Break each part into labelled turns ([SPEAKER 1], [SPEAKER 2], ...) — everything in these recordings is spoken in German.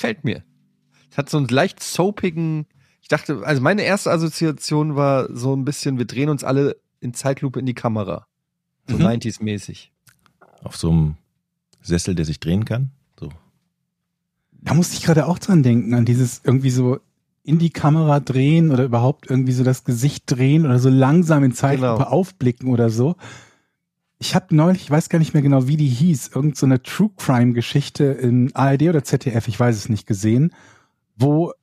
[SPEAKER 1] gefällt mir. Es hat so einen leicht soapigen, ich dachte, also meine erste Assoziation war so ein bisschen, wir drehen uns alle in Zeitlupe in die Kamera. So
[SPEAKER 2] Mhm.
[SPEAKER 1] 90s-mäßig.
[SPEAKER 2] Auf so einem Sessel, der sich drehen kann. So.
[SPEAKER 3] Da musste ich gerade auch dran denken, an dieses irgendwie so in die Kamera drehen oder überhaupt irgendwie so das Gesicht drehen oder so langsam in Zeitlupe
[SPEAKER 1] Genau.
[SPEAKER 3] aufblicken oder so. Ich habe neulich, ich weiß gar nicht mehr genau, wie die hieß, irgend so True Crime Geschichte in ARD oder ZDF, ich weiß es nicht, gesehen, wo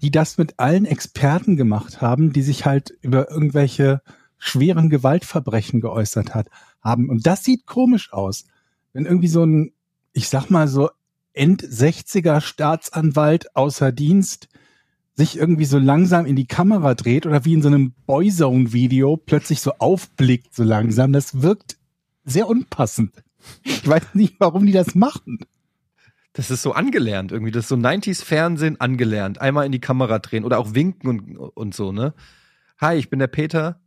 [SPEAKER 3] die das mit allen Experten gemacht haben, die sich halt über irgendwelche schweren Gewaltverbrechen geäußert hat, haben. Und das sieht komisch aus. Wenn irgendwie so ein, ich sag mal so End-60er Staatsanwalt außer Dienst sich irgendwie so langsam in die Kamera dreht oder wie in so einem Boyzone-Video plötzlich so aufblickt so langsam, das wirkt sehr unpassend. Ich weiß nicht, warum die das machen.
[SPEAKER 1] Das ist so angelernt irgendwie. Das ist so 90s-Fernsehen angelernt. Einmal in die Kamera drehen oder auch winken und, und so, ne? Hi, ich bin der Peter.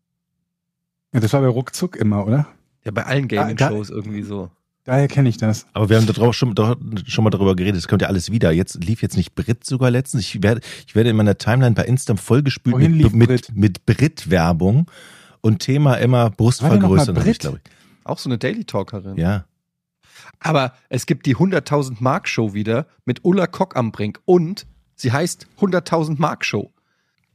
[SPEAKER 3] Ja, das war bei Ruckzuck immer, oder?
[SPEAKER 1] Ja, bei allen
[SPEAKER 3] Da-
[SPEAKER 1] Gaming-Shows irgendwie so.
[SPEAKER 3] Daher kenne ich das.
[SPEAKER 2] Aber wir haben da drauf schon, doch, schon mal darüber geredet. Das kommt ja alles wieder. Jetzt lief jetzt nicht Brit sogar letztens. Ich werde, ich werde in meiner Timeline bei Insta vollgespült
[SPEAKER 3] lief
[SPEAKER 2] mit,
[SPEAKER 3] Brit?
[SPEAKER 2] mit, mit Brit-Werbung und Thema immer
[SPEAKER 3] War der noch
[SPEAKER 1] Auch so eine Daily Talkerin.
[SPEAKER 2] Ja.
[SPEAKER 1] Aber es gibt die 100.000 Mark Show wieder mit Ulla Kock am Brink und sie heißt 100.000 Mark Show.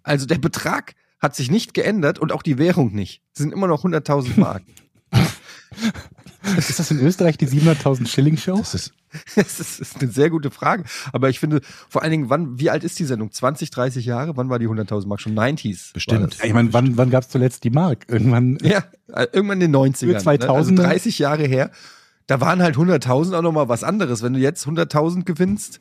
[SPEAKER 1] Also der Betrag hat sich nicht geändert und auch die Währung nicht. Es sind immer noch 100.000 Mark.
[SPEAKER 3] Ist das in Österreich die 700.000 Schilling Show?
[SPEAKER 2] Das ist,
[SPEAKER 1] Das ist, eine sehr gute Frage. Aber ich finde, vor allen Dingen, wann, wie alt ist die Sendung? 20, 30 Jahre? Wann war die 100.000 Mark schon? 90s.
[SPEAKER 2] Bestimmt.
[SPEAKER 3] ich meine, wann, wann gab es zuletzt die Mark? Irgendwann.
[SPEAKER 1] Ja, irgendwann in den 90ern.
[SPEAKER 3] Für 2000er.
[SPEAKER 1] Ne? Also 30 Jahre her. Da waren halt 100.000 auch nochmal was anderes. Wenn du jetzt 100.000 gewinnst,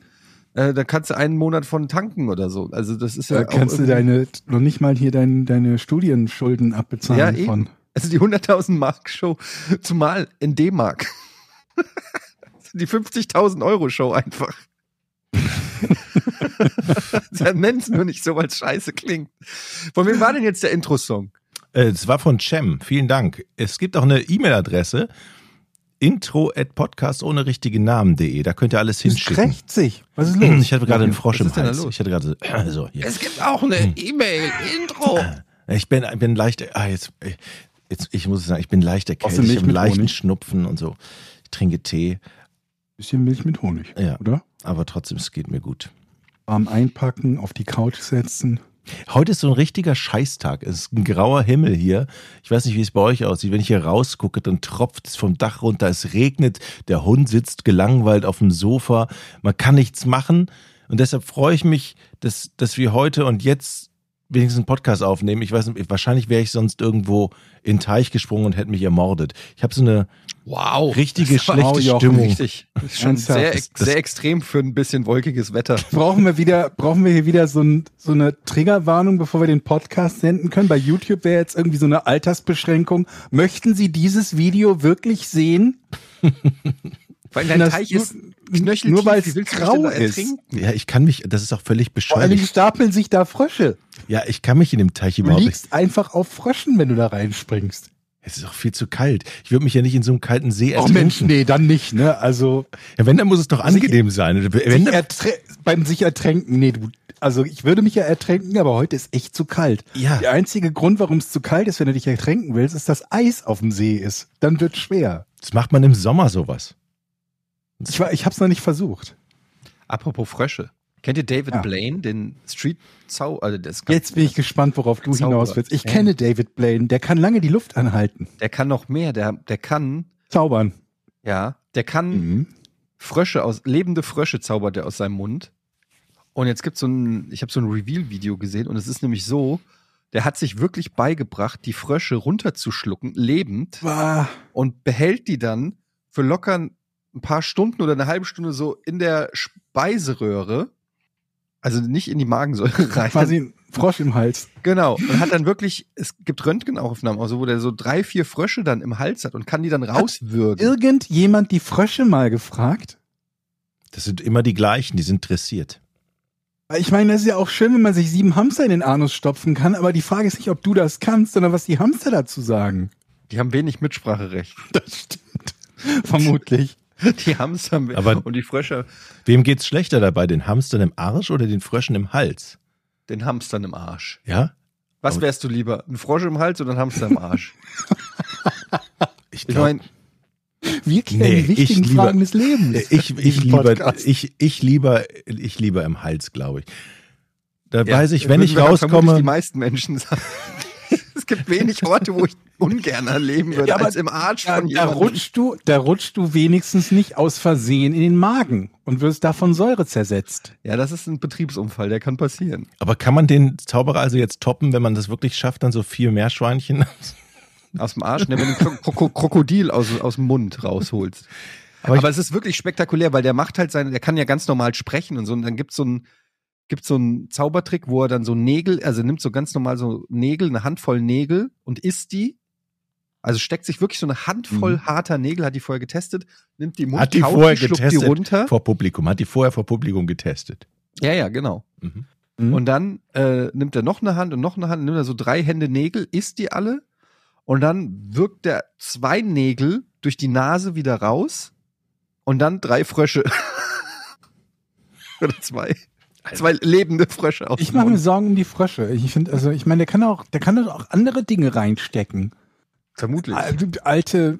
[SPEAKER 1] äh, dann kannst du einen Monat von tanken oder so. Also das ist ja
[SPEAKER 3] Da kannst du deine, noch nicht mal hier dein, deine Studienschulden
[SPEAKER 1] Ja,
[SPEAKER 3] abbezahlen
[SPEAKER 1] eben. Also die 100.000 Mark Show, zumal in D-Mark. die 50.000 Euro Show einfach. Nenn's nur nicht so, weil es scheiße klingt. Von wem war denn jetzt der Intro-Song?
[SPEAKER 2] äh, es war von Cem. Vielen Dank. Es gibt auch eine E-Mail-Adresse. Intro at podcast ohne richtigen Namen.de. Da könnt ihr alles
[SPEAKER 3] Es
[SPEAKER 2] hinschicken.
[SPEAKER 3] rächt sich. Was ist los?
[SPEAKER 2] Ich hatte gerade einen Frosch
[SPEAKER 1] Was
[SPEAKER 2] im Hals.
[SPEAKER 1] los?
[SPEAKER 2] Ich hatte gerade so, so hier.
[SPEAKER 1] Es gibt auch eine E-Mail, Intro.
[SPEAKER 2] Ich bin, bin leicht, ah, jetzt, jetzt, ich muss sagen, ich bin leicht erkältet, ich habe leichten
[SPEAKER 3] Honig?
[SPEAKER 2] Schnupfen und so. Ich trinke Tee,
[SPEAKER 3] Bisschen Milch mit Honig,
[SPEAKER 2] Ja.
[SPEAKER 3] oder?
[SPEAKER 2] aber trotzdem, es geht mir gut.
[SPEAKER 3] Warm einpacken, auf die Couch setzen.
[SPEAKER 2] Heute ist so ein richtiger Scheißtag. Es ist ein grauer Himmel hier. Ich weiß nicht, wie es bei euch aussieht. Wenn ich hier rausgucke, dann tropft es vom Dach runter. Es regnet. Der Hund sitzt gelangweilt auf dem Sofa. Man kann nichts machen. Und deshalb freue ich mich, dass, dass wir heute und jetzt wenigstens einen Podcast aufnehmen. Ich weiß nicht, wahrscheinlich wäre ich sonst irgendwo in den Teich gesprungen und hätte mich ermordet. Ich habe so eine
[SPEAKER 1] Wow.
[SPEAKER 2] richtige schlechte
[SPEAKER 3] Jochen,
[SPEAKER 2] Stimmung.
[SPEAKER 1] Richtig. Das ist schon sehr,
[SPEAKER 2] Das- das-
[SPEAKER 1] sehr extrem für ein bisschen wolkiges Wetter.
[SPEAKER 3] Brauchen wir wieder, brauchen wir hier wieder so, ein, so eine Triggerwarnung, bevor wir den Podcast senden können? Bei YouTube wäre jetzt irgendwie so eine Altersbeschränkung. Möchten Sie dieses Video wirklich sehen?
[SPEAKER 1] Weil dein Teich
[SPEAKER 3] nur-
[SPEAKER 1] ist knöcheltief.
[SPEAKER 3] nur weil es
[SPEAKER 1] du
[SPEAKER 3] grau ist.
[SPEAKER 1] ertrinken?
[SPEAKER 2] Ja, ich kann mich, das ist auch völlig
[SPEAKER 3] Vor allen Dingen
[SPEAKER 2] bescheuert.
[SPEAKER 3] stapeln sich da Frösche.
[SPEAKER 2] Ja, ich kann mich in dem Teich
[SPEAKER 3] Du
[SPEAKER 2] überhaupt nicht.
[SPEAKER 3] liegst einfach auf Fröschen, wenn du da reinspringst.
[SPEAKER 2] Es ist auch viel zu kalt. Ich würde mich ja nicht in so einem kalten See
[SPEAKER 3] Oh
[SPEAKER 2] ertrinken.
[SPEAKER 3] Mensch, nee, dann nicht, ne? Also
[SPEAKER 2] Ja, wenn, dann muss es doch angenehm sein. Wenn,
[SPEAKER 3] sich beim sich ertränken, nee, du, also ich würde mich ja ertränken, aber heute ist echt zu kalt.
[SPEAKER 2] Ja.
[SPEAKER 3] Der einzige Grund, warum es zu kalt ist, wenn du dich ertränken willst, ist, dass Eis auf dem See ist. Dann wird schwer.
[SPEAKER 2] das macht man im Sommer sowas.
[SPEAKER 3] Ich, war, ich hab's noch nicht versucht.
[SPEAKER 1] Apropos Frösche. Kennt ihr David
[SPEAKER 3] Ja.
[SPEAKER 1] Blaine, den Street Zau, also das
[SPEAKER 3] Jetzt bin ich gespannt, worauf du
[SPEAKER 1] Zauberer.
[SPEAKER 3] hinaus willst. Ich
[SPEAKER 1] Ja.
[SPEAKER 3] kenne David Blaine, der kann lange die Luft anhalten.
[SPEAKER 1] Der kann noch mehr, der, der kann,
[SPEAKER 3] Zaubern.
[SPEAKER 1] ja, der kann
[SPEAKER 3] Mhm.
[SPEAKER 1] Frösche aus, lebende Frösche zaubert er aus seinem Mund. Und jetzt gibt's so ein, ich habe so ein Reveal-Video gesehen und es ist nämlich so, der hat sich wirklich beigebracht, die Frösche runterzuschlucken, lebend,
[SPEAKER 3] Bah.
[SPEAKER 1] und behält die dann für locker ein paar Stunden oder eine halbe Stunde so in der Speiseröhre. Also nicht in die Magensäure rein.
[SPEAKER 3] Quasi ein Frosch im Hals.
[SPEAKER 1] Genau. Und hat dann wirklich, es gibt Röntgenaufnahmen, also wo der so drei, vier Frösche dann im Hals hat und kann die dann rauswürgen.
[SPEAKER 3] Irgendjemand die Frösche mal gefragt?
[SPEAKER 2] Das sind immer die gleichen, die sind dressiert.
[SPEAKER 3] Ich meine, das ist ja auch schön, wenn man sich sieben Hamster in den Anus stopfen kann, aber die Frage ist nicht, ob du das kannst, sondern was die Hamster dazu sagen.
[SPEAKER 1] Die haben wenig Mitspracherecht.
[SPEAKER 3] Das stimmt. Vermutlich.
[SPEAKER 1] Die Hamster
[SPEAKER 2] Aber-
[SPEAKER 1] und die Frösche,
[SPEAKER 2] Wem geht's schlechter dabei? Den Hamstern im Arsch oder den Fröschen im Hals?
[SPEAKER 1] den Hamstern im Arsch.
[SPEAKER 2] Ja?
[SPEAKER 1] Was wärst du lieber? Ein Frosch im Hals oder ein Hamster im Arsch?
[SPEAKER 2] Ich
[SPEAKER 1] Ich meine,
[SPEAKER 3] Wir klären
[SPEAKER 2] Nee,
[SPEAKER 3] die wichtigen
[SPEAKER 2] ich lieber-
[SPEAKER 3] Fragen des Lebens.
[SPEAKER 2] ich, ich,
[SPEAKER 3] Diesen
[SPEAKER 2] lieber, ich, ich, lieber, ich lieber im Hals, glaube ich. Da
[SPEAKER 1] ja,
[SPEAKER 2] weiß ich, wenn
[SPEAKER 1] würden
[SPEAKER 2] ich rauskomme.
[SPEAKER 1] die meisten Menschen sagen. es gibt wenig Orte, wo ich ungern leben würde,
[SPEAKER 3] Ja, aber
[SPEAKER 1] als im Arsch
[SPEAKER 3] Da,
[SPEAKER 1] von
[SPEAKER 3] da,
[SPEAKER 1] jemandem.
[SPEAKER 3] rutschst du, da rutschst du wenigstens nicht aus Versehen in den Magen und wirst davon Säure zersetzt.
[SPEAKER 1] Ja, das ist ein Betriebsunfall, der kann passieren.
[SPEAKER 2] Aber kann man den Zauberer also jetzt toppen, wenn man das wirklich schafft, dann so vier Meerschweinchen?
[SPEAKER 1] Aus dem Arsch, ne, wenn du ein Kroko- Krokodil aus, aus dem Mund rausholst.
[SPEAKER 2] Aber
[SPEAKER 1] Aber, es ist wirklich spektakulär, weil der macht halt seine, der kann ja ganz normal sprechen und so. Und dann gibt's so ein, gibt's so einen Zaubertrick, wo er dann so Nägel, also nimmt so ganz normal so Nägel, eine Handvoll Nägel und isst die. Also steckt sich wirklich so eine Handvoll
[SPEAKER 2] Mhm.
[SPEAKER 1] harter Nägel, hat die vorher getestet, nimmt die Mund,
[SPEAKER 2] Hat die
[SPEAKER 1] kaut
[SPEAKER 2] vorher
[SPEAKER 1] schluckt
[SPEAKER 2] getestet
[SPEAKER 1] die runter.
[SPEAKER 2] vor Publikum? Hat die vorher vor Publikum getestet?
[SPEAKER 1] Ja, ja, genau.
[SPEAKER 2] Mhm.
[SPEAKER 3] Mhm.
[SPEAKER 1] Und dann äh, nimmt er noch eine Hand und noch eine Hand, nimmt er so drei Hände Nägel, isst die alle und dann wirkt er zwei Nägel durch die Nase wieder raus und dann drei Frösche. Oder zwei. Zwei lebende Frösche aus
[SPEAKER 3] ich mache mir. Sorgen um die Frösche. Ich finde, also ich meine, der kann auch, der kann doch auch andere Dinge reinstecken.
[SPEAKER 1] Vermutlich.
[SPEAKER 3] Al- Alte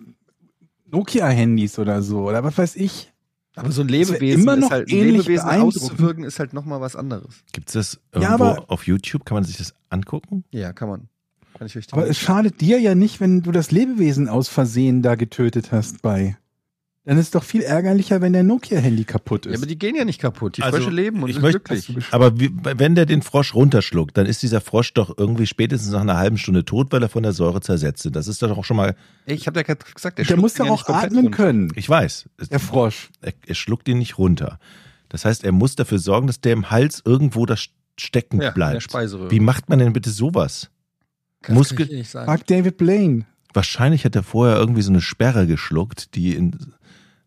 [SPEAKER 3] Nokia-Handys oder so oder was weiß ich.
[SPEAKER 1] Aber so ein Lebewesen
[SPEAKER 3] immer noch
[SPEAKER 1] ist halt, ein
[SPEAKER 3] ähnlich
[SPEAKER 1] Lebewesen auszuwirken, ist halt nochmal was anderes.
[SPEAKER 2] Gibt es das
[SPEAKER 3] Ja,
[SPEAKER 2] irgendwo
[SPEAKER 3] aber-
[SPEAKER 2] auf YouTube? Kann man sich das angucken?
[SPEAKER 1] Ja, kann man. Kann ich richtig
[SPEAKER 3] Aber es schadet dir ja nicht, wenn du das Lebewesen aus Versehen da getötet hast bei. Dann ist es doch viel ärgerlicher, wenn dein Nokia-Handy kaputt
[SPEAKER 1] ja,
[SPEAKER 3] ist.
[SPEAKER 1] aber die gehen ja nicht kaputt. Die
[SPEAKER 2] Also,
[SPEAKER 1] Frösche leben und
[SPEAKER 2] ich
[SPEAKER 1] sind
[SPEAKER 2] möchte-
[SPEAKER 1] glücklich.
[SPEAKER 2] Aber wie, wenn der den Frosch runterschluckt, dann ist dieser Frosch doch irgendwie spätestens nach einer halben Stunde tot, weil er von der Säure zersetzt ist. Das ist doch auch schon mal,
[SPEAKER 1] Ich habe ja gerade gesagt, der,
[SPEAKER 3] der muss doch
[SPEAKER 1] ja
[SPEAKER 3] auch atmen
[SPEAKER 1] runter.
[SPEAKER 3] können,
[SPEAKER 2] ich weiß,
[SPEAKER 3] der Frosch.
[SPEAKER 2] er, er schluckt ihn nicht runter. Das heißt, er muss dafür sorgen, dass der im Hals irgendwo da stecken
[SPEAKER 1] Ja, der
[SPEAKER 2] bleibt. Wie macht man denn bitte sowas?
[SPEAKER 1] Das
[SPEAKER 2] Muskel-
[SPEAKER 1] kann ich dir nicht sagen.
[SPEAKER 3] Frag David Blaine.
[SPEAKER 2] Wahrscheinlich hat er vorher irgendwie so eine Sperre geschluckt, die in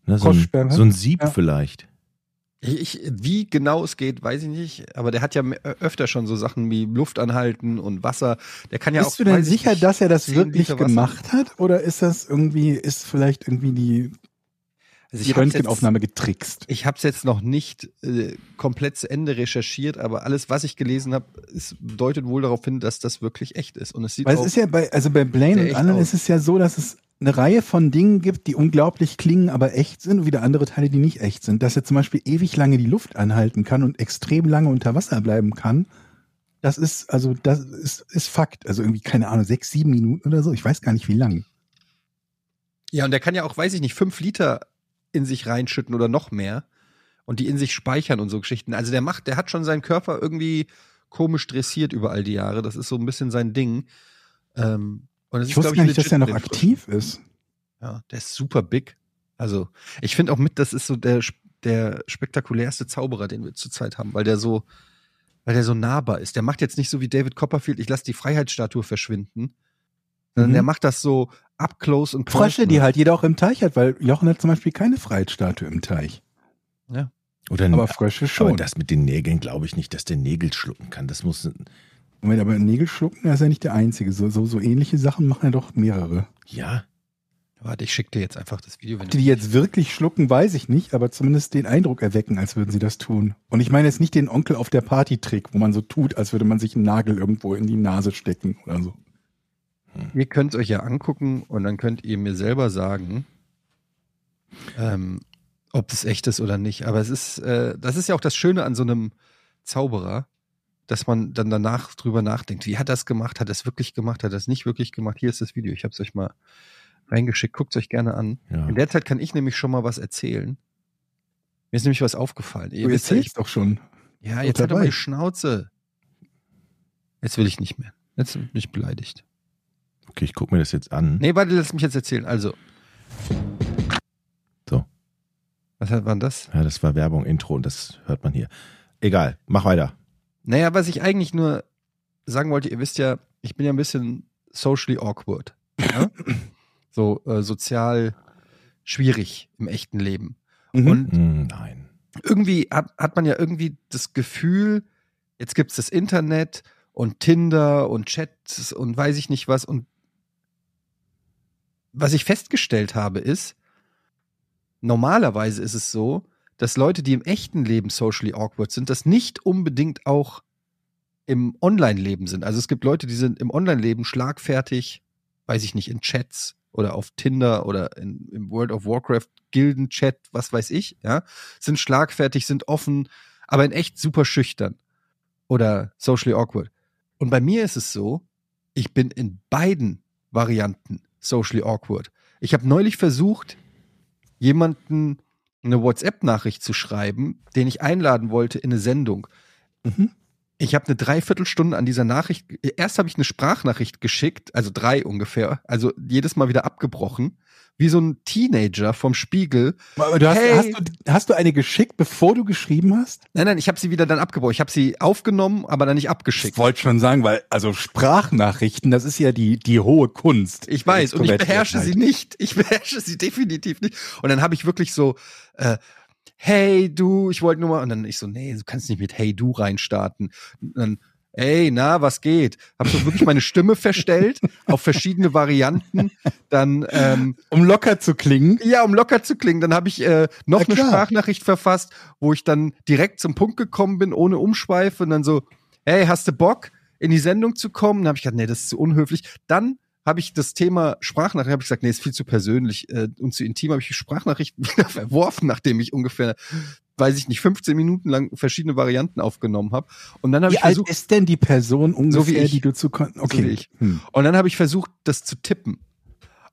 [SPEAKER 2] ne, so, ein, so ein Sieb
[SPEAKER 3] Ja.
[SPEAKER 2] vielleicht.
[SPEAKER 1] Ich, wie genau es geht, weiß ich nicht. Aber der hat ja me- öfter schon so Sachen wie Luft anhalten und Wasser. Der kann ja auch.
[SPEAKER 3] Bist du denn sicher,
[SPEAKER 1] nicht,
[SPEAKER 3] dass er das
[SPEAKER 1] 10
[SPEAKER 3] wirklich
[SPEAKER 1] Liter Wasser-
[SPEAKER 3] gemacht hat? Oder ist das irgendwie, ist vielleicht irgendwie die,
[SPEAKER 1] Also
[SPEAKER 3] die
[SPEAKER 1] ich hab's jetzt,
[SPEAKER 3] Röntgenaufnahme getrickst?
[SPEAKER 1] ich habe es jetzt noch nicht äh, komplett zu Ende recherchiert, aber alles, was ich gelesen habe, deutet wohl darauf hin, dass das wirklich echt ist. Und es sieht
[SPEAKER 3] Weil es
[SPEAKER 1] auch,
[SPEAKER 3] ist ja bei, also bei Blaine und anderen
[SPEAKER 1] aus.
[SPEAKER 3] ist es ja so, dass es eine Reihe von Dingen gibt, die unglaublich klingen, aber echt sind und wieder andere Teile, die nicht echt sind. Dass er zum Beispiel ewig lange die Luft anhalten kann und extrem lange unter Wasser bleiben kann. Das ist, also, das ist, ist Fakt. Also irgendwie, keine Ahnung, sechs, sieben Minuten oder so. Ich weiß gar nicht, wie lang.
[SPEAKER 1] ja, und der kann ja auch, weiß ich nicht, fünf Liter in sich reinschütten oder noch mehr und die in sich speichern und so Geschichten. Also der macht, der hat schon seinen Körper irgendwie komisch dressiert über all die Jahre. Das ist so ein bisschen sein Ding. Ähm,
[SPEAKER 3] Ich
[SPEAKER 1] ist,
[SPEAKER 3] wusste
[SPEAKER 1] glaub
[SPEAKER 3] gar nicht, dass
[SPEAKER 1] legit
[SPEAKER 3] er noch aktiv ist.
[SPEAKER 1] Ja, der ist super big. Also, ich finde auch mit, das ist so der, der spektakulärste Zauberer, den wir zurzeit haben, weil der so, weil der so nahbar ist. Der macht jetzt nicht so wie David Copperfield, ich lasse die Freiheitsstatue verschwinden, sondern
[SPEAKER 3] Mhm.
[SPEAKER 1] der macht das so up close und
[SPEAKER 3] Frösche, die
[SPEAKER 1] personal.
[SPEAKER 3] halt jeder auch im Teich hat, weil Jochen hat zum Beispiel keine Freiheitsstatue im Teich.
[SPEAKER 2] Oder
[SPEAKER 3] Aber Frösche
[SPEAKER 2] aber
[SPEAKER 3] schon.
[SPEAKER 2] das mit den Nägeln glaube ich nicht, dass der Nägel schlucken kann. Das muss,
[SPEAKER 3] Moment, aber Nägel schlucken, er ist ja nicht der Einzige. So, so, so ähnliche Sachen machen ja doch mehrere.
[SPEAKER 2] ja.
[SPEAKER 1] Warte, ich schicke dir jetzt einfach das Video,
[SPEAKER 3] Ob die jetzt wirklich schlucken, weiß ich nicht, aber zumindest den Eindruck erwecken, als würden sie das tun. Und ich meine jetzt nicht den Onkel auf der Party-Trick, wo man so tut, als würde man sich einen Nagel irgendwo in die Nase stecken oder so.
[SPEAKER 1] Ihr könnt es euch ja angucken und dann könnt ihr mir selber sagen, ähm, ob es echt ist oder nicht. Aber es ist, äh, das ist ja auch das Schöne an so einem Zauberer, dass man dann danach drüber nachdenkt. Wie hat das gemacht? Hat es wirklich gemacht? Hat es nicht wirklich gemacht? Hier ist das Video. Ich habe es euch mal reingeschickt. Guckt es euch gerne an.
[SPEAKER 2] ja.
[SPEAKER 1] In der Zeit kann ich nämlich schon mal was erzählen. Mir ist nämlich was aufgefallen. Ihr
[SPEAKER 3] Du erzählst doch schon.
[SPEAKER 1] ja, jetzt hat er die Schnauze. Jetzt will ich nicht mehr. Jetzt bin ich beleidigt.
[SPEAKER 2] Okay, ich gucke mir das jetzt an.
[SPEAKER 1] Nee, warte, lass mich jetzt erzählen. Also.
[SPEAKER 2] So.
[SPEAKER 1] Was war denn das?
[SPEAKER 2] Ja, das war Werbung, Intro und das hört man hier. Egal, mach weiter.
[SPEAKER 1] Naja, was ich eigentlich nur sagen wollte, ihr wisst ja, ich bin ja ein bisschen socially awkward. Ja? so äh, sozial schwierig im echten Leben.
[SPEAKER 3] Mhm.
[SPEAKER 1] Und
[SPEAKER 2] Hm, nein.
[SPEAKER 1] irgendwie hat, hat man ja irgendwie das Gefühl, jetzt gibt's das Internet und Tinder und Chats und weiß ich nicht was. Und was ich festgestellt habe, ist, normalerweise ist es so, dass Leute, die im echten Leben socially awkward sind, das nicht unbedingt auch im Online-Leben sind. Also es gibt Leute, die sind im Online-Leben schlagfertig, weiß ich nicht, in Chats oder auf Tinder oder in, im World of Warcraft Gilden-Chat, was weiß ich, ja, sind schlagfertig, sind offen, aber in echt super schüchtern oder socially awkward. Und bei mir ist es so, ich bin in beiden Varianten socially awkward. Ich habe neulich versucht, jemanden eine WhatsApp-Nachricht zu schreiben, den ich einladen wollte in eine Sendung.
[SPEAKER 3] Mhm.
[SPEAKER 1] Ich habe eine Dreiviertelstunde an dieser Nachricht. Erst habe ich eine Sprachnachricht geschickt, also drei ungefähr, also jedes Mal wieder abgebrochen, wie so ein Teenager vom Spiegel.
[SPEAKER 3] Aber du hast,
[SPEAKER 1] Hey.
[SPEAKER 3] hast, du, hast du eine geschickt, bevor du geschrieben hast?
[SPEAKER 1] Nein, nein, ich habe sie wieder dann abgebrochen. Ich habe sie aufgenommen, aber dann nicht
[SPEAKER 3] Ich
[SPEAKER 1] abgeschickt.
[SPEAKER 3] wollte schon sagen, weil also Sprachnachrichten, das ist ja die die hohe Kunst.
[SPEAKER 1] Ich weiß, und ich beherrsche sie
[SPEAKER 3] Extrovertiertheit.
[SPEAKER 1] nicht. Ich beherrsche sie definitiv nicht. Und dann habe ich wirklich so, äh, hey du, ich wollte nur mal, und dann ich so, nee, du kannst nicht mit hey du reinstarten. Und dann, ey, na, was geht? Hab so wirklich meine Stimme verstellt auf verschiedene Varianten. Dann, ähm,
[SPEAKER 3] Um locker zu klingen.
[SPEAKER 1] ja, um locker zu klingen, dann habe ich äh, noch eine. Sprachnachricht verfasst, wo ich dann direkt zum Punkt gekommen bin, ohne Umschweife und dann so, hey, hast du Bock, in die Sendung zu kommen? Dann habe ich gedacht, nee, das ist zu unhöflich. Dann habe ich das Thema Sprachnachricht, habe ich gesagt, nee, ist viel zu persönlich äh, und zu intim, habe ich die Sprachnachrichten wieder verworfen, nachdem ich ungefähr, weiß ich nicht, 15 Minuten lang verschiedene Varianten aufgenommen habe. Und dann habe
[SPEAKER 3] Wie
[SPEAKER 1] ich
[SPEAKER 3] alt
[SPEAKER 1] versucht,
[SPEAKER 3] ist denn die Person ungefähr,
[SPEAKER 1] ich.
[SPEAKER 3] die du zu Okay.
[SPEAKER 1] wie ich.
[SPEAKER 3] Hm.
[SPEAKER 1] Und dann habe ich versucht, das zu tippen.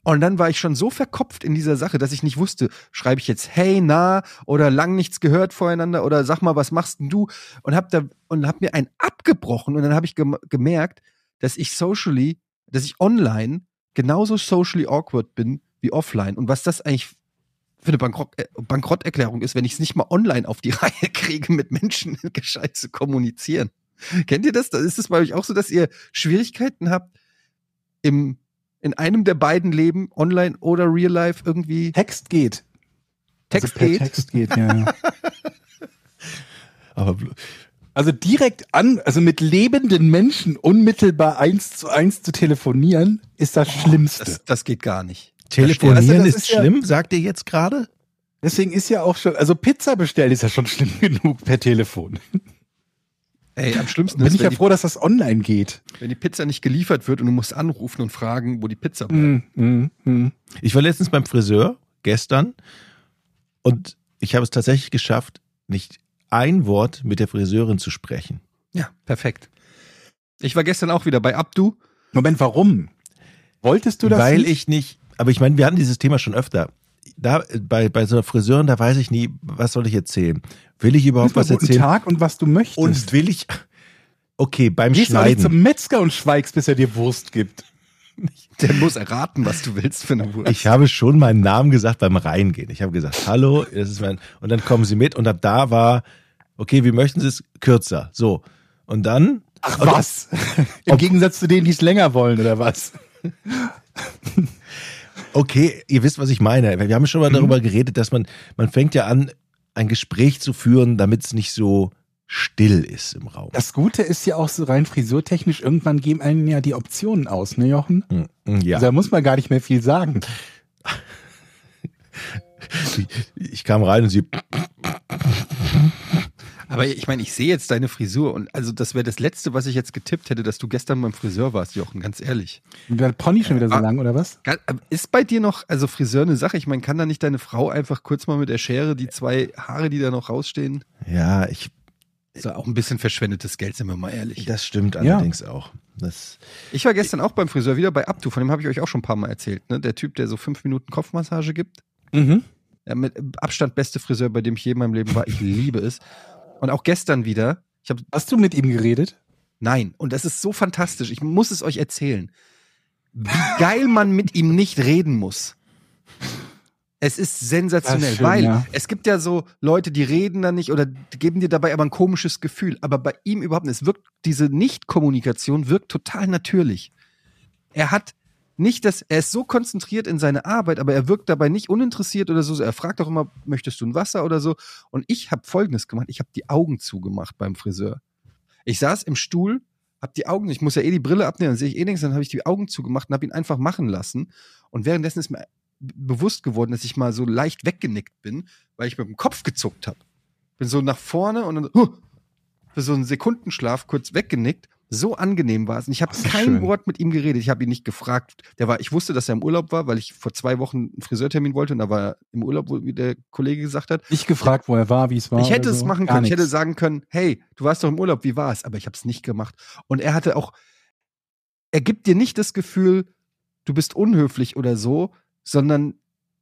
[SPEAKER 1] Und dann war ich schon so verkopft in dieser Sache, dass ich nicht wusste, schreibe ich jetzt hey na oder lang nichts gehört voreinander oder sag mal, was machst denn du? Und hab da und hab mir einen abgebrochen und dann habe ich gem gemerkt, dass ich socially, dass ich online genauso socially awkward bin wie offline und was das eigentlich für eine Bankrott äh, Bankrotterklärung ist, wenn ich es nicht mal online auf die Reihe kriege, mit Menschen gescheit zu kommunizieren. Kennt ihr das? Da Ist es bei euch auch so, dass ihr Schwierigkeiten habt, im, in einem der beiden Leben, online oder real life, irgendwie
[SPEAKER 3] Text geht.
[SPEAKER 1] Text
[SPEAKER 3] also
[SPEAKER 1] geht?
[SPEAKER 3] Text geht, ja. ja.
[SPEAKER 2] Aber
[SPEAKER 3] Also direkt an, also mit lebenden Menschen unmittelbar eins zu eins zu telefonieren, ist das Schlimmste.
[SPEAKER 1] Das, das geht gar nicht.
[SPEAKER 2] telefonieren
[SPEAKER 3] Also
[SPEAKER 2] ist,
[SPEAKER 3] ist ja-
[SPEAKER 2] schlimm, sagt ihr jetzt gerade?
[SPEAKER 3] Deswegen ist ja auch schon, also Pizza bestellen ist ja schon schlimm genug per Telefon.
[SPEAKER 1] Ey, am schlimmsten
[SPEAKER 3] Bin
[SPEAKER 1] ist,
[SPEAKER 3] ich ja
[SPEAKER 1] wenn,
[SPEAKER 3] froh, dass das online geht.
[SPEAKER 1] die, wenn die Pizza nicht geliefert wird und du musst anrufen und fragen, wo die Pizza bleibt.
[SPEAKER 3] Mm, mm, mm.
[SPEAKER 2] Ich war letztens beim Friseur, gestern, und ich habe es tatsächlich geschafft, nicht ein Wort mit der Friseurin zu sprechen.
[SPEAKER 1] Ja, perfekt. Ich war gestern auch wieder bei Abdu.
[SPEAKER 3] Moment, warum? Wolltest du das
[SPEAKER 2] Weil
[SPEAKER 3] nicht?
[SPEAKER 2] ich nicht, aber ich meine, wir hatten dieses Thema schon öfter. Da, bei, bei so einer Friseurin, da weiß ich nie, was soll ich erzählen? Will ich überhaupt was
[SPEAKER 3] guten
[SPEAKER 2] erzählen?
[SPEAKER 3] Tag und was du möchtest.
[SPEAKER 2] Und will ich, okay, beim
[SPEAKER 3] Gehst
[SPEAKER 2] Schneiden.
[SPEAKER 3] zum Metzger und schweigst, bis er dir Wurst gibt.
[SPEAKER 1] Der muss erraten, was du willst für eine Wurst.
[SPEAKER 2] Ich habe schon meinen Namen gesagt beim Reingehen. Ich habe gesagt, hallo, das ist mein, und dann kommen sie mit und ab da war, okay, wie möchten Sie es kürzer? So. Und dann,
[SPEAKER 3] Ach was? Im Gegensatz zu denen, die es länger wollen, oder was?
[SPEAKER 2] okay, ihr wisst, was ich meine. Wir haben schon mal darüber geredet, dass man, man fängt ja an, ein Gespräch zu führen, damit es nicht so still ist im Raum.
[SPEAKER 3] Das Gute ist ja auch so rein frisurtechnisch, irgendwann geben einen ja die Optionen aus, ne Jochen?
[SPEAKER 2] Mm, Ja,
[SPEAKER 3] Also da muss man gar nicht mehr viel sagen.
[SPEAKER 2] ich kam rein und sie,
[SPEAKER 1] Aber ich meine, ich sehe jetzt deine Frisur und also das wäre das Letzte, was ich jetzt getippt hätte, dass du gestern beim Friseur warst, Jochen, ganz ehrlich.
[SPEAKER 3] Und der Pony schon wieder so
[SPEAKER 1] Ah.
[SPEAKER 3] lang, oder was?
[SPEAKER 1] Ga- Ist bei dir noch, also Friseur eine Sache? Ich meine, kann da nicht deine Frau einfach kurz mal mit der Schere die zwei Haare, die da noch rausstehen?
[SPEAKER 2] ja, ich,
[SPEAKER 1] Ist ja auch ein bisschen verschwendetes Geld, sind wir mal ehrlich.
[SPEAKER 2] das stimmt
[SPEAKER 3] Ja.
[SPEAKER 2] allerdings auch. Das,
[SPEAKER 1] Ich war gestern auch beim Friseur, wieder bei Abdu, von dem habe ich euch auch schon ein paar Mal erzählt. Ne? Der Typ, der so fünf Minuten Kopfmassage gibt.
[SPEAKER 3] Mhm.
[SPEAKER 1] Ja, mit Abstand beste Friseur, bei dem ich je in meinem Leben war. Ich liebe es. Und auch gestern wieder. Ich habe
[SPEAKER 3] Hast du mit ihm geredet?
[SPEAKER 1] Nein, und das ist so fantastisch. Ich muss es euch erzählen. Wie geil man mit ihm nicht reden muss. Es ist sensationell,
[SPEAKER 3] ist schön,
[SPEAKER 1] weil
[SPEAKER 3] ja.
[SPEAKER 1] es gibt ja so Leute, die reden dann nicht oder geben dir dabei aber ein komisches Gefühl. Aber bei ihm überhaupt nicht. Es wirkt, diese Nicht-Kommunikation wirkt total natürlich. Er hat nicht das, er ist so konzentriert in seine Arbeit, aber er wirkt dabei nicht uninteressiert oder so. Er fragt auch immer, möchtest du ein Wasser oder so? Und ich habe Folgendes gemacht. Ich habe die Augen zugemacht beim Friseur. Ich saß im Stuhl, hab die Augen, ich muss ja eh die Brille abnehmen, dann sehe ich eh nichts, dann habe ich die Augen zugemacht und habe ihn einfach machen lassen. Und währenddessen ist mir bewusst geworden, dass ich mal so leicht weggenickt bin, weil ich mit dem Kopf gezuckt habe. Bin so nach vorne und dann huh, für so einen Sekundenschlaf kurz weggenickt. So angenehm war es. Und ich habe kein
[SPEAKER 3] schön.
[SPEAKER 1] Wort mit ihm geredet. Ich habe ihn nicht gefragt. Der war, ich wusste, dass er im Urlaub war, weil ich vor zwei Wochen einen Friseurtermin wollte und da war er im Urlaub, wie der Kollege gesagt hat.
[SPEAKER 3] Nicht gefragt, wo er war, wie es war.
[SPEAKER 1] Ich hätte
[SPEAKER 3] oder
[SPEAKER 1] es
[SPEAKER 3] so.
[SPEAKER 1] machen
[SPEAKER 3] Gar
[SPEAKER 1] können. Ich hätte sagen können, hey, du warst doch im Urlaub, wie war es? Aber ich habe es nicht gemacht. Und er hatte auch, er gibt dir nicht das Gefühl, du bist unhöflich oder so, sondern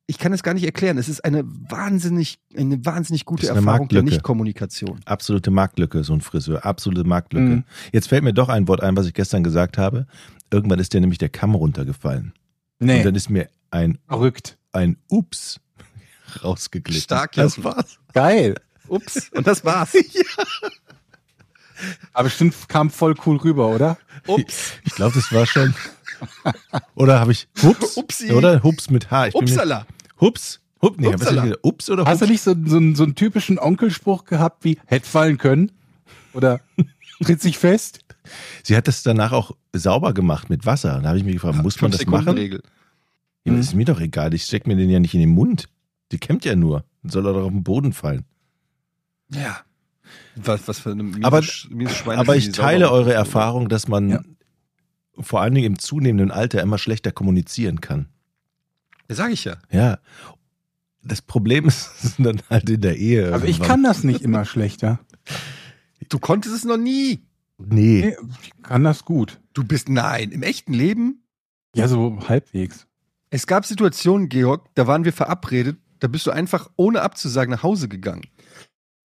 [SPEAKER 1] ich kann es gar nicht erklären. Es ist eine wahnsinnig, eine wahnsinnig gute
[SPEAKER 2] Das eine
[SPEAKER 1] Erfahrung der
[SPEAKER 2] Marktlücke.
[SPEAKER 1] Nichtkommunikation.
[SPEAKER 2] Absolute Marktlücke, so ein Friseur. Absolute Marktlücke.
[SPEAKER 3] Mhm.
[SPEAKER 2] Jetzt fällt mir doch ein Wort ein, was ich gestern gesagt habe. Irgendwann ist dir nämlich der Kamm runtergefallen. Und
[SPEAKER 3] Nee,
[SPEAKER 2] dann ist mir ein,
[SPEAKER 3] verrückt.
[SPEAKER 2] ein Ups rausgeglitten.
[SPEAKER 1] Stark,
[SPEAKER 2] Das
[SPEAKER 1] Jochen.
[SPEAKER 2] war's.
[SPEAKER 3] Geil.
[SPEAKER 1] Ups. Und das war's.
[SPEAKER 3] Aber bestimmt kam voll cool rüber, oder?
[SPEAKER 1] Ups.
[SPEAKER 2] Ich glaube, das war schon. Oder habe ich Hups?
[SPEAKER 1] Upsi.
[SPEAKER 2] Oder Hups mit H? Ich bin
[SPEAKER 1] Upsala.
[SPEAKER 2] Hups. Hup, nee,
[SPEAKER 1] Upsala.
[SPEAKER 2] hab ich gesagt? Ups oder
[SPEAKER 3] Hast du
[SPEAKER 2] Hups?
[SPEAKER 3] nicht so, so, einen- so einen typischen Onkelspruch gehabt wie hätte fallen können? Oder tritt sich fest?
[SPEAKER 2] Sie hat das danach auch sauber gemacht mit Wasser. Da habe ich mich gefragt, muss man das machen?
[SPEAKER 1] Regel.
[SPEAKER 2] Ja, das ist mir doch egal. Ich steck mir den ja nicht in den Mund. Die kämmt ja nur. Dann soll er doch auf den Boden fallen.
[SPEAKER 1] Ja. Was, was für eine miese,
[SPEAKER 2] Aber-
[SPEAKER 1] miese
[SPEAKER 2] Aber ich teile eure Erfahrung, dass man
[SPEAKER 3] Ja.
[SPEAKER 2] Vor allen Dingen im zunehmenden Alter immer schlechter kommunizieren kann.
[SPEAKER 1] Ja, sag ich ja.
[SPEAKER 2] Ja. Das Problem ist dann halt in der Ehe.
[SPEAKER 3] Also ich
[SPEAKER 2] irgendwann.
[SPEAKER 3] kann das nicht immer schlechter.
[SPEAKER 1] Du konntest es noch nie.
[SPEAKER 2] Nee.
[SPEAKER 3] Nee, ich kann das gut.
[SPEAKER 1] Du bist, nein, im echten Leben
[SPEAKER 3] Ja, so halbwegs.
[SPEAKER 1] Es gab Situationen, Georg, da waren wir verabredet, da bist du einfach ohne abzusagen nach Hause gegangen.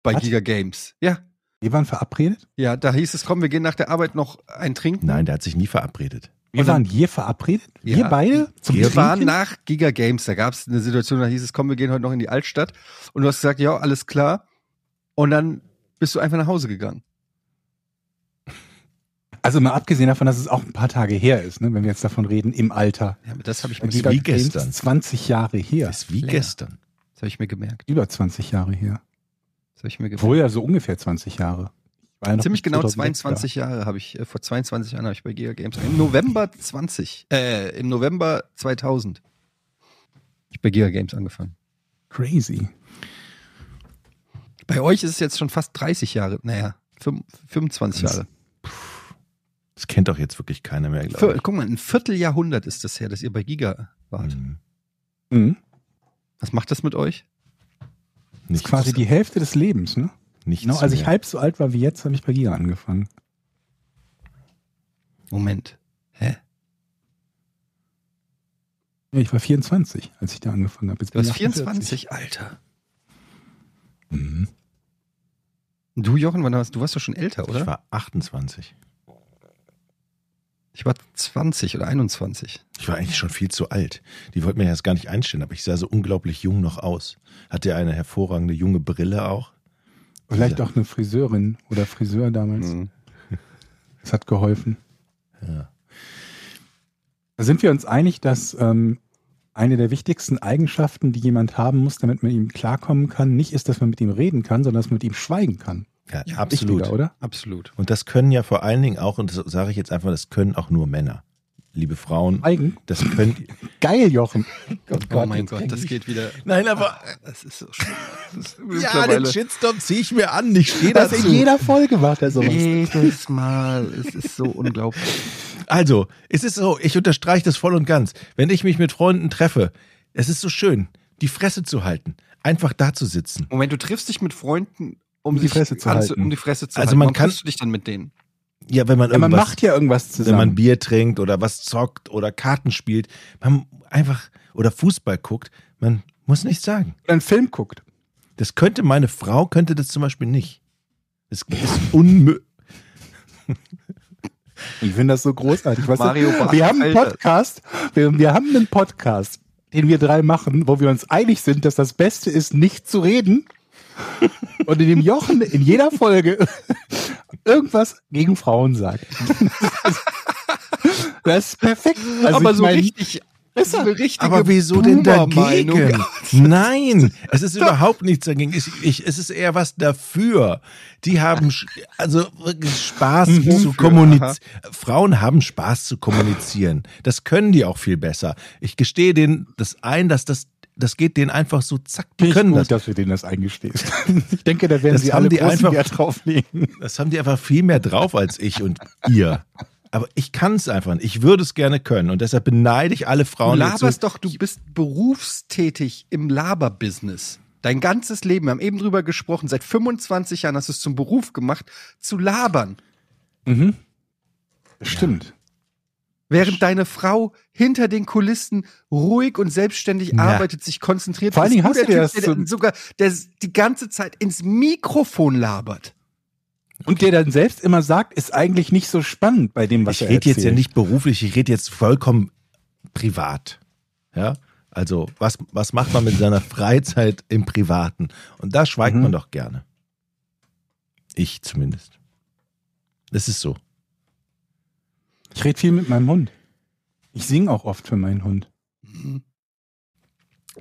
[SPEAKER 1] Bei
[SPEAKER 3] Was?
[SPEAKER 1] Giga Games. Ja.
[SPEAKER 3] Wir waren verabredet?
[SPEAKER 1] Ja, da hieß es, komm, wir gehen nach der Arbeit noch ein Trinken.
[SPEAKER 2] Nein, der hat sich nie verabredet.
[SPEAKER 3] Wir waren hier verabredet?
[SPEAKER 1] Ja.
[SPEAKER 3] Wir beide? Zum
[SPEAKER 1] wir waren
[SPEAKER 3] Trinken?
[SPEAKER 1] nach Giga Games, da gab es eine Situation, da hieß es, komm, wir gehen heute noch in die Altstadt. Und du hast gesagt, ja, alles klar. Und dann bist du einfach nach Hause gegangen.
[SPEAKER 3] Also mal abgesehen davon, dass es auch ein paar Tage her ist, ne, wenn wir jetzt davon reden, im Alter.
[SPEAKER 1] Ja, aber das habe ich,
[SPEAKER 3] Bei
[SPEAKER 1] mir-
[SPEAKER 2] wie
[SPEAKER 3] Giga Games
[SPEAKER 2] gestern.
[SPEAKER 3] 20 Jahre her.
[SPEAKER 2] Das ist wie
[SPEAKER 1] Länger.
[SPEAKER 2] gestern.
[SPEAKER 1] das hab ich mir gemerkt.
[SPEAKER 3] Über 20 Jahre her.
[SPEAKER 1] Das habe ich mir gemerkt.
[SPEAKER 3] Wohl ja so ungefähr 20 Jahre. Ja
[SPEAKER 1] Ziemlich genau
[SPEAKER 3] 2006
[SPEAKER 1] 22 Jahre habe ich, äh, vor 22 Jahren habe ich bei Giga Games, im November 20, äh, im November 2000 hab ich bei Giga Games angefangen.
[SPEAKER 3] Crazy.
[SPEAKER 1] Bei euch ist es jetzt schon fast 30 Jahre, naja, fünf- 25
[SPEAKER 2] Das-
[SPEAKER 1] Jahre.
[SPEAKER 2] Das kennt doch jetzt wirklich keiner mehr, glaube ich.
[SPEAKER 1] guck mal, ein Vierteljahrhundert ist das her, dass ihr bei Giga wart.
[SPEAKER 2] Hm,
[SPEAKER 3] Mhm.
[SPEAKER 1] Was macht das mit euch?
[SPEAKER 3] Das
[SPEAKER 2] Nichts,
[SPEAKER 3] ist quasi die Hälfte des Lebens, ne?
[SPEAKER 2] nichts
[SPEAKER 3] Genau, als ich halb so alt war wie jetzt, habe ich bei Giga angefangen.
[SPEAKER 1] Moment. Hä?
[SPEAKER 3] Ja, ich war 24, als ich da angefangen habe.
[SPEAKER 1] Du warst
[SPEAKER 3] ich 48.
[SPEAKER 1] 24, Alter.
[SPEAKER 3] Mhm.
[SPEAKER 1] Du, Jochen, wann warst du? warst doch schon älter, oder?
[SPEAKER 2] Ich war 28.
[SPEAKER 1] Ich war 20 oder 21.
[SPEAKER 2] Ich war eigentlich schon viel zu alt. Die wollten mir jetzt gar nicht einstellen, aber ich sah so unglaublich jung noch aus. Hatte eine hervorragende junge Brille auch.
[SPEAKER 3] Vielleicht
[SPEAKER 2] Ja.
[SPEAKER 3] auch eine Friseurin oder Friseur damals.
[SPEAKER 1] Mhm.
[SPEAKER 3] Das hat geholfen.
[SPEAKER 2] Ja.
[SPEAKER 3] Da sind wir uns einig, dass ähm, eine der wichtigsten Eigenschaften, die jemand haben muss, damit man ihm klarkommen kann, nicht ist, dass man mit ihm reden kann, sondern dass man mit ihm schweigen kann.
[SPEAKER 2] Ja,
[SPEAKER 1] Ja,
[SPEAKER 2] absolut.
[SPEAKER 3] Wichtiger, oder?
[SPEAKER 1] Absolut.
[SPEAKER 2] Und das können ja vor allen Dingen auch, und das sage ich jetzt einfach, das können auch nur Männer. Liebe Frauen,
[SPEAKER 3] Schweigen?
[SPEAKER 2] das könnt ihr.
[SPEAKER 3] Geil, Jochen.
[SPEAKER 1] oh mein Gott, das geht wieder.
[SPEAKER 2] Nein, aber.
[SPEAKER 1] Das ist so schlimm. Das ist
[SPEAKER 2] Ja, den Shitstorm ziehe ich mir an. Ich stehe
[SPEAKER 3] Das
[SPEAKER 2] dazu.
[SPEAKER 3] in jeder Folge macht er sowas.
[SPEAKER 1] Jedes Mal. Es ist so unglaublich.
[SPEAKER 2] Also, es ist so, ich unterstreiche das voll und ganz. Wenn ich mich mit Freunden treffe, es ist so schön, die Fresse zu halten. Einfach da zu sitzen.
[SPEAKER 1] Moment, du triffst dich mit Freunden, um,
[SPEAKER 3] Um die Fresse zu halten.
[SPEAKER 1] Um die Fresse zu
[SPEAKER 2] Also
[SPEAKER 1] halten.
[SPEAKER 2] man kann-
[SPEAKER 1] du dich dann mit denen?
[SPEAKER 2] Ja, wenn man
[SPEAKER 3] Ja, man macht ja irgendwas
[SPEAKER 2] wenn
[SPEAKER 3] zusammen.
[SPEAKER 2] man Bier trinkt oder was zockt oder Karten spielt, man einfach oder Fußball guckt, man muss nichts sagen.
[SPEAKER 3] Oder einen Film guckt.
[SPEAKER 2] Das könnte meine Frau könnte das zum Beispiel nicht. Das ist unmöglich.
[SPEAKER 3] Ich finde das so großartig. Weißt
[SPEAKER 1] Mario
[SPEAKER 3] du, wir haben einen. Podcast, wir, wir haben einen Podcast, den wir drei machen, wo wir uns einig sind, dass das Beste ist, nicht zu reden. Und in dem Jochen in jeder Folge irgendwas gegen Frauen sagt. Das ist perfekt. Also
[SPEAKER 1] Aber so
[SPEAKER 3] mein,
[SPEAKER 1] richtig Das ist eine richtige
[SPEAKER 2] Aber wieso denn dagegen? Nein, es ist überhaupt nichts dagegen. Ich, ich, es ist eher was dafür. Die haben also wirklich Spaß
[SPEAKER 1] Mhm.
[SPEAKER 2] zu kommunizieren. Frauen haben Spaß zu kommunizieren. Das können die auch viel besser. Ich gestehe denen das ein, dass das das geht denen einfach so zack. Die
[SPEAKER 3] ich
[SPEAKER 2] können
[SPEAKER 3] gut,
[SPEAKER 2] das.
[SPEAKER 3] dass wir denen das eingestehst. ich denke, da werden
[SPEAKER 2] Das
[SPEAKER 3] sie
[SPEAKER 2] haben
[SPEAKER 3] alle
[SPEAKER 2] die einfach-
[SPEAKER 3] Wert drauflegen.
[SPEAKER 2] Das haben die einfach viel mehr drauf als ich und ihr. Aber ich kann es einfach nicht. Ich würde es gerne können. Und deshalb beneide ich alle
[SPEAKER 1] Du
[SPEAKER 2] Frauen. die
[SPEAKER 1] laberst
[SPEAKER 2] so-
[SPEAKER 1] doch, du bist berufstätig im Laberbusiness. Dein ganzes Leben, wir haben eben drüber gesprochen, seit 25 Jahren hast du es zum Beruf gemacht, zu labern.
[SPEAKER 3] Mhm. Stimmt.
[SPEAKER 1] Während deine Frau hinter den Kulissen ruhig und selbstständig
[SPEAKER 2] Ja.
[SPEAKER 1] arbeitet, sich konzentriert.
[SPEAKER 3] Vor allen
[SPEAKER 1] bist
[SPEAKER 3] Dingen
[SPEAKER 1] du
[SPEAKER 3] hast
[SPEAKER 1] der
[SPEAKER 3] du dir
[SPEAKER 1] Typ, der
[SPEAKER 3] zum-
[SPEAKER 1] sogar der die ganze Zeit ins Mikrofon labert.
[SPEAKER 3] Und der dann selbst immer sagt, ist eigentlich nicht so spannend bei dem, was
[SPEAKER 2] ich
[SPEAKER 3] er
[SPEAKER 2] rede jetzt ja
[SPEAKER 3] erzählt.
[SPEAKER 2] nicht beruflich, ich rede jetzt vollkommen privat. Ja, also was, was macht man mit seiner Freizeit im Privaten? Und da schweigt
[SPEAKER 3] Mhm.
[SPEAKER 2] man doch gerne. Ich zumindest. Das ist so.
[SPEAKER 3] Ich rede viel mit meinem Hund. Ich singe auch oft für meinen Hund.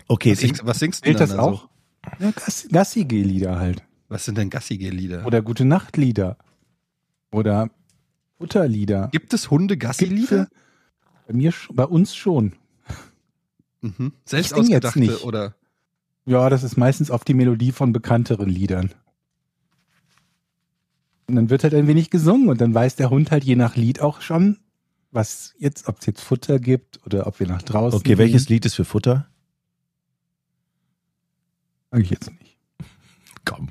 [SPEAKER 2] Okay,
[SPEAKER 1] Was singst, was singst du denn
[SPEAKER 3] das
[SPEAKER 1] also?
[SPEAKER 3] auch? Ja, Gassi- Gassi-Geh-Lieder halt.
[SPEAKER 1] Was sind denn Gassi-Lieder?
[SPEAKER 3] Oder gute Nachtlieder. Oder Futterlieder.
[SPEAKER 1] Gibt es Hunde-Gassi-Lieder?
[SPEAKER 3] Bei mir, bei uns schon.
[SPEAKER 1] Mhm. Selbst
[SPEAKER 3] Ich sing jetzt
[SPEAKER 1] ausgedachte
[SPEAKER 3] nicht.
[SPEAKER 1] oder
[SPEAKER 3] Ja, das ist meistens auf die Melodie von bekannteren Liedern. Und dann wird halt ein wenig gesungen und dann weiß der Hund halt je nach Lied auch schon, was jetzt, ob es jetzt Futter gibt oder ob wir nach draußen
[SPEAKER 2] okay, welches
[SPEAKER 3] gehen.
[SPEAKER 2] Lied ist für Futter?
[SPEAKER 3] Sag ich jetzt nicht.
[SPEAKER 2] Komm,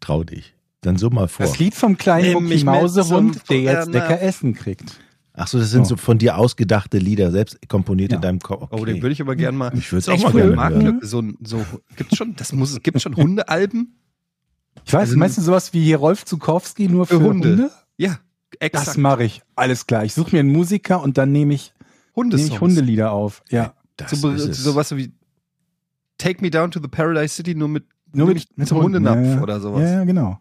[SPEAKER 2] trau dich. Dann so mal vor.
[SPEAKER 3] Das Lied vom kleinen Mucki Mausehund, der jetzt
[SPEAKER 1] Futtern.
[SPEAKER 3] lecker Essen kriegt.
[SPEAKER 2] Ach so, das sind
[SPEAKER 3] Oh.
[SPEAKER 2] so von dir ausgedachte Lieder, selbst komponiert
[SPEAKER 3] Ja.
[SPEAKER 2] in deinem Kopf. Okay.
[SPEAKER 1] Oh, den würde ich aber gerne mal.
[SPEAKER 2] ich würde es auch mal gerne
[SPEAKER 1] Marken-
[SPEAKER 2] hören.
[SPEAKER 1] So, so gibt's schon, das muss, gibt's schon Hundealben
[SPEAKER 3] Ich weiß,
[SPEAKER 1] Also-
[SPEAKER 3] meinst du sowas wie hier Rolf Zukowski nur für,
[SPEAKER 1] für Hunde?
[SPEAKER 3] Hunde?
[SPEAKER 1] Ja,
[SPEAKER 3] Das
[SPEAKER 1] exakt.
[SPEAKER 3] mache ich. Alles klar. Ich suche mir einen Musiker und dann nehme ich, nehme
[SPEAKER 1] Hundesongs.
[SPEAKER 3] ich Hundelieder auf. Ja.
[SPEAKER 2] Das
[SPEAKER 1] So,
[SPEAKER 2] ist
[SPEAKER 1] sowas wie Take Me Down to the Paradise City nur mit,
[SPEAKER 3] Nur mit,
[SPEAKER 1] mit zum Hundenapf
[SPEAKER 3] ja, ja.
[SPEAKER 1] oder sowas.
[SPEAKER 3] Ja, ja, genau.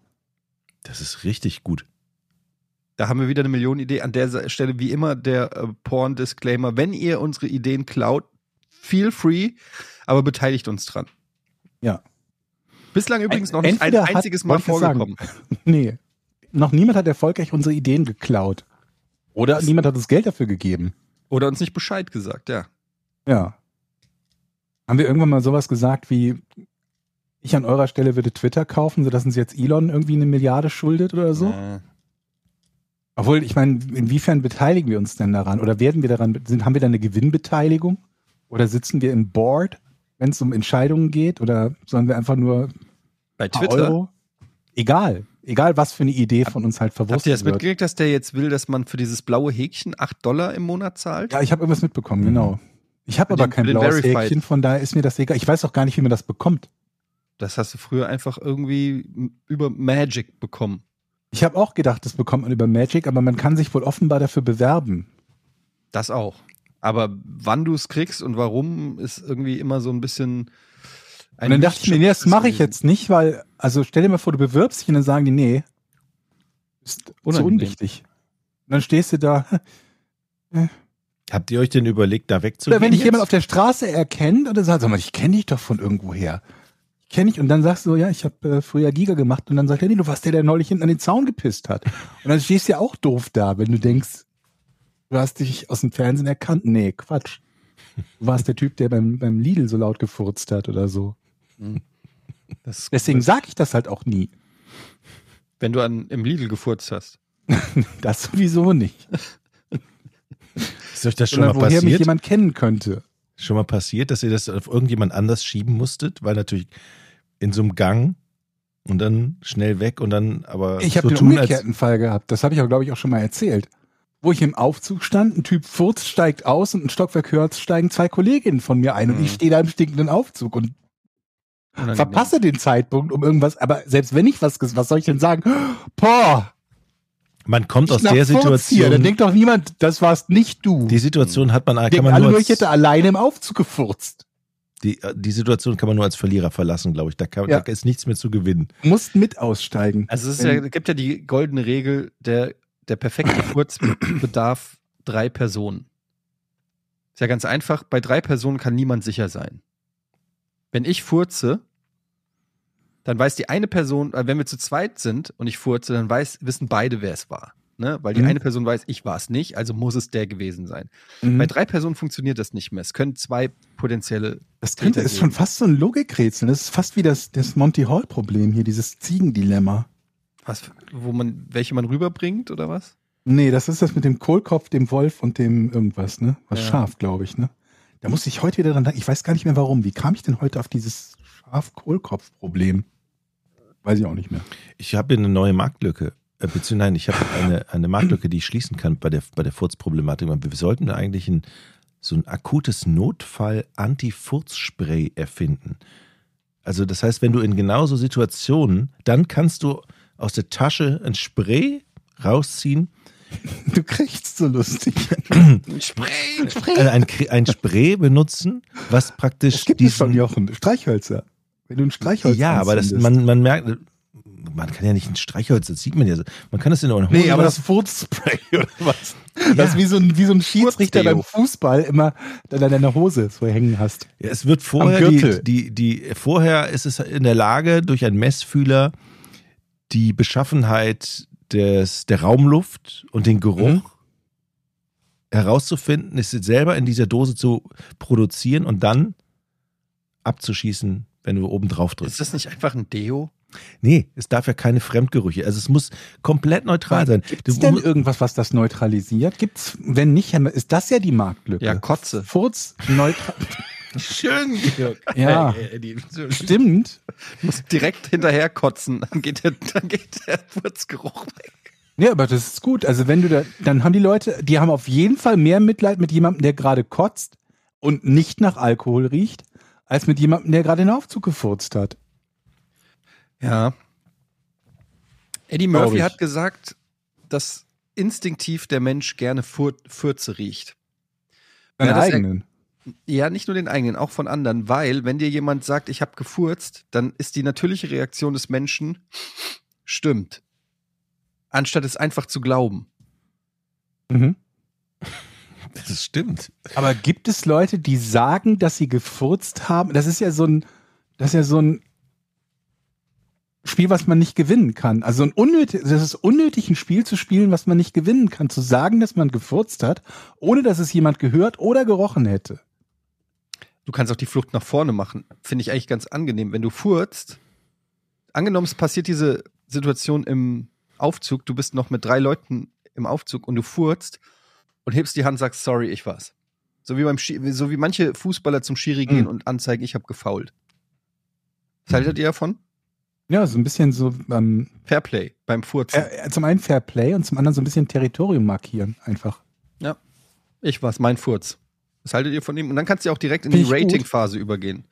[SPEAKER 2] das ist richtig gut.
[SPEAKER 1] Da haben wir wieder eine Million Idee. An der Stelle wie immer der äh, Porn-Disclaimer. Wenn ihr unsere Ideen klaut, feel free, aber beteiligt uns dran.
[SPEAKER 3] Ja.
[SPEAKER 1] Bislang übrigens noch nicht ein einziges Mal vorgekommen.
[SPEAKER 3] Nee. Noch niemand hat erfolgreich unsere Ideen geklaut. Oder niemand hat uns Geld dafür gegeben.
[SPEAKER 1] Oder uns nicht Bescheid gesagt, ja.
[SPEAKER 3] Ja. Haben wir irgendwann mal sowas gesagt wie, ich an eurer Stelle würde Twitter kaufen, sodass uns jetzt Elon irgendwie eine Milliarde schuldet oder so?
[SPEAKER 1] Äh,
[SPEAKER 3] Obwohl, ich meine, inwiefern beteiligen wir uns denn daran? Oder werden wir daran, sind, haben wir da eine Gewinnbeteiligung? Oder sitzen wir im Board, wenn es um Entscheidungen geht? Oder sollen wir einfach nur
[SPEAKER 1] bei Twitter.
[SPEAKER 3] Euro? Egal. Egal, was für eine Idee von uns halt
[SPEAKER 1] Habt ihr
[SPEAKER 3] verwurstet
[SPEAKER 1] das
[SPEAKER 3] wird.
[SPEAKER 1] mitgekriegt, dass der jetzt will, dass man für dieses blaue Häkchen 8 Dollar im Monat zahlt?
[SPEAKER 3] Ja, ich habe irgendwas mitbekommen, genau. Ich habe aber
[SPEAKER 1] den-
[SPEAKER 3] kein blaues
[SPEAKER 1] Verified.
[SPEAKER 3] Häkchen, von daher ist mir das egal. Ich weiß auch gar nicht, wie man das bekommt.
[SPEAKER 1] Das hast du früher einfach irgendwie über Magic bekommen.
[SPEAKER 3] Ich habe auch gedacht, das bekommt man über Magic, aber man kann sich wohl offenbar dafür bewerben.
[SPEAKER 1] Das auch. Aber wann du es kriegst und warum, ist irgendwie immer so ein bisschen.
[SPEAKER 3] Und dann dachte ich mir, nee, das mache ich jetzt nicht, weil, also stell dir mal vor, du bewirbst dich und dann sagen die, nee, ist
[SPEAKER 1] Unangenehm.
[SPEAKER 3] unwichtig. Und dann stehst du da.
[SPEAKER 2] Habt ihr euch denn überlegt, da wegzugehen?
[SPEAKER 3] Oder wenn dich jemand auf der Straße erkennt und er sagt, sag mal, ich kenne dich doch von irgendwoher. Ich kenne dich und dann sagst du, so, ja, ich habe äh, früher Giga gemacht und dann sagt er, nee, du warst der, der neulich hinten an den Zaun gepisst hat. Und dann stehst du ja auch doof da, wenn du denkst, du hast dich aus dem Fernsehen erkannt. Nee, Quatsch. Du warst der Typ, der beim, beim Lidl so laut gefurzt hat oder so.
[SPEAKER 1] Das,
[SPEAKER 3] Deswegen sage ich das halt auch nie.
[SPEAKER 1] Wenn du an, im Lidl gefurzt hast.
[SPEAKER 3] Das sowieso nicht.
[SPEAKER 2] Ist euch das schon mal
[SPEAKER 3] Sondern woher mich
[SPEAKER 2] passiert?
[SPEAKER 3] jemand kennen könnte.
[SPEAKER 2] Schon mal passiert, dass ihr das auf irgendjemand anders schieben musstet? Weil natürlich in so einem Gang und dann schnell weg und dann aber
[SPEAKER 3] Ich habe
[SPEAKER 2] so
[SPEAKER 3] den umgekehrten Fall gehabt. Das habe ich auch, glaube ich, auch schon mal erzählt. Wo ich im Aufzug stand, ein Typ furzt, steigt aus und ein Stockwerk höher steigen zwei Kolleginnen von mir ein und
[SPEAKER 1] Mhm.
[SPEAKER 3] ich stehe da im stinkenden Aufzug und
[SPEAKER 1] Unangenehm.
[SPEAKER 3] verpasse den Zeitpunkt um irgendwas. Aber selbst wenn ich was, was soll ich denn sagen? Boah,
[SPEAKER 2] man kommt
[SPEAKER 3] ich
[SPEAKER 2] aus der
[SPEAKER 3] Furz hier.
[SPEAKER 2] Situation.
[SPEAKER 3] Dann denkt doch niemand, das warst nicht du.
[SPEAKER 2] die Situation hat man, kann
[SPEAKER 3] Denken
[SPEAKER 2] man
[SPEAKER 3] alle
[SPEAKER 2] nur als,
[SPEAKER 3] ich hätte alleine im Aufzug gefurzt.
[SPEAKER 2] die, die Situation kann man nur als Verlierer verlassen, glaube ich. Da, kann,
[SPEAKER 3] Ja.
[SPEAKER 2] da ist nichts mehr zu gewinnen.
[SPEAKER 3] Musst mit aussteigen.
[SPEAKER 1] Also es ja, gibt ja die goldene Regel, der, der perfekte Furz bedarf drei Personen. Ist ja ganz einfach, bei drei Personen kann niemand sicher sein. Wenn ich furze, dann weiß die eine Person, äh, wenn wir zu zweit sind und ich furze, dann weiß, wissen beide, wer es war. Ne? Weil die
[SPEAKER 3] Mhm.
[SPEAKER 1] eine Person weiß, ich war es nicht, also muss es der gewesen sein.
[SPEAKER 3] Mhm.
[SPEAKER 1] Bei drei Personen funktioniert das nicht mehr. Es können zwei potenzielle.
[SPEAKER 3] Das könnte, ist schon fast so ein Logikrätsel. Das ist fast wie das, das Monty Hall-Problem hier, dieses Ziegendilemma.
[SPEAKER 1] Was, wo man, welche man rüberbringt oder was?
[SPEAKER 3] Nee, das ist das mit dem Kohlkopf, dem Wolf und dem irgendwas, ne? Was
[SPEAKER 1] Ja.
[SPEAKER 3] Schaf, glaube ich, ne? Da muss ich heute wieder dran denken. Ich weiß gar nicht mehr warum. Wie kam ich denn heute auf dieses Schaf-Kohlkopf-Problem? Weiß ich auch nicht mehr.
[SPEAKER 2] Ich habe eine neue Marktlücke. Äh, beziehungsweise nein, ich habe eine, eine Marktlücke, die ich schließen kann bei der, bei der Furzproblematik. Wir sollten eigentlich ein, so ein akutes Notfall-Anti-Furz-Spray erfinden. Also das heißt, wenn du in genauso Situationen, dann kannst du aus der Tasche ein Spray rausziehen,
[SPEAKER 3] Du kriegst so lustig.
[SPEAKER 1] Spray!
[SPEAKER 2] also ein, ein Spray benutzen, was praktisch
[SPEAKER 3] Es gibt es schon,
[SPEAKER 2] diesen-
[SPEAKER 3] Jochen. Streichhölzer. Wenn du ein Streichholz
[SPEAKER 2] Ja, aber das, man, man merkt, man kann ja nicht ein Streichholz, das sieht man ja so. Man kann das in euren
[SPEAKER 3] Nee, aber das. Furzspray oder was? Das ist wie so ein, wie so ein Schiedsrichter beim Fußball immer an deiner Hose so hängen hast.
[SPEAKER 2] Ja, es wird vorher, die, die, die, vorher ist es in der Lage, durch einen Messfühler die Beschaffenheit des, der Raumluft und den Geruch
[SPEAKER 3] Mhm.
[SPEAKER 2] herauszufinden, es selber in dieser Dose zu produzieren und dann abzuschießen, wenn du oben drauf
[SPEAKER 1] Ist
[SPEAKER 2] drückst.
[SPEAKER 1] das nicht einfach ein Deo?
[SPEAKER 2] Nee, es darf ja keine Fremdgerüche. Also es muss komplett neutral sein.
[SPEAKER 3] Gibt es denn irgendwas, was das neutralisiert? Gibt's, wenn nicht, ist das ja die Marktlücke.
[SPEAKER 1] Ja, Kotze.
[SPEAKER 3] Furz neutral.
[SPEAKER 2] Schön, Georg.
[SPEAKER 3] Ja.
[SPEAKER 2] So-
[SPEAKER 3] Stimmt.
[SPEAKER 1] Muss direkt hinterher kotzen, dann geht der, dann geht der Furzgeruch weg.
[SPEAKER 3] Ja, aber das ist gut. Also wenn du da, dann haben die Leute, die haben auf jeden Fall mehr Mitleid mit jemandem, der gerade kotzt und nicht nach Alkohol riecht, als mit jemandem, der gerade den Aufzug gefurzt hat.
[SPEAKER 1] Ja. Eddie Murphy hat gesagt, dass instinktiv der Mensch gerne Fur Fürze riecht. Das-
[SPEAKER 3] eigenen.
[SPEAKER 1] Ja, nicht nur den eigenen, auch von anderen, weil wenn dir jemand sagt, ich habe gefurzt, dann ist die natürliche Reaktion des Menschen stimmt. Anstatt es einfach zu glauben.
[SPEAKER 3] Mhm.
[SPEAKER 2] Das stimmt.
[SPEAKER 3] Aber gibt es Leute, die sagen, dass sie gefurzt haben? Das ist ja so ein, das ist ja so ein Spiel, was man nicht gewinnen kann. Also ein unnötig, das ist unnötig, ein Spiel zu spielen, was man nicht gewinnen kann. Zu sagen, dass man gefurzt hat, ohne dass es jemand gehört oder gerochen hätte.
[SPEAKER 1] Du kannst auch die Flucht nach vorne machen. Finde ich eigentlich ganz angenehm. Wenn du furzt, angenommen, es passiert diese Situation im Aufzug, du bist noch mit drei Leuten im Aufzug und du furzt und hebst die Hand, sagst, sorry, ich war's. So wie beim so wie manche Fußballer zum Schiri gehen
[SPEAKER 3] Mhm.
[SPEAKER 1] und anzeigen, ich habe gefault. Was haltet ihr davon?
[SPEAKER 3] Ja, so ein bisschen so, ähm,
[SPEAKER 1] Fairplay beim Furzen.
[SPEAKER 3] äh, zum einen Fair Play und zum anderen so ein bisschen Territorium markieren, einfach.
[SPEAKER 1] Ich war's, mein Furz. Was haltet ihr von ihm? Und dann kannst du auch direkt in
[SPEAKER 3] Find
[SPEAKER 1] die. Rating-Phase übergehen.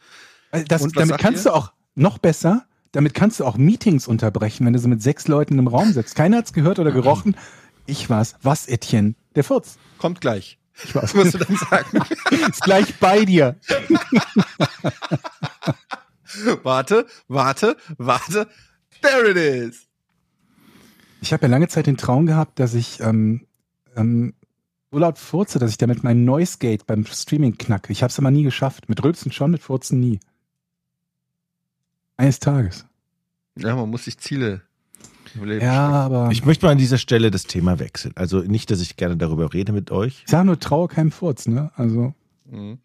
[SPEAKER 3] Also Das, damit kannst
[SPEAKER 1] ihr?
[SPEAKER 3] du auch noch besser, damit kannst du auch Meetings unterbrechen, wenn du so mit sechs Leuten im Raum sitzt. Keiner hat's gehört oder gerochen. Ich war's. Was, Etienne? Der Furz.
[SPEAKER 1] Kommt gleich.
[SPEAKER 3] Ich war's.
[SPEAKER 1] Was wirst du dann sagen?
[SPEAKER 3] Ist gleich bei dir.
[SPEAKER 1] warte, warte, warte. There it is.
[SPEAKER 3] Ich habe ja lange Zeit den Traum gehabt, dass ich ähm, ähm, so laut furze, dass ich damit mein Noise Gate beim Streaming knacke. Ich habe es aber nie geschafft. Mit Rülpsen schon, mit Furzen nie. Eines Tages.
[SPEAKER 1] Ja, man muss sich Ziele im Leben
[SPEAKER 3] Ja, aber ich,
[SPEAKER 2] Ich möchte mal an dieser Stelle das Thema wechseln. Also nicht, dass ich gerne darüber rede mit euch.
[SPEAKER 3] sage nur, traue keinem Furz, ne? Also,
[SPEAKER 1] stecken. Mhm.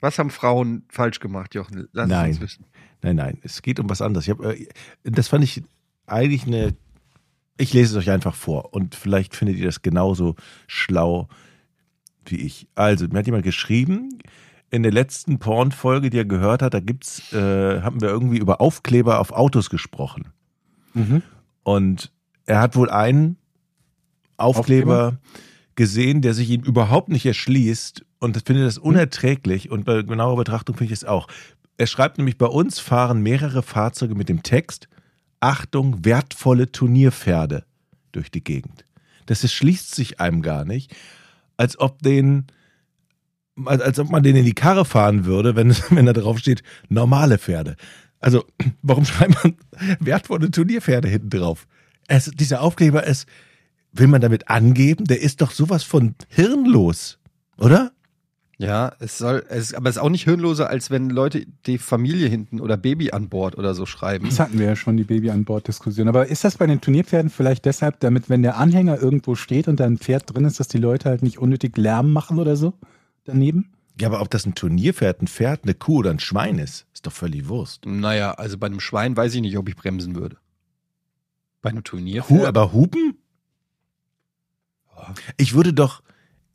[SPEAKER 1] Was haben Frauen falsch gemacht, Jochen? Lass
[SPEAKER 2] Nein.
[SPEAKER 1] es uns wissen.
[SPEAKER 2] Nein, nein, es geht um was anderes. Ich hab, äh, das fand ich eigentlich eine. Ich lese es euch einfach vor und vielleicht findet ihr das genauso schlau wie ich. Also, mir hat jemand geschrieben, in der letzten Porn-Folge, die er gehört hat, da gibt's, äh, haben wir irgendwie über Aufkleber auf Autos gesprochen.
[SPEAKER 3] mhm.
[SPEAKER 2] Und er hat wohl einen Aufkleber, gesehen, der sich ihm überhaupt nicht erschließt und findet das unerträglich und bei genauer Betrachtung finde ich es auch. Er schreibt nämlich, bei uns fahren mehrere Fahrzeuge mit dem Text Achtung, wertvolle Turnierpferde durch die Gegend. Das erschließt sich einem gar nicht, als ob den als, ob man den in die Karre fahren würde, wenn, wenn da drauf steht, normale Pferde. Also, warum schreibt man wertvolle Turnierpferde hinten drauf? Es, dieser Aufkleber ist, will man damit angeben, der ist doch sowas von hirnlos, oder?
[SPEAKER 1] Ja, es soll, es, aber es ist auch nicht hirnloser, als wenn Leute die Familie hinten oder Baby an Bord oder so schreiben.
[SPEAKER 3] Das hatten wir ja schon, die Baby an Bord Diskussion. Aber ist das bei den Turnierpferden vielleicht deshalb, damit, wenn der Anhänger irgendwo steht und da ein Pferd drin ist, dass die Leute halt nicht unnötig Lärm machen oder so daneben?
[SPEAKER 2] Ja, aber ob das ein Turnierpferd, ein Pferd, eine Kuh oder ein Schwein ist, ist doch völlig Wurst.
[SPEAKER 1] Naja, also bei einem Schwein weiß ich nicht, ob ich bremsen würde. Bei einem Turnier.
[SPEAKER 2] Hu aber Hupen? Ich würde doch,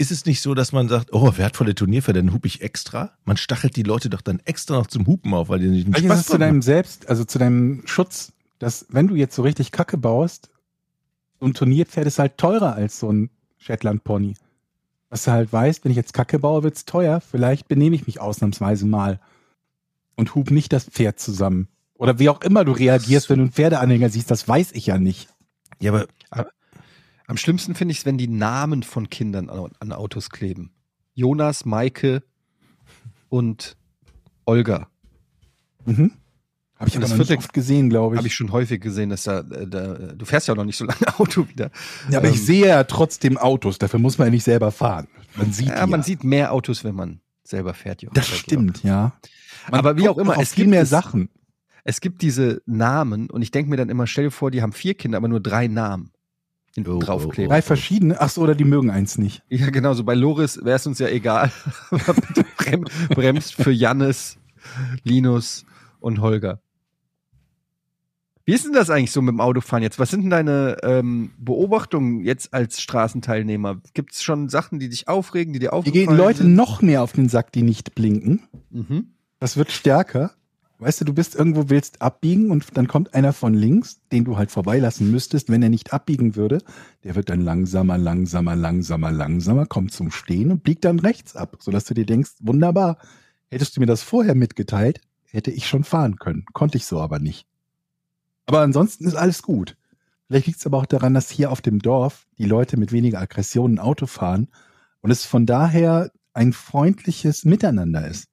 [SPEAKER 2] ist es nicht so, dass man sagt, oh, wertvolle Turnierpferde, dann hupe ich extra? Man stachelt die Leute doch dann extra noch zum Hupen auf, weil die nicht einen
[SPEAKER 3] Vielleicht ist es
[SPEAKER 2] Spaß
[SPEAKER 3] zu deinem Selbst, also zu deinem Schutz, dass wenn du jetzt so richtig Kacke baust, so ein Turnierpferd ist halt teurer als so ein Shetland Pony. Was du halt weißt, wenn ich jetzt Kacke baue, wird's teuer. Vielleicht benehme ich mich ausnahmsweise mal und hub nicht das Pferd zusammen. Oder wie auch immer du reagierst, wenn du einen Pferdeanhänger siehst, das weiß ich ja nicht.
[SPEAKER 2] Ja, aber
[SPEAKER 1] Am schlimmsten finde ich es, wenn die Namen von Kindern an, an Autos kleben. Jonas, Maike und Olga.
[SPEAKER 3] Mhm. Habe ich aber
[SPEAKER 1] das
[SPEAKER 3] noch
[SPEAKER 1] vierte-
[SPEAKER 3] oft gesehen, glaube ich.
[SPEAKER 1] Habe ich schon häufig gesehen, dass da, äh, da, du fährst ja auch noch nicht so lange Auto wieder.
[SPEAKER 3] ja, aber ich
[SPEAKER 1] ähm,
[SPEAKER 3] sehe ja trotzdem Autos, dafür muss man ja nicht selber fahren. Man sieht
[SPEAKER 1] Ja,
[SPEAKER 3] die
[SPEAKER 1] man
[SPEAKER 3] ja.
[SPEAKER 1] sieht mehr Autos, wenn man selber fährt. Johann,
[SPEAKER 3] Das stimmt, ja. Man
[SPEAKER 1] Aber wie auch immer, es gibt
[SPEAKER 3] mehr
[SPEAKER 1] es-
[SPEAKER 3] Sachen.
[SPEAKER 1] Es gibt diese Namen und ich denke mir dann immer, stell dir vor, die haben vier Kinder, aber nur drei Namen hinten
[SPEAKER 2] Oh, oh,
[SPEAKER 1] draufkleben.
[SPEAKER 3] Drei verschiedene, ach so, oder die mögen eins nicht.
[SPEAKER 1] Ja, genau, so bei Loris wäre es uns ja egal. Brem, bremst für Jannis, Linus und Holger. Wie ist denn das eigentlich so mit dem Autofahren jetzt? Was sind denn deine ähm, Beobachtungen jetzt als Straßenteilnehmer? Gibt es schon Sachen, die dich aufregen, die dir
[SPEAKER 3] Hier
[SPEAKER 1] aufgefallen
[SPEAKER 3] gehen Leute
[SPEAKER 1] sind?
[SPEAKER 3] noch mehr auf den Sack, die nicht blinken.
[SPEAKER 1] Mhm.
[SPEAKER 3] Das wird stärker. Weißt du, du bist irgendwo, willst abbiegen und dann kommt einer von links, den du halt vorbeilassen müsstest, wenn er nicht abbiegen würde. Der wird dann langsamer, langsamer, langsamer, langsamer, kommt zum Stehen und biegt dann rechts ab, sodass du dir denkst, wunderbar, hättest du mir das vorher mitgeteilt, hätte ich schon fahren können. Konnte ich so aber nicht. Aber ansonsten ist alles gut. Vielleicht liegt es aber auch daran, dass hier auf dem Dorf die Leute mit weniger Aggressionen Auto fahren und es von daher ein freundliches Miteinander ist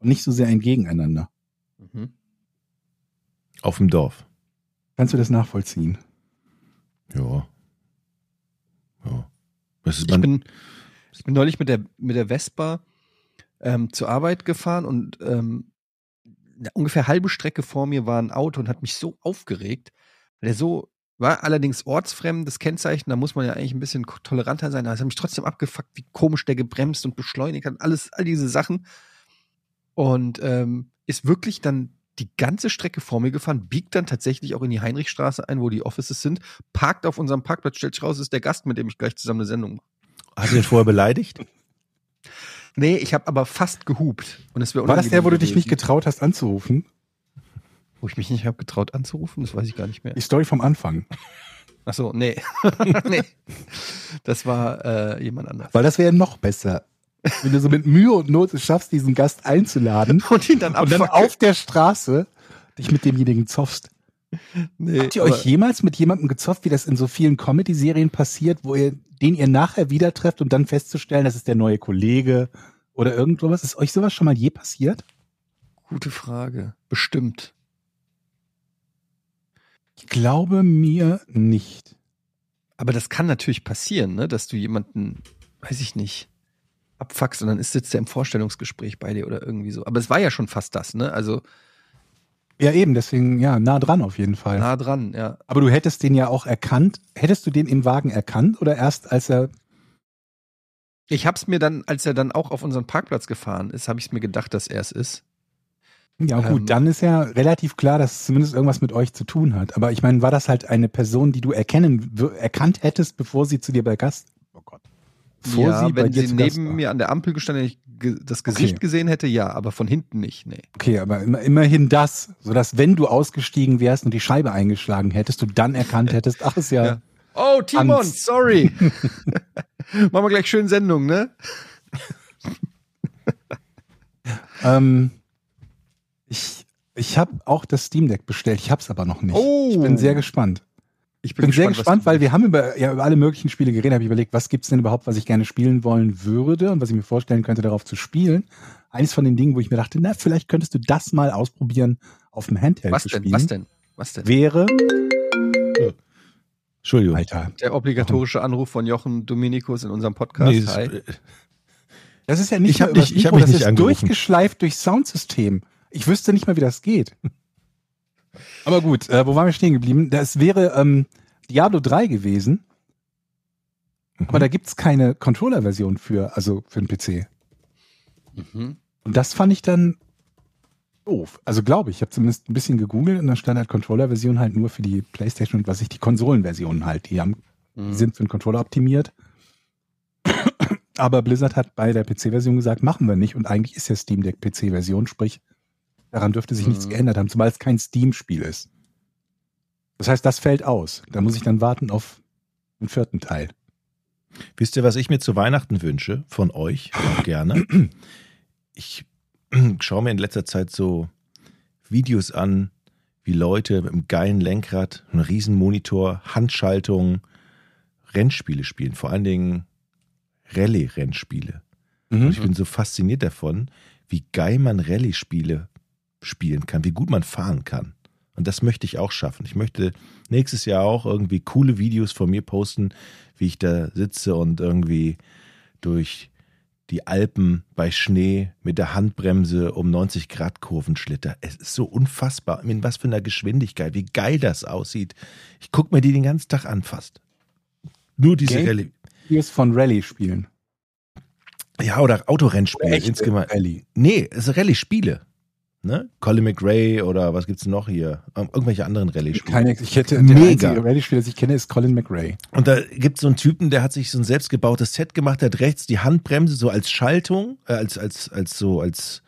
[SPEAKER 3] und nicht so sehr ein Gegeneinander.
[SPEAKER 1] Mhm.
[SPEAKER 2] auf dem Dorf.
[SPEAKER 3] Kannst du das nachvollziehen?
[SPEAKER 2] Ja. Ja. Das ist
[SPEAKER 1] Ich bin, ich bin neulich mit der, mit der Vespa ähm, zur Arbeit gefahren und ähm, ungefähr halbe Strecke vor mir war ein Auto und hat mich so aufgeregt, weil der so war allerdings ortsfremdes Kennzeichen, da muss man ja eigentlich ein bisschen toleranter sein. Da hat er mich trotzdem abgefuckt, wie komisch der gebremst und beschleunigt hat, alles, all diese Sachen. Und ähm, ist wirklich dann die ganze Strecke vor mir gefahren, biegt dann tatsächlich auch in die Heinrichstraße ein, wo die Offices sind, parkt auf unserem Parkplatz, stellt sich raus, ist der Gast, mit dem ich gleich zusammen eine Sendung mache.
[SPEAKER 2] hast du den vorher beleidigt?
[SPEAKER 1] Nee, ich habe aber fast gehupt. Und es
[SPEAKER 3] War das der, wo du dich nicht getraut hast anzurufen?
[SPEAKER 1] Wo ich mich nicht habe getraut anzurufen? Das weiß ich gar nicht mehr.
[SPEAKER 3] Die Story vom Anfang.
[SPEAKER 1] Ach so, nee. nee. Das war äh, jemand anderes.
[SPEAKER 3] Weil das wäre noch besser. Wenn du so mit Mühe und Not es schaffst, diesen Gast einzuladen
[SPEAKER 1] Und ihn dann
[SPEAKER 3] und dann auf der Straße dich mit demjenigen zoffst.
[SPEAKER 1] Nee,
[SPEAKER 3] Habt ihr euch jemals mit jemandem gezofft, wie das in so vielen Comedy-Serien passiert, wo ihr den ihr nachher wieder trefft und dann festzustellen, das ist der neue Kollege oder irgend sowas? Ist euch sowas schon mal je passiert?
[SPEAKER 1] Gute Frage. Bestimmt.
[SPEAKER 3] Ich glaube mir nicht.
[SPEAKER 1] Aber das kann natürlich passieren, ne? dass du jemanden, weiß ich nicht, abfuckst und dann ist, sitzt der im Vorstellungsgespräch bei dir oder irgendwie so. Aber es war ja schon fast das, ne? Also
[SPEAKER 3] Ja, eben, deswegen, ja, nah dran auf jeden Fall.
[SPEAKER 1] nah dran, ja.
[SPEAKER 3] Aber du hättest den ja auch erkannt. Hättest du den im Wagen erkannt oder erst als er.
[SPEAKER 1] Ich hab's mir dann, als er dann auch auf unseren Parkplatz gefahren ist, habe ich mir gedacht, dass er es ist.
[SPEAKER 3] Ja, gut,
[SPEAKER 1] Ähm.
[SPEAKER 3] dann ist ja relativ klar, dass es zumindest irgendwas mit euch zu tun hat. Aber ich meine, war das halt eine Person, die du erkennen, erkannt hättest, bevor sie zu dir bei Gast? Bevor
[SPEAKER 1] ja,
[SPEAKER 3] sie
[SPEAKER 1] wenn sie
[SPEAKER 3] Gast
[SPEAKER 1] neben
[SPEAKER 3] war.
[SPEAKER 1] mir an der Ampel gestanden hätte, ich das Gesicht
[SPEAKER 3] Okay.
[SPEAKER 1] gesehen hätte, ja, aber von hinten nicht, nee.
[SPEAKER 3] Okay, aber immer, immerhin das, sodass wenn du ausgestiegen wärst und die Scheibe eingeschlagen hättest, du dann erkannt hättest, ach, ist ja.
[SPEAKER 1] Ja. Oh, Timon,
[SPEAKER 3] Angst.
[SPEAKER 1] sorry. Machen wir gleich schön Sendung, ne?
[SPEAKER 3] Ähm, ich ich habe auch das Steam Deck bestellt, ich habe es aber noch nicht.
[SPEAKER 1] Oh.
[SPEAKER 3] Ich bin sehr gespannt.
[SPEAKER 1] Ich
[SPEAKER 3] Ich bin sehr
[SPEAKER 1] was
[SPEAKER 3] gespannt, weil wir haben über, ja, über alle möglichen Spiele geredet, habe ich überlegt, was gibt's denn überhaupt, was ich gerne spielen wollen würde und was ich mir vorstellen könnte, darauf zu spielen. Eines von den Dingen, wo ich mir dachte, na, vielleicht könntest du das mal ausprobieren, auf dem Handheld
[SPEAKER 1] Was
[SPEAKER 3] zu
[SPEAKER 1] denn?
[SPEAKER 3] spielen.
[SPEAKER 1] Was denn? Was denn?
[SPEAKER 3] Wäre,
[SPEAKER 2] Entschuldigung.
[SPEAKER 3] Alter,
[SPEAKER 1] Der obligatorische Anruf von Jochen Dominikus in unserem Podcast.
[SPEAKER 2] Nee, das-
[SPEAKER 1] Hi.
[SPEAKER 3] ich Das ist ja nicht
[SPEAKER 2] Ich hab dich- ich hab mich
[SPEAKER 3] das
[SPEAKER 2] nicht
[SPEAKER 3] ist
[SPEAKER 2] angerufen.
[SPEAKER 3] durchgeschleift durch Soundsystem. Ich wüsste nicht mal, wie das geht. Aber gut, äh, wo waren wir stehen geblieben? Das wäre ähm, Diablo 3 gewesen, aber da gibt's keine Controller-Version für, also für den PC.
[SPEAKER 1] Mhm.
[SPEAKER 3] Und das fand ich dann doof. Also glaube ich, ich habe zumindest ein bisschen gegoogelt und dann stand halt Controller-Version halt nur für die Playstation und was ich die Konsolenversionen halt, die haben
[SPEAKER 1] Mhm.
[SPEAKER 3] die sind für den Controller optimiert. Aber Blizzard hat bei der PC-Version gesagt, machen wir nicht. Und eigentlich ist ja Steam Deck PC-Version, sprich, daran dürfte sich nichts
[SPEAKER 1] Mhm.
[SPEAKER 3] geändert haben, zumal es kein Steam-Spiel ist. Das heißt, das fällt aus. Da muss ich dann warten auf den vierten Teil.
[SPEAKER 2] Wisst ihr, was ich mir zu Weihnachten wünsche? Von euch auch gerne. Ich schaue mir in letzter Zeit so Videos an, wie Leute mit einem geilen Lenkrad, einem riesen Monitor, Handschaltung, Rennspiele spielen. Vor allen Dingen Rallye-Rennspiele. Und ich bin so fasziniert davon, wie geil man Rallye-Spiele spielen kann, wie gut man fahren kann. Und das möchte ich auch schaffen. Ich möchte nächstes Jahr auch irgendwie coole Videos von mir posten, wie ich da sitze und irgendwie durch die Alpen bei Schnee mit der Handbremse um 90 Grad Kurven schlitter. Es ist so unfassbar, in was für einer Geschwindigkeit, wie geil das aussieht. Ich gucke mir die den ganzen Tag an fast. Nur diese
[SPEAKER 3] Game-
[SPEAKER 2] Rallye.
[SPEAKER 3] Videos von Rallye-Spielen.
[SPEAKER 2] Ja, oder Autorennspiele insgesamt.
[SPEAKER 3] Rallye.
[SPEAKER 2] Nee, es sind Rallye-Spiele. Ne? Colin McRae oder was gibt's noch hier? Ähm, Irgendwelche anderen Rallye-Spiele.
[SPEAKER 3] Ich hätte,
[SPEAKER 2] Mega.
[SPEAKER 3] der einzige Rallye-Spieler, das ich kenne, ist Colin McRae.
[SPEAKER 2] Und da gibt's so einen Typen, der hat sich so ein selbstgebautes Set gemacht, der hat rechts die Handbremse so als Schaltung, äh, als, als, als so, als,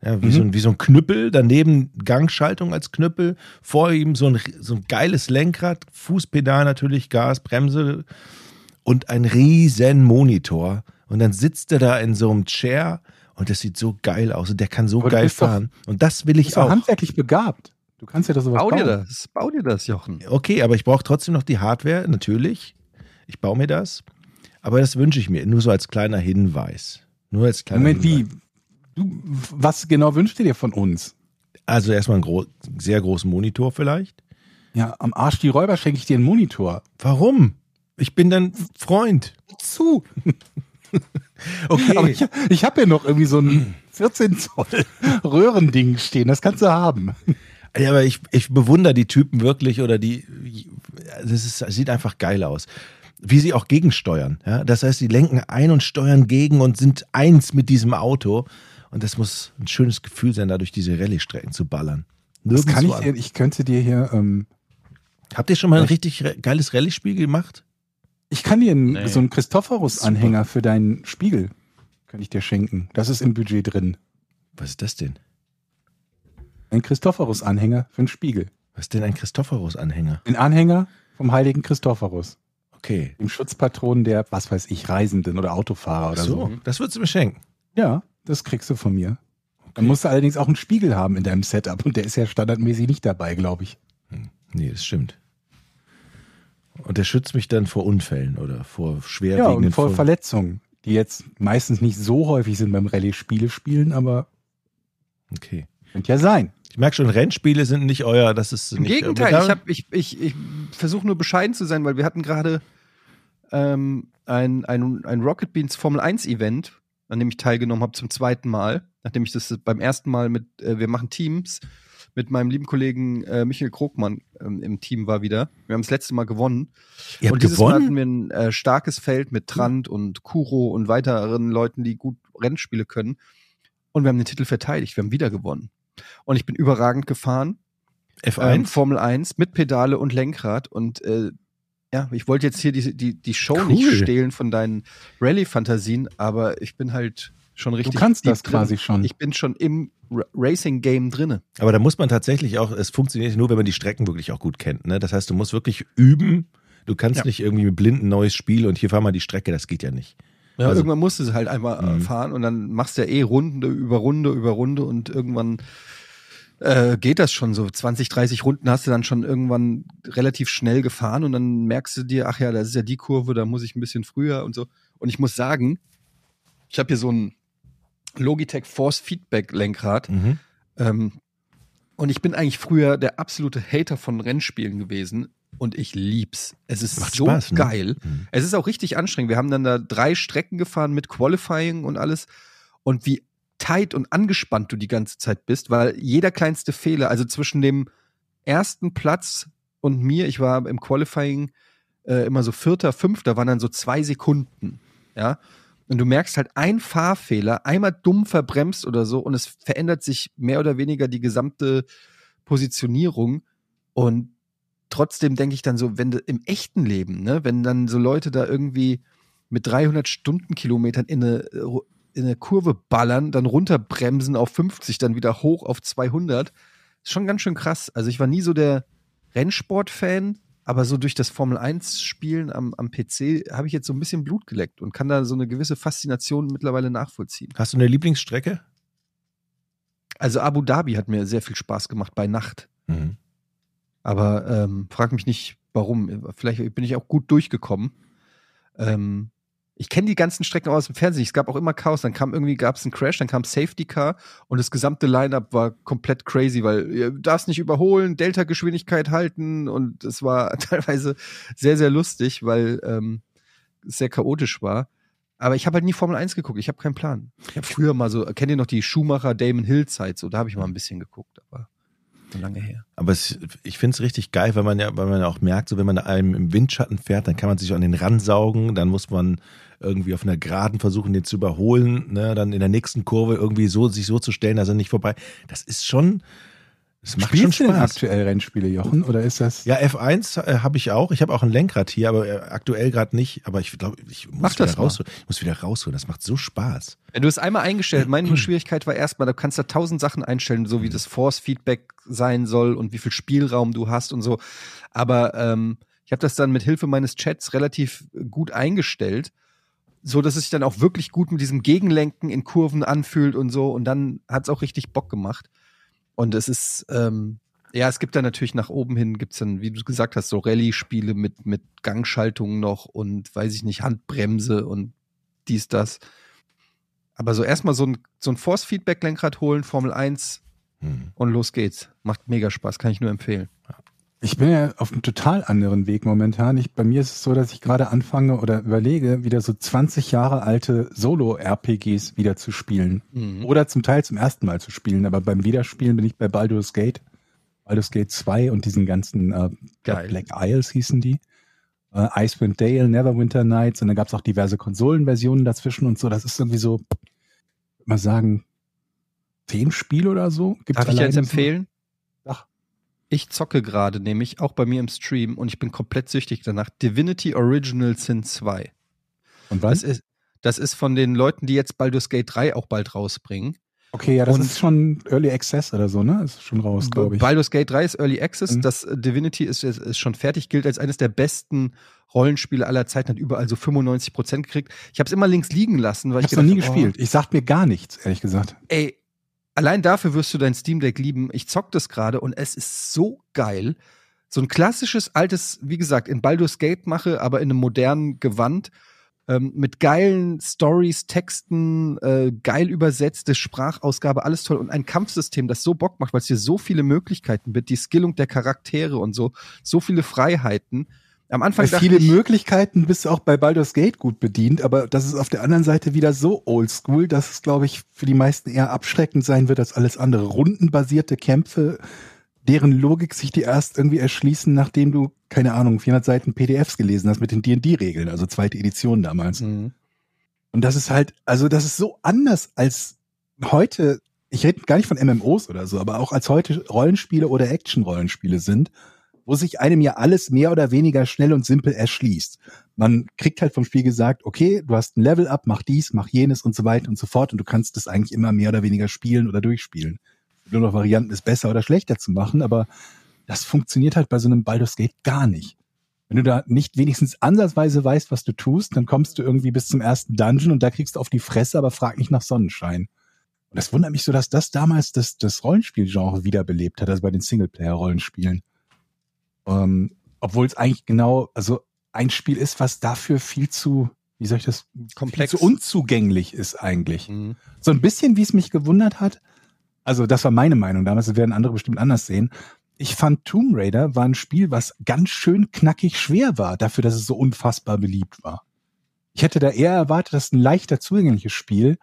[SPEAKER 2] ja, wie,
[SPEAKER 3] Mhm.
[SPEAKER 2] so ein, wie so ein Knüppel, daneben Gangschaltung als Knüppel, vor ihm so ein, so ein geiles Lenkrad, Fußpedal natürlich, Gas, Bremse und ein riesen Monitor. Und dann sitzt er da in so einem Chair und das sieht so geil aus und der kann so geil
[SPEAKER 3] bist doch-
[SPEAKER 2] fahren. Und das will
[SPEAKER 3] Du
[SPEAKER 2] ich
[SPEAKER 3] bist auch handwerklich begabt. Du kannst ja das sowas
[SPEAKER 1] Bau dir
[SPEAKER 3] bauen.
[SPEAKER 1] das, bau dir das, Jochen.
[SPEAKER 2] Okay, aber ich brauche trotzdem noch die Hardware, natürlich. Ich baue mir das. Aber das wünsche ich mir, nur so als kleiner Hinweis. Nur als kleiner
[SPEAKER 3] Moment, wie?
[SPEAKER 2] Hinweis.
[SPEAKER 3] Du, was genau wünschst du dir von uns?
[SPEAKER 2] Also erstmal einen gro sehr großen Monitor vielleicht.
[SPEAKER 3] Ja, am Arsch die Räuber schenke ich dir einen Monitor.
[SPEAKER 2] Warum? Ich bin dein Freund.
[SPEAKER 3] Zu.
[SPEAKER 2] Okay.
[SPEAKER 3] Aber ich, ich habe ja noch irgendwie so ein 14 Zoll Röhrending stehen. Das kannst du haben.
[SPEAKER 2] Ja, aber ich, ich bewundere die Typen wirklich oder die, das, ist, das sieht einfach geil aus. Wie sie auch gegensteuern. Ja? Das heißt, sie lenken ein und steuern gegen und sind eins mit diesem Auto. Und das muss ein schönes Gefühl sein, da durch diese Rallye-Strecken zu ballern.
[SPEAKER 3] Das kann ich ich könnte dir hier, ähm,
[SPEAKER 2] Habt ihr schon mal ein richtig geiles Rallye-Spiel gemacht?
[SPEAKER 3] Ich kann dir einen,
[SPEAKER 1] Nee.
[SPEAKER 3] so einen Christophorus-Anhänger für deinen Spiegel, kann ich dir schenken. Das ist im Budget drin.
[SPEAKER 2] Was ist das denn?
[SPEAKER 3] Ein Christophorus-Anhänger für einen Spiegel.
[SPEAKER 2] Was ist denn ein Christophorus-Anhänger?
[SPEAKER 3] Ein Anhänger vom heiligen Christophorus.
[SPEAKER 2] Okay.
[SPEAKER 3] Dem Schutzpatron der, was weiß ich, Reisenden oder Autofahrer oder
[SPEAKER 2] so,
[SPEAKER 3] so.
[SPEAKER 2] das würdest du mir schenken.
[SPEAKER 3] Ja, das kriegst du von mir. Dann musst du allerdings auch einen Spiegel haben in deinem Setup und der ist ja standardmäßig nicht dabei, glaube ich.
[SPEAKER 2] Nee, das stimmt. Und der schützt mich dann vor Unfällen oder vor
[SPEAKER 3] Ja,
[SPEAKER 2] schwerwiegenden
[SPEAKER 3] und vor. Verletzungen, die jetzt meistens nicht so häufig sind beim Rallye-Spiele spielen, aber
[SPEAKER 2] Okay.
[SPEAKER 3] könnte ja sein.
[SPEAKER 2] Ich merke schon, Rennspiele sind nicht euer, das ist
[SPEAKER 1] Im
[SPEAKER 2] nicht
[SPEAKER 1] Gegenteil, ich, hab- ich, ich, ich versuche nur bescheiden zu sein, weil wir hatten gerade ähm, ein, ein, ein Rocket Beans Formel 1 Event, an dem ich teilgenommen habe zum zweiten Mal, nachdem ich das beim ersten Mal mit, äh, wir machen Teams, mit meinem lieben Kollegen äh, Michael Krogmann ähm, im Team war wieder. Wir haben das letzte Mal gewonnen.
[SPEAKER 2] Ihr
[SPEAKER 1] und dieses Mal
[SPEAKER 2] gewonnen?
[SPEAKER 1] hatten wir ein äh, starkes Feld mit Trant und Kuro und weiteren Leuten, die gut Rennspiele können. Und wir haben den Titel verteidigt. Wir haben wieder gewonnen. Und ich bin überragend gefahren.
[SPEAKER 2] F1?
[SPEAKER 1] Ähm, Formel 1 mit Pedale und Lenkrad. Und äh, ja, ich wollte jetzt hier die, die, die Show
[SPEAKER 2] Cool.
[SPEAKER 1] nicht stehlen von deinen Rallye-Fantasien, aber ich bin halt schon richtig.
[SPEAKER 3] Du kannst das quasi schon.
[SPEAKER 1] Ich bin schon im Racing-Game drinne.
[SPEAKER 2] Aber da muss man tatsächlich auch, es funktioniert nur, wenn man die Strecken wirklich auch gut kennt. Ne? Das heißt, du musst wirklich üben. Du kannst
[SPEAKER 1] Ja.
[SPEAKER 2] nicht irgendwie mit blinden neues Spiel und hier fahr mal die Strecke, das geht ja nicht.
[SPEAKER 1] Ja,
[SPEAKER 2] Also-
[SPEAKER 1] irgendwann musst du es halt einmal äh,
[SPEAKER 2] Mhm.
[SPEAKER 1] fahren und dann machst du ja eh Runde über Runde über Runde und irgendwann äh, geht das schon so. 20, 30 Runden hast du dann schon irgendwann relativ schnell gefahren und dann merkst du dir, ach ja, das ist ja die Kurve, da muss ich ein bisschen früher und so. Und ich muss sagen, ich habe hier so ein Logitech Force Feedback Lenkrad
[SPEAKER 2] Mhm.
[SPEAKER 1] ähm, und ich bin eigentlich früher der absolute Hater von Rennspielen gewesen. und ich lieb's. Es ist
[SPEAKER 2] Macht
[SPEAKER 1] so
[SPEAKER 2] Spaß, ne?
[SPEAKER 1] geil.
[SPEAKER 2] Mhm.
[SPEAKER 1] Es ist auch richtig anstrengend. Wir haben dann da drei Strecken gefahren mit Qualifying und alles. Und wie tight und angespannt du die ganze Zeit bist, weil jeder kleinste Fehler, also zwischen dem ersten Platz und mir, ich war im Qualifying äh, immer so vierter, fünfter, waren dann so zwei Sekunden. Ja. Und du merkst halt ein Fahrfehler, einmal dumm verbremst oder so, und es verändert sich mehr oder weniger die gesamte Positionierung. Und trotzdem denke ich dann so, wenn du im echten Leben, ne, wenn dann so Leute da irgendwie mit 300 Stundenkilometern in eine, in eine Kurve ballern, dann runterbremsen auf 50, dann wieder hoch auf 200, ist schon ganz schön krass. Also ich war nie so der Rennsport-Fan, aber so durch das Formel-1-Spielen am, am PC habe ich jetzt so ein bisschen Blut geleckt und kann da so eine gewisse Faszination mittlerweile nachvollziehen.
[SPEAKER 2] Hast du eine Lieblingsstrecke?
[SPEAKER 1] Also Abu Dhabi hat mir sehr viel Spaß gemacht bei Nacht.
[SPEAKER 2] Mhm.
[SPEAKER 1] Aber ähm, frag mich nicht, warum. Vielleicht bin ich auch gut durchgekommen. Ähm, ich kenne die ganzen Strecken aus dem Fernsehen. Es gab auch immer Chaos. Dann kam irgendwie, gab es einen Crash, dann kam Safety Car und das gesamte Line-Up war komplett crazy, weil ihr darfst nicht überholen, Delta-Geschwindigkeit halten und es war teilweise sehr, sehr lustig, weil ähm, es sehr chaotisch war. Aber ich habe halt nie Formel 1 geguckt. Ich habe keinen Plan. Ich habe früher mal so, kennt ihr noch die Schumacher Damon Hill Zeit? So, da habe ich mal ein bisschen geguckt, aber lange her.
[SPEAKER 2] Aber es, ich finde es richtig geil, weil man ja, weil man ja auch merkt, so wenn man einem im Windschatten fährt, dann kann man sich an den ransaugen, dann muss man irgendwie auf einer Geraden versuchen, den zu überholen, ne, dann in der nächsten Kurve irgendwie so sich so zu stellen, dass er nicht vorbei. Das ist schon, das macht
[SPEAKER 3] Spielst
[SPEAKER 2] schon Spaß.
[SPEAKER 3] aktuell Rennspiele, Jochen? Oder ist das?
[SPEAKER 2] Ja, F1 äh, habe ich auch. Ich habe auch ein Lenkrad hier, aber äh, aktuell gerade nicht. Aber ich glaube, ich muss
[SPEAKER 1] Mach
[SPEAKER 2] wieder rausholen. Ich muss wieder rausholen. Das macht so Spaß.
[SPEAKER 1] Wenn du es einmal eingestellt, meine Schwierigkeit war erstmal, du kannst da tausend Sachen einstellen, so wie das Force-Feedback sein soll und wie viel Spielraum du hast und so. Aber ähm, ich habe das dann mit Hilfe meines Chats relativ gut eingestellt, so dass es sich dann auch wirklich gut mit diesem Gegenlenken in Kurven anfühlt und so. Und dann hat es auch richtig Bock gemacht. Und es ist, ähm, ja, es gibt dann natürlich nach oben hin, gibt's dann, wie du gesagt hast, so Rallye-Spiele mit, mit Gangschaltung noch und weiß ich nicht, Handbremse und dies, das. Aber so erstmal so ein, so ein Force-Feedback-Lenkrad holen, Formel 1
[SPEAKER 2] Hm.
[SPEAKER 1] und los geht's. Macht mega Spaß, kann ich nur empfehlen.
[SPEAKER 3] Ich bin ja auf einem total anderen Weg momentan. Ich, bei mir ist es so, dass ich gerade anfange oder überlege, wieder so 20 Jahre alte Solo-RPGs wieder zu spielen. Oder zum Teil zum ersten Mal zu spielen. Aber beim Wiederspielen bin ich bei Baldur's Gate. Baldur's Gate 2 und diesen ganzen äh. Black Isles hießen die. Äh, Icewind Dale, Neverwinter Nights und dann gab es auch diverse Konsolenversionen dazwischen und so. Das ist irgendwie so, mal sagen, zehn Spiele oder so. Gibt's
[SPEAKER 1] Darf ich jetzt empfehlen? Ich zocke gerade nämlich, auch bei mir im Stream, und ich bin komplett süchtig danach. Divinity Original Sin 2.
[SPEAKER 3] Und
[SPEAKER 1] Das
[SPEAKER 3] was?
[SPEAKER 1] ist, das ist von den Leuten, die jetzt Baldur's Gate 3 auch bald rausbringen.
[SPEAKER 3] Okay, ja, das
[SPEAKER 1] Und-
[SPEAKER 3] ist schon Early Access oder so, ne? Ist schon raus, glaube ich.
[SPEAKER 1] Baldur's Gate 3 ist Early Access,
[SPEAKER 3] Mhm.
[SPEAKER 1] das äh, Divinity ist, ist, ist schon fertig, gilt als eines der besten Rollenspiele aller Zeiten, hat überall so 95 Prozent gekriegt. Ich habe es immer links liegen lassen, weil
[SPEAKER 3] Ich
[SPEAKER 1] ich,
[SPEAKER 3] hab's noch nie
[SPEAKER 1] gedacht hab,
[SPEAKER 3] gespielt. Ich sag mir gar nichts, ehrlich gesagt.
[SPEAKER 1] Oh, ey, allein dafür wirst du dein Steam Deck lieben. Ich zock das gerade und es ist so geil. So ein klassisches altes, wie gesagt, in Baldur's Gate mache, aber in einem modernen Gewand. Ähm, mit geilen Stories, Texten, äh, geil übersetzte Sprachausgabe, alles toll. Und ein Kampfsystem, das so Bock macht, weil es dir so viele Möglichkeiten bietet, die Skillung der Charaktere und so, so viele Freiheiten. Am Anfang dachte
[SPEAKER 3] viele
[SPEAKER 1] ich,
[SPEAKER 3] Möglichkeiten bist du auch bei Baldur's Gate gut bedient, aber das ist auf der anderen Seite wieder so oldschool, dass es, glaube ich, für die meisten eher abschreckend sein wird als alles andere. Rundenbasierte Kämpfe, deren Logik sich die erst irgendwie erschließen, nachdem du, keine Ahnung, 400 Seiten PDFs gelesen hast mit den D&D-Regeln, also zweite Edition damals.
[SPEAKER 1] Mhm.
[SPEAKER 3] Und das ist halt, also das ist so anders als heute, ich rede gar nicht von MMOs oder so, aber auch als heute Rollenspiele oder Action-Rollenspiele sind, wo sich einem ja alles mehr oder weniger schnell und simpel erschließt. Man kriegt halt vom Spiel gesagt, okay, du hast ein Level-Up, mach dies, mach jenes und so weiter und so fort und du kannst das eigentlich immer mehr oder weniger spielen oder durchspielen. Nur noch Varianten, es besser oder schlechter zu machen, aber das funktioniert halt bei so einem Baldur's Gate gar nicht. Wenn du da nicht wenigstens ansatzweise weißt, was du tust, dann kommst du irgendwie bis zum ersten Dungeon und da kriegst du auf die Fresse, aber frag nicht nach Sonnenschein. Und das wundert mich so, dass das damals das, das Rollenspielgenre wiederbelebt hat, also bei den Singleplayer-Rollenspielen. Ähm, Obwohl es eigentlich genau, also ein Spiel ist, was dafür viel zu, wie soll ich das,
[SPEAKER 1] Komplex.
[SPEAKER 3] zu unzugänglich ist eigentlich.
[SPEAKER 1] Mhm.
[SPEAKER 3] So ein bisschen, wie es mich gewundert hat, also das war meine Meinung damals, das werden andere bestimmt anders sehen. ich fand Tomb Raider war ein Spiel, was ganz schön knackig schwer war, dafür, dass es so unfassbar beliebt war. Ich hätte da eher erwartet, dass ein leichter zugängliches Spiel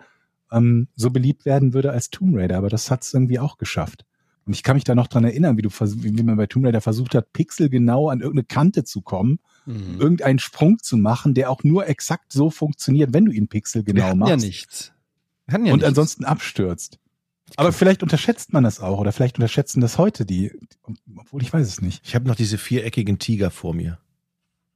[SPEAKER 3] ähm, so beliebt werden würde als Tomb Raider, aber das hat es irgendwie auch geschafft. Und ich kann mich da noch dran erinnern, wie du wie man bei Tomb Raider versucht hat, pixelgenau an irgendeine Kante zu kommen, mhm. irgendeinen Sprung zu machen, der auch nur exakt so funktioniert, wenn du ihn pixelgenau machst.
[SPEAKER 1] ja nichts.
[SPEAKER 3] Ja und nichts. ansonsten abstürzt. Aber vielleicht unterschätzt man das auch oder vielleicht unterschätzen das heute die, obwohl ich weiß es nicht.
[SPEAKER 2] Ich habe noch diese viereckigen Tiger vor mir.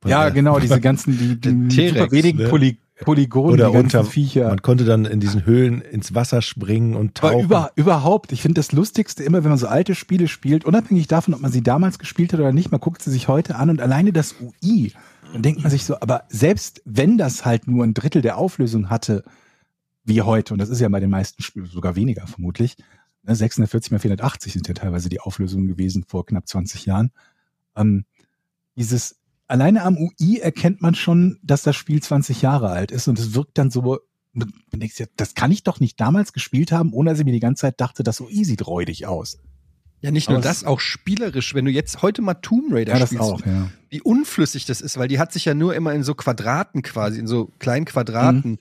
[SPEAKER 3] Ja, genau, diese ganzen, die, die super wenigen ne? Poly Polygone,
[SPEAKER 2] Oder unter, Viecher. Man konnte dann in diesen Höhlen ins Wasser springen und tauchen.
[SPEAKER 3] Über, überhaupt, ich finde das Lustigste immer, wenn man so alte Spiele spielt, unabhängig davon, ob man sie damals gespielt hat oder nicht, man guckt sie sich heute an und alleine das UI, dann denkt man sich so, aber selbst wenn das halt nur ein Drittel der Auflösung hatte, wie heute, und das ist ja bei den meisten Spielen sogar weniger vermutlich, 640 mal 480 sind ja teilweise die Auflösungen gewesen vor knapp 20 Jahren, ähm, dieses alleine am UI erkennt man schon, dass das Spiel 20 Jahre alt ist und es wirkt dann so, das kann ich doch nicht damals gespielt haben, ohne dass ich mir die ganze Zeit dachte, das so sieht räudig aus.
[SPEAKER 1] Ja, nicht nur Aber das, auch spielerisch. Wenn du jetzt heute mal Tomb Raider
[SPEAKER 3] ja,
[SPEAKER 1] spielst,
[SPEAKER 3] auch, ja.
[SPEAKER 1] wie unflüssig das ist, weil die hat sich ja nur immer in so Quadraten quasi, in so kleinen Quadraten mhm.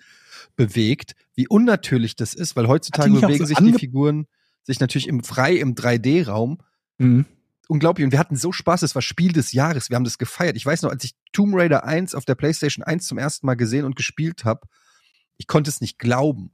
[SPEAKER 1] bewegt, wie unnatürlich das ist, weil heutzutage bewegen so sich die Figuren sich natürlich im frei im 3D-Raum. Mhm unglaublich. Und wir hatten so Spaß, es war Spiel des Jahres. Wir haben das gefeiert. Ich weiß noch, als ich Tomb Raider 1 auf der PlayStation 1 zum ersten Mal gesehen und gespielt habe, ich konnte es nicht glauben.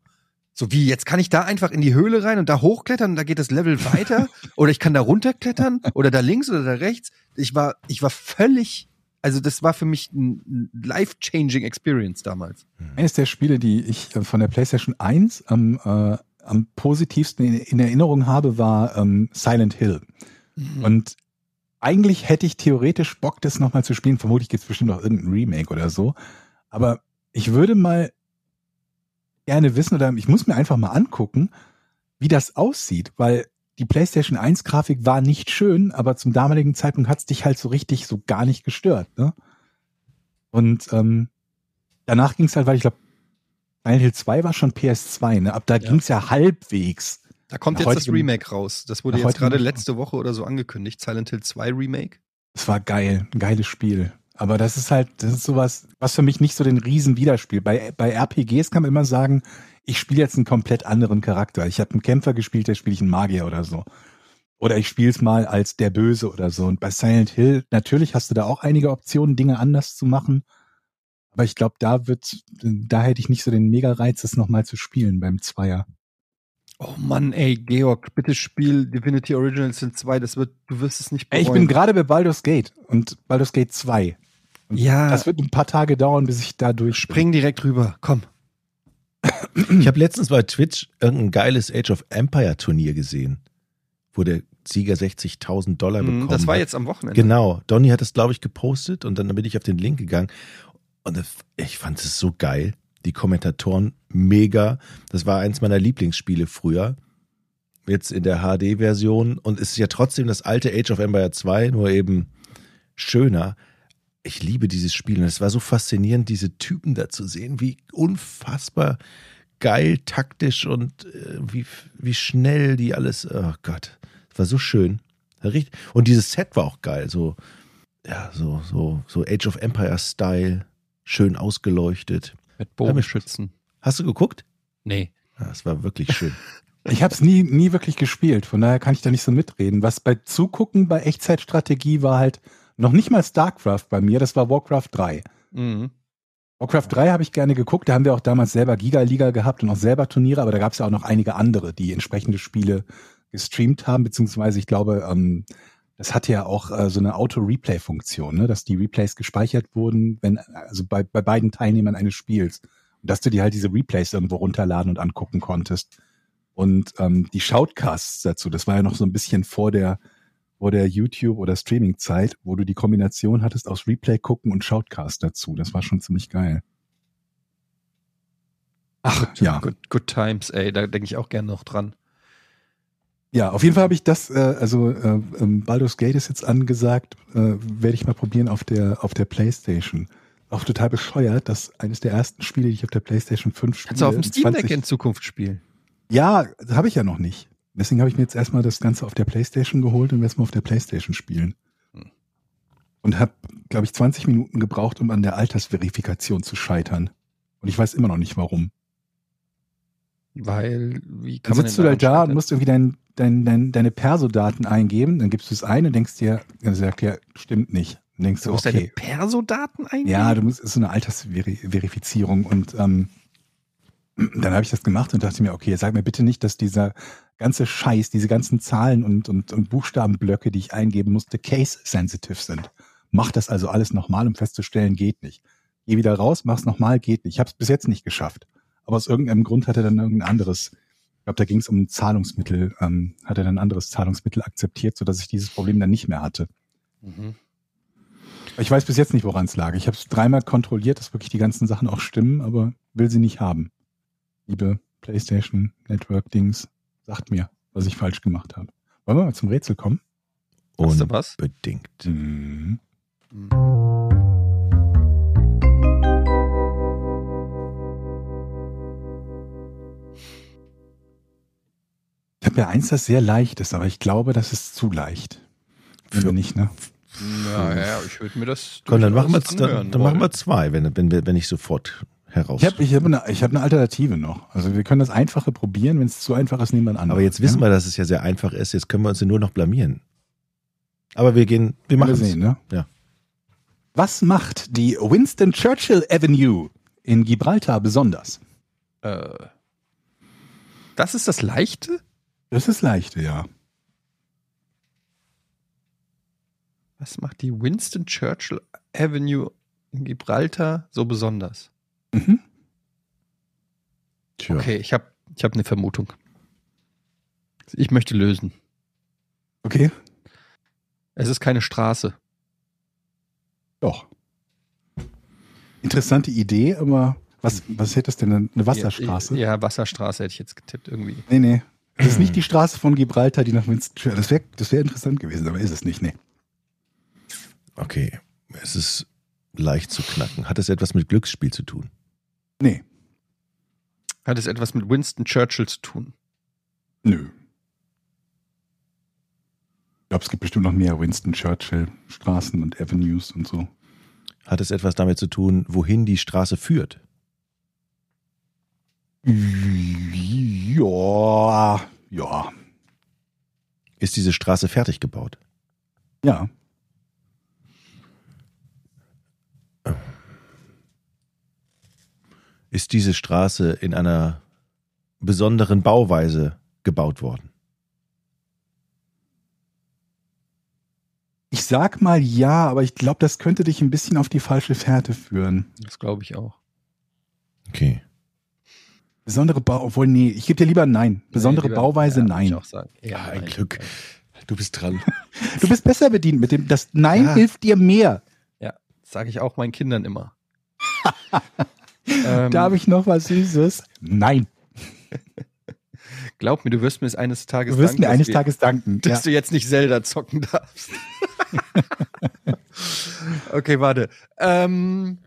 [SPEAKER 1] So wie, jetzt kann ich da einfach in die Höhle rein und da hochklettern und da geht das Level weiter. oder ich kann da runterklettern oder da links oder da rechts. Ich war, ich war völlig, also das war für mich ein life-changing Experience damals.
[SPEAKER 3] Eines der Spiele, die ich äh, von der PlayStation 1 am, äh, am positivsten in, in Erinnerung habe, war ähm, Silent Hill. Mhm. Und eigentlich hätte ich theoretisch Bock, das nochmal zu spielen. Vermutlich gibt es bestimmt auch irgendein Remake oder so. Aber ich würde mal gerne wissen oder ich muss mir einfach mal angucken, wie das aussieht, weil die PlayStation 1 Grafik war nicht schön, aber zum damaligen Zeitpunkt hat es dich halt so richtig so gar nicht gestört. Ne? Und ähm, danach ging es halt, weil ich glaube, Silent Hill 2 war schon PS2, ne? Ab da ja. ging es ja halbwegs.
[SPEAKER 1] Da kommt jetzt das Remake raus. Das wurde jetzt gerade letzte Woche oder so angekündigt. Silent Hill 2 Remake.
[SPEAKER 3] Es war geil, ein geiles Spiel. Aber das ist halt, das ist sowas, was für mich nicht so den riesen Widerspiel. Bei, bei RPGs kann man immer sagen, ich spiele jetzt einen komplett anderen Charakter. Ich habe einen Kämpfer gespielt, der spiele ich einen Magier oder so. Oder ich spiele es mal als der Böse oder so. Und bei Silent Hill, natürlich hast du da auch einige Optionen, Dinge anders zu machen. Aber ich glaube, da wird, da hätte ich nicht so den Mega-Reiz, es nochmal zu spielen beim Zweier.
[SPEAKER 1] Oh Mann, ey, Georg, bitte spiel Divinity Original Sin 2, das wird, du wirst es nicht
[SPEAKER 3] bereuen. Ich bin gerade bei Baldur's Gate und Baldur's Gate 2. Und ja. Das wird ein paar Tage dauern, bis ich da durch.
[SPEAKER 1] Spring direkt rüber, komm.
[SPEAKER 2] Ich habe letztens bei Twitch irgendein geiles Age of Empire Turnier gesehen, wo der Sieger 60.000 Dollar mhm, bekommen
[SPEAKER 1] Das war jetzt am Wochenende.
[SPEAKER 2] Genau. Donny hat das, glaube ich, gepostet und dann bin ich auf den Link gegangen und ich fand es so geil die Kommentatoren mega. Das war eins meiner Lieblingsspiele früher. Jetzt in der HD-Version und es ist ja trotzdem das alte Age of Empire 2, nur eben schöner. Ich liebe dieses Spiel und es war so faszinierend, diese Typen da zu sehen, wie unfassbar geil, taktisch und äh, wie, wie schnell die alles. Oh Gott, es war so schön. Und dieses Set war auch geil, so ja, so so so Age of Empire Style, schön ausgeleuchtet.
[SPEAKER 1] Mit Bogenschützen.
[SPEAKER 2] Hast du geguckt?
[SPEAKER 1] Nee.
[SPEAKER 2] Ja, das war wirklich schön.
[SPEAKER 3] Ich habe es nie, nie wirklich gespielt, von daher kann ich da nicht so mitreden. Was bei Zugucken bei Echtzeitstrategie war halt noch nicht mal StarCraft bei mir, das war Warcraft 3. Mhm. Warcraft 3 habe ich gerne geguckt, da haben wir auch damals selber Giga-Liga gehabt und auch selber Turniere, aber da gab es ja auch noch einige andere, die entsprechende Spiele gestreamt haben, beziehungsweise ich glaube, ähm, das hatte ja auch äh, so eine Auto-Replay-Funktion, ne? dass die Replays gespeichert wurden, wenn, also bei, bei beiden Teilnehmern eines Spiels. Und dass du dir halt diese Replays irgendwo runterladen und angucken konntest. Und ähm, die Shoutcasts dazu, das war ja noch so ein bisschen vor der, vor der YouTube- oder Streaming-Zeit, wo du die Kombination hattest aus Replay gucken und Shoutcast dazu. Das war schon ziemlich geil.
[SPEAKER 1] Ach, ja. Good, good times, ey, da denke ich auch gerne noch dran.
[SPEAKER 3] Ja, auf jeden Fall habe ich das, äh, also äh, ähm, Baldur's Gate ist jetzt angesagt, äh, werde ich mal probieren auf der auf der Playstation. Auch total bescheuert, dass eines der ersten Spiele, die ich auf der Playstation 5 spiele.
[SPEAKER 1] Kannst du auf dem Steam Deck in Zukunft spielen?
[SPEAKER 3] Ja, habe ich ja noch nicht. Deswegen habe ich mir jetzt erstmal das Ganze auf der Playstation geholt und werde es mal auf der Playstation spielen.
[SPEAKER 1] Hm.
[SPEAKER 3] Und habe, glaube ich, 20 Minuten gebraucht, um an der Altersverifikation zu scheitern. Und ich weiß immer noch nicht warum.
[SPEAKER 1] Weil, wie
[SPEAKER 3] Dann
[SPEAKER 1] kann man
[SPEAKER 3] sitzt du
[SPEAKER 1] denn
[SPEAKER 3] da da
[SPEAKER 1] daran
[SPEAKER 3] und musst irgendwie dein, dein, dein, deine Perso-Daten eingeben, dann gibst du es ein und denkst dir, er sagt ja, stimmt nicht. Und denkst
[SPEAKER 1] Du
[SPEAKER 3] du,
[SPEAKER 1] musst deine
[SPEAKER 3] okay.
[SPEAKER 1] Perso-Daten eingeben?
[SPEAKER 3] Ja, du musst, ist so eine Altersverifizierung und ähm, dann habe ich das gemacht und dachte mir, okay, sag mir bitte nicht, dass dieser ganze Scheiß, diese ganzen Zahlen und, und, und Buchstabenblöcke, die ich eingeben musste, case-sensitive sind. Mach das also alles nochmal, um festzustellen, geht nicht. Geh wieder raus, mach's nochmal, geht nicht. Ich habe es bis jetzt nicht geschafft. Aber aus irgendeinem Grund hat er dann irgendein anderes, ich glaube, da ging es um Zahlungsmittel, ähm, hat er dann ein anderes Zahlungsmittel akzeptiert, sodass ich dieses Problem dann nicht mehr hatte.
[SPEAKER 1] Mhm.
[SPEAKER 3] Ich weiß bis jetzt nicht, woran es lag. Ich habe es dreimal kontrolliert, dass wirklich die ganzen Sachen auch stimmen, aber will sie nicht haben. Liebe PlayStation Network Dings, sagt mir, was ich falsch gemacht habe. Wollen wir mal zum Rätsel kommen?
[SPEAKER 1] Hast du was?
[SPEAKER 2] Unbedingt.
[SPEAKER 3] Mhm. Ich habe ja eins, das sehr leicht ist, aber ich glaube, das ist zu leicht.
[SPEAKER 2] Für-
[SPEAKER 3] nicht, ne?
[SPEAKER 1] Naja, ich würde mir das.
[SPEAKER 2] Komm, dann machen wir, dann, dann machen wir zwei, wenn, wenn, wir- wenn ich sofort heraus.
[SPEAKER 3] Ich habe ich hab eine, ich hab eine Alternative noch. Also wir können das Einfache probieren. Wenn es zu einfach ist, nehmen wir anderes.
[SPEAKER 2] Aber jetzt wissen wir, dass es ja sehr einfach ist. Jetzt können wir uns ja nur noch blamieren. Aber wir gehen, wir machen es.
[SPEAKER 3] sehen, ne?
[SPEAKER 2] Ja.
[SPEAKER 3] Was macht die Winston Churchill Avenue in Gibraltar besonders?
[SPEAKER 1] Äh, das ist das Leichte?
[SPEAKER 3] Das ist leichte, ja.
[SPEAKER 1] Was macht die Winston Churchill Avenue in Gibraltar so besonders?
[SPEAKER 3] Mhm.
[SPEAKER 2] Tja.
[SPEAKER 1] Okay, ich habe ich hab eine Vermutung. Ich möchte lösen.
[SPEAKER 3] Okay,
[SPEAKER 1] Es ist keine Straße.
[SPEAKER 3] doch. Interessante Idee, aber was, was hätte es denn? Eine Wasserstraße?
[SPEAKER 1] Ja, ja, Wasserstraße hätte ich jetzt getippt irgendwie.
[SPEAKER 3] Nee, nee. Das ist nicht die Straße von Gibraltar, die nach Winston Churchill. Das wäre das wär interessant gewesen, aber ist es nicht, nee.
[SPEAKER 2] Okay. Es ist leicht zu knacken. Hat es etwas mit Glücksspiel zu tun?
[SPEAKER 3] Nee,
[SPEAKER 1] Hat es etwas mit Winston Churchill zu tun?
[SPEAKER 3] nö. Ich glaube, es gibt bestimmt noch mehr Winston Churchill Straßen und Avenues und so.
[SPEAKER 2] Hat es etwas damit zu tun, wohin die Straße führt?
[SPEAKER 3] Ja, ja,
[SPEAKER 2] Ist diese Straße fertig gebaut?
[SPEAKER 3] ja.
[SPEAKER 2] Ist diese Straße in einer besonderen Bauweise gebaut worden?
[SPEAKER 3] Ich sag mal ja, aber ich glaube, das könnte dich ein bisschen auf die falsche Fährte führen.
[SPEAKER 1] Das glaube ich auch.
[SPEAKER 2] Okay.
[SPEAKER 3] Besondere Bau, obwohl, nee, ich gebe dir lieber ein Nein. Besondere
[SPEAKER 1] Nee, lieber-
[SPEAKER 3] Bauweise,
[SPEAKER 1] ja,
[SPEAKER 3] nein.
[SPEAKER 1] auch sagen. Ja,
[SPEAKER 2] Ah, ein
[SPEAKER 1] nein.
[SPEAKER 2] Glück. Du bist dran.
[SPEAKER 3] Du bist besser bedient mit dem, das Nein
[SPEAKER 2] Ja.
[SPEAKER 3] hilft dir mehr.
[SPEAKER 1] Ja, sage ich auch meinen Kindern immer. ähm,
[SPEAKER 3] Da habe ich noch was Süßes. Nein.
[SPEAKER 1] glaub mir, du wirst mir es eines Tages
[SPEAKER 3] Du wirst
[SPEAKER 1] danken,
[SPEAKER 3] mir
[SPEAKER 1] dass
[SPEAKER 3] eines
[SPEAKER 1] wir-
[SPEAKER 3] Tages danken.
[SPEAKER 1] dass
[SPEAKER 3] Ja.
[SPEAKER 1] du jetzt nicht Zelda zocken darfst. okay, warte. Ähm,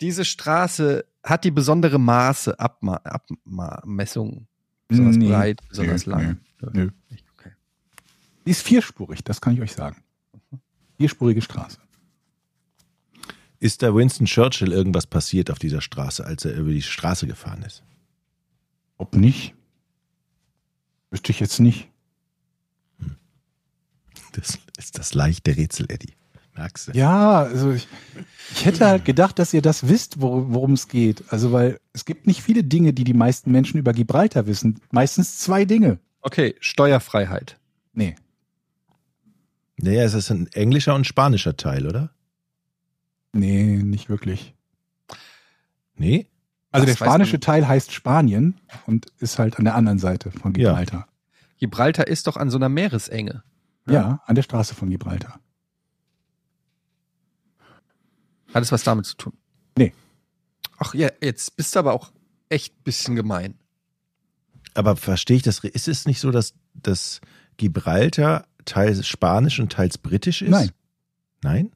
[SPEAKER 1] diese Straße hat die besondere Maße, Abma Abmessung. Besonders
[SPEAKER 3] Nee.
[SPEAKER 1] breit, besonders
[SPEAKER 3] Nö,
[SPEAKER 1] lang.
[SPEAKER 3] nö.
[SPEAKER 1] Nicht, Okay.
[SPEAKER 3] Die ist vierspurig, das kann ich euch sagen. Vierspurige Straße.
[SPEAKER 2] Ist da Winston Churchill irgendwas passiert auf dieser Straße, als er über die Straße gefahren ist?
[SPEAKER 3] Ob nicht? Wüsste ich jetzt nicht.
[SPEAKER 2] Das ist das leichte Rätsel, Eddie. Merkst du?
[SPEAKER 3] Ja, also ich, ich hätte halt gedacht, dass ihr das wisst, wor- worum es geht. Also, weil es gibt nicht viele Dinge, die die meisten Menschen über Gibraltar wissen. Meistens zwei Dinge.
[SPEAKER 1] okay, Steuerfreiheit.
[SPEAKER 3] Nee.
[SPEAKER 2] Naja, es ist ein englischer und spanischer Teil, oder?
[SPEAKER 3] Nee, nicht wirklich.
[SPEAKER 2] Nee?
[SPEAKER 3] Also
[SPEAKER 1] Das
[SPEAKER 3] der spanische. Teil heißt Spanien und ist halt an der anderen Seite von
[SPEAKER 2] Ja.
[SPEAKER 3] Gibraltar.
[SPEAKER 1] Gibraltar ist doch an so einer Meeresenge.
[SPEAKER 3] Ja, an der Straße von Gibraltar.
[SPEAKER 1] Hat es was damit zu tun?
[SPEAKER 3] Nee.
[SPEAKER 1] Ach ja, jetzt bist du aber auch echt ein bisschen gemein.
[SPEAKER 2] Aber verstehe ich das? Ist es nicht so, dass, dass Gibraltar teils spanisch und teils britisch ist?
[SPEAKER 3] Nein.
[SPEAKER 2] Nein?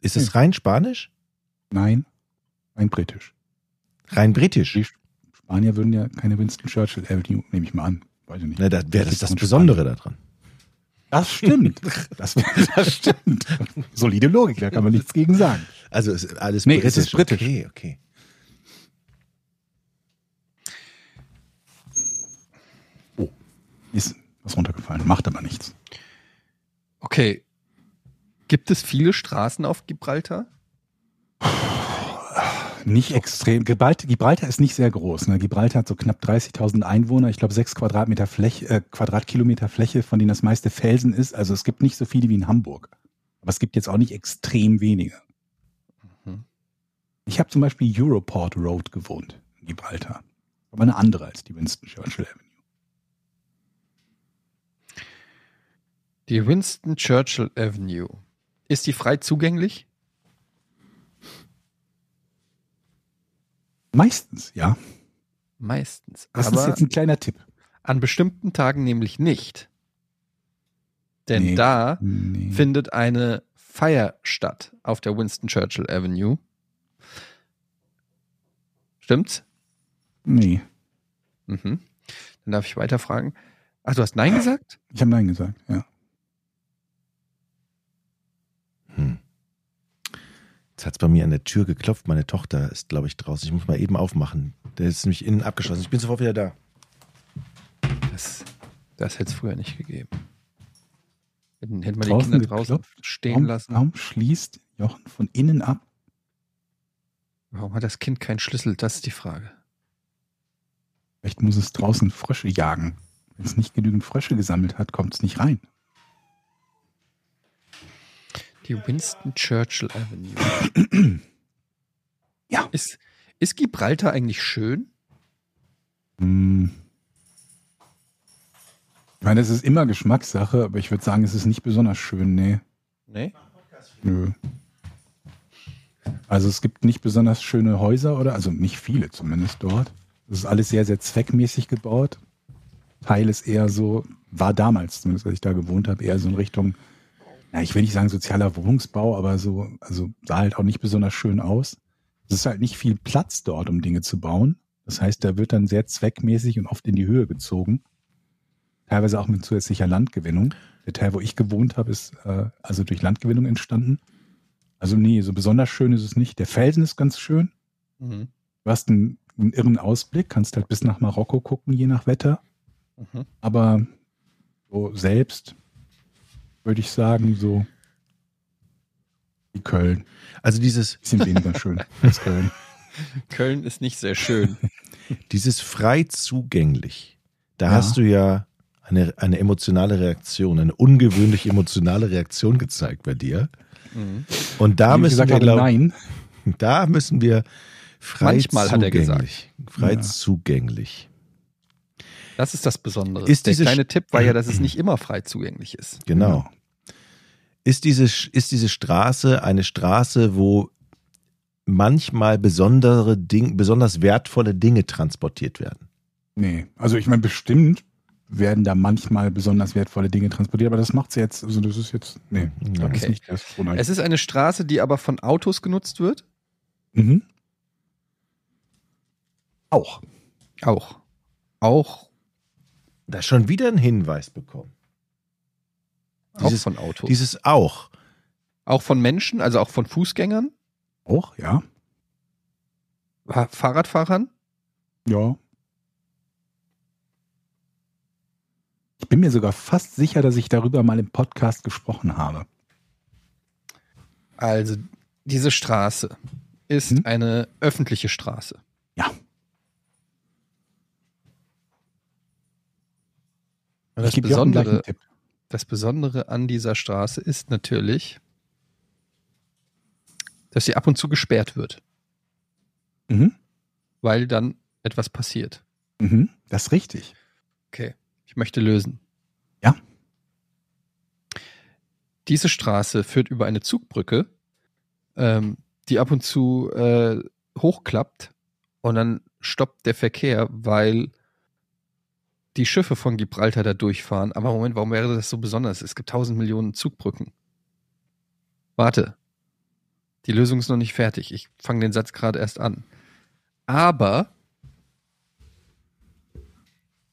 [SPEAKER 2] Ist es
[SPEAKER 3] Nee.
[SPEAKER 2] rein spanisch?
[SPEAKER 3] Nein, ein britisch.
[SPEAKER 2] Rein britisch?
[SPEAKER 3] Die Spanier würden ja keine Winston Churchill Avenue, nehme ich mal an, Weiß ich nicht.
[SPEAKER 2] Na, das wäre das,
[SPEAKER 3] ist
[SPEAKER 2] das Besondere daran.
[SPEAKER 3] Das stimmt. Das, das stimmt. Solide Logik, da kann man nichts gegen sagen.
[SPEAKER 2] Also es ist alles
[SPEAKER 3] Nee, es ist britisch.
[SPEAKER 2] Okay, okay.
[SPEAKER 3] Ist was runtergefallen, macht aber nichts.
[SPEAKER 1] Okay. Gibt es viele Straßen auf Gibraltar?
[SPEAKER 3] Nicht extrem. Gibraltar, ist nicht sehr groß. Ne? Gibraltar hat so knapp 30.000 Einwohner. Ich glaube, sechs Quadratmeter Fläche, äh, Quadratkilometer Fläche, von denen das meiste Felsen ist. Also es gibt nicht so viele wie in Hamburg. Aber es gibt jetzt auch nicht extrem wenige.
[SPEAKER 1] Mhm.
[SPEAKER 3] Ich habe zum Beispiel Europort Road gewohnt in Gibraltar. Aber eine andere als die Winston Churchill Avenue.
[SPEAKER 1] Die Winston Churchill Avenue. Ist die frei zugänglich?
[SPEAKER 3] Meistens, ja.
[SPEAKER 1] Meistens.
[SPEAKER 3] Das ist
[SPEAKER 1] aber
[SPEAKER 3] jetzt ein kleiner Tipp.
[SPEAKER 1] an bestimmten Tagen nämlich nicht. Denn
[SPEAKER 3] Nee.
[SPEAKER 1] da
[SPEAKER 3] Nee.
[SPEAKER 1] findet eine Feier statt auf der Winston Churchill Avenue. Stimmt's?
[SPEAKER 3] Nee.
[SPEAKER 1] Mhm. Dann darf ich weiterfragen. Ach, du hast Nein gesagt?
[SPEAKER 3] Ich habe Nein gesagt, ja.
[SPEAKER 2] Hm. Jetzt hat es bei mir an der Tür geklopft. Meine Tochter ist, glaube ich, draußen. Ich muss mal eben aufmachen. Der ist nämlich innen abgeschlossen. Ich bin sofort wieder da.
[SPEAKER 1] Das, das hätte es früher nicht gegeben. Hätten, hätten wir die Kinder draußen
[SPEAKER 3] geklopft?
[SPEAKER 1] stehen
[SPEAKER 3] Warum,
[SPEAKER 1] lassen.
[SPEAKER 3] warum schließt Jochen von innen ab?
[SPEAKER 1] Warum hat das Kind keinen Schlüssel? Das ist die Frage.
[SPEAKER 3] Vielleicht muss es draußen Frösche jagen. Wenn es nicht genügend Frösche gesammelt hat, kommt es nicht rein.
[SPEAKER 1] Die Winston Churchill Avenue.
[SPEAKER 3] Ja.
[SPEAKER 1] Ist, ist Gibraltar eigentlich schön?
[SPEAKER 3] Hm. Ich meine, es ist immer Geschmackssache, aber ich würde sagen, es ist nicht besonders schön, nee.
[SPEAKER 1] Nee.
[SPEAKER 3] Nö. Also es gibt nicht besonders schöne Häuser oder, also nicht viele zumindest dort. Es ist alles sehr, sehr zweckmäßig gebaut. Teil ist eher so, war damals, zumindest als ich da gewohnt habe, eher so in Richtung, na, ich will nicht sagen sozialer Wohnungsbau, aber so, also sah halt auch nicht besonders schön aus. Es ist halt nicht viel Platz dort, um Dinge zu bauen. Das heißt, da wird dann sehr zweckmäßig und oft in die Höhe gezogen. Teilweise auch mit zusätzlicher Landgewinnung. Der Teil, wo ich gewohnt habe, ist äh, also durch Landgewinnung entstanden. Also nee, so besonders schön ist es nicht. Der Felsen ist ganz schön.
[SPEAKER 1] Mhm.
[SPEAKER 3] Du hast einen, einen irren Ausblick, kannst halt bis nach Marokko gucken, je nach Wetter.
[SPEAKER 1] Mhm.
[SPEAKER 3] Aber so selbst würde ich sagen, so wie Köln.
[SPEAKER 2] Also dieses,
[SPEAKER 3] Bisschen weniger schön als Köln.
[SPEAKER 1] Köln ist nicht sehr schön.
[SPEAKER 2] dieses frei zugänglich. Da
[SPEAKER 3] Ja.
[SPEAKER 2] hast du ja eine, eine emotionale Reaktion, eine ungewöhnlich emotionale Reaktion gezeigt bei dir.
[SPEAKER 1] Mhm.
[SPEAKER 2] Und da müssen
[SPEAKER 3] gesagt
[SPEAKER 2] wir,
[SPEAKER 3] habe,
[SPEAKER 2] glaub,
[SPEAKER 3] nein.
[SPEAKER 2] da müssen wir frei
[SPEAKER 1] Manchmal hat er
[SPEAKER 2] zugänglich. Frei
[SPEAKER 3] Ja.
[SPEAKER 2] zugänglich.
[SPEAKER 1] Das ist das Besondere.
[SPEAKER 2] Ist
[SPEAKER 1] Der
[SPEAKER 2] diese
[SPEAKER 1] kleine Tipp war ja, dass es nicht immer frei zugänglich ist.
[SPEAKER 2] Genau. Ist diese, ist diese Straße eine Straße, wo manchmal besondere Ding, besonders wertvolle Dinge transportiert werden?
[SPEAKER 3] Nee. Also ich meine, bestimmt werden da manchmal besonders wertvolle Dinge transportiert, aber das macht's jetzt, also das ist jetzt, nee, das
[SPEAKER 1] Okay.
[SPEAKER 3] ist nicht das
[SPEAKER 1] Es ist eine Straße, die aber von Autos genutzt wird.
[SPEAKER 3] Mhm. Auch.
[SPEAKER 1] Auch. Auch,
[SPEAKER 2] Da schon wieder einen Hinweis bekommen.
[SPEAKER 1] auch
[SPEAKER 2] Dieses,
[SPEAKER 1] von Autos.
[SPEAKER 2] dieses auch.
[SPEAKER 1] auch von Menschen, also auch von Fußgängern,
[SPEAKER 3] Auch, ja.
[SPEAKER 1] Fa- Fahrradfahrern.
[SPEAKER 3] Ja. Ich bin mir sogar fast sicher, dass ich darüber mal im Podcast gesprochen habe.
[SPEAKER 1] Also diese Straße ist
[SPEAKER 3] Hm?
[SPEAKER 1] eine öffentliche Straße.
[SPEAKER 3] Ja.
[SPEAKER 1] Und das Besondere, das Besondere an dieser Straße ist natürlich, dass sie ab und zu gesperrt wird,
[SPEAKER 3] Mhm.
[SPEAKER 1] weil dann etwas passiert.
[SPEAKER 3] Mhm. Das ist richtig.
[SPEAKER 1] Okay, ich möchte lösen.
[SPEAKER 3] Ja.
[SPEAKER 1] Diese Straße führt über eine Zugbrücke, ähm, die ab und zu äh, hochklappt und dann stoppt der Verkehr, weil die Schiffe von Gibraltar da durchfahren. Aber Moment, warum wäre das so besonders? Es gibt tausend Millionen Zugbrücken. Warte. Die Lösung ist noch nicht fertig. Ich fange den Satz gerade erst an. Aber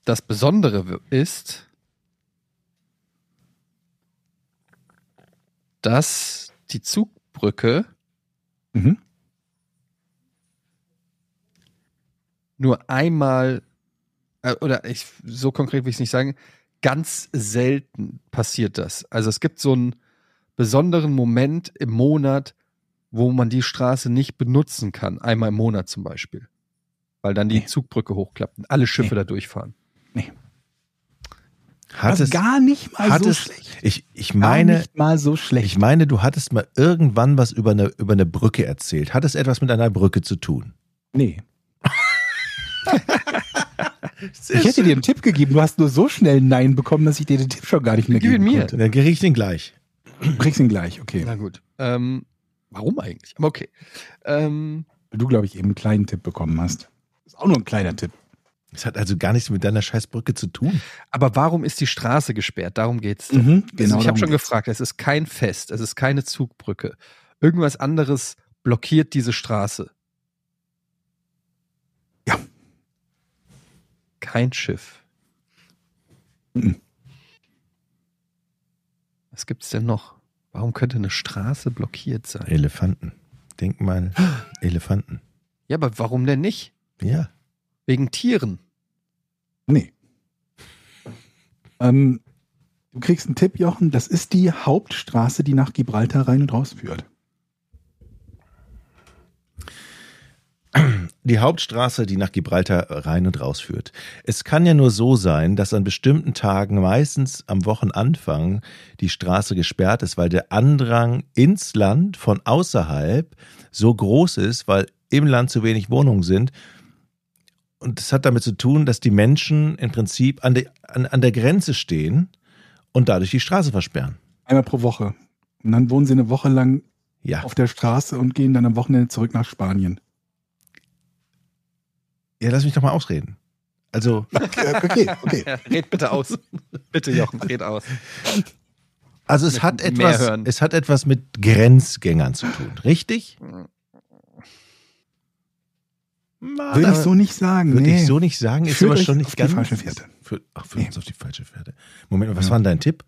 [SPEAKER 1] das Besondere ist, dass die Zugbrücke
[SPEAKER 3] Mhm.
[SPEAKER 1] nur einmal, äh, oder ich, so konkret will ich es nicht sagen, ganz selten passiert das. Also es gibt so einen besonderen Moment im Monat, wo man die Straße nicht benutzen kann. Einmal im Monat zum Beispiel. Weil dann die
[SPEAKER 3] Nee.
[SPEAKER 1] Zugbrücke hochklappt und alle Schiffe
[SPEAKER 3] Nee.
[SPEAKER 1] da durchfahren.
[SPEAKER 2] Hat
[SPEAKER 3] Also
[SPEAKER 2] es,
[SPEAKER 3] gar nicht mal
[SPEAKER 2] hat
[SPEAKER 3] so
[SPEAKER 2] es,
[SPEAKER 3] schlecht.
[SPEAKER 2] ich, ich
[SPEAKER 3] Gar
[SPEAKER 2] meine,
[SPEAKER 3] nicht mal so schlecht.
[SPEAKER 2] ich meine, du hattest mal irgendwann was über eine, über eine Brücke erzählt. Hat es etwas mit einer Brücke zu tun?
[SPEAKER 3] nee. Ich hätte dir einen Tipp gegeben. Du hast nur so schnell Nein bekommen, dass ich dir den Tipp schon gar nicht mehr
[SPEAKER 1] Gib ihn
[SPEAKER 3] geben
[SPEAKER 1] mir.
[SPEAKER 3] konnte.
[SPEAKER 2] Dann kriege ich den gleich.
[SPEAKER 3] Bringst ihn gleich, okay.
[SPEAKER 1] Na gut. Ähm, warum eigentlich? Aber okay. Ähm,
[SPEAKER 3] Weil du, glaube ich, eben einen kleinen Tipp bekommen hast. Ist auch nur ein kleiner Tipp.
[SPEAKER 2] Das hat also gar nichts mit deiner Scheißbrücke zu tun.
[SPEAKER 1] aber warum ist die Straße gesperrt? Darum geht's.
[SPEAKER 3] Mhm,
[SPEAKER 1] also ich habe schon
[SPEAKER 3] geht's.
[SPEAKER 1] gefragt, es ist kein Fest, es ist keine Zugbrücke. Irgendwas anderes blockiert diese Straße. Kein Schiff.
[SPEAKER 3] Mhm.
[SPEAKER 1] Was gibt's denn noch? Warum könnte eine Straße blockiert sein?
[SPEAKER 2] Elefanten. Denk mal, Elefanten.
[SPEAKER 1] Ja, aber warum denn nicht?
[SPEAKER 2] Ja.
[SPEAKER 1] Wegen Tieren.
[SPEAKER 3] Nee. Ähm, du kriegst einen Tipp, Jochen. Das ist die Hauptstraße, die nach Gibraltar rein und raus führt.
[SPEAKER 2] Die Hauptstraße, die nach Gibraltar rein und raus führt. Es kann ja nur so sein, dass an bestimmten Tagen, meistens am Wochenanfang, die Straße gesperrt ist, weil der Andrang ins Land von außerhalb so groß ist, weil im Land zu wenig Wohnungen sind. Und das hat damit zu tun, dass die Menschen im Prinzip an, der an, an der Grenze stehen und dadurch die Straße versperren.
[SPEAKER 3] Einmal pro Woche. Und dann wohnen sie eine Woche lang
[SPEAKER 2] Ja.
[SPEAKER 3] auf der Straße und gehen dann am Wochenende zurück nach Spanien.
[SPEAKER 2] Ja, lass mich doch mal ausreden. Also,
[SPEAKER 3] Okay, okay.
[SPEAKER 1] Ja, red bitte aus. bitte, Jochen, red aus.
[SPEAKER 2] also es
[SPEAKER 1] Mit
[SPEAKER 2] hat etwas,
[SPEAKER 1] hören.
[SPEAKER 2] es hat etwas mit Grenzgängern zu tun, richtig?
[SPEAKER 3] Würde ich so nicht sagen.
[SPEAKER 2] Würde
[SPEAKER 3] nee.
[SPEAKER 2] ich so nicht sagen, ist
[SPEAKER 3] Führt
[SPEAKER 2] aber schon nicht
[SPEAKER 3] auf die
[SPEAKER 2] ganz.
[SPEAKER 3] falsche Fährte.
[SPEAKER 2] Für, ach, führt
[SPEAKER 3] Nee.
[SPEAKER 2] uns auf die falsche Fährte. Moment mal, was
[SPEAKER 3] Ja.
[SPEAKER 2] war denn dein Tipp?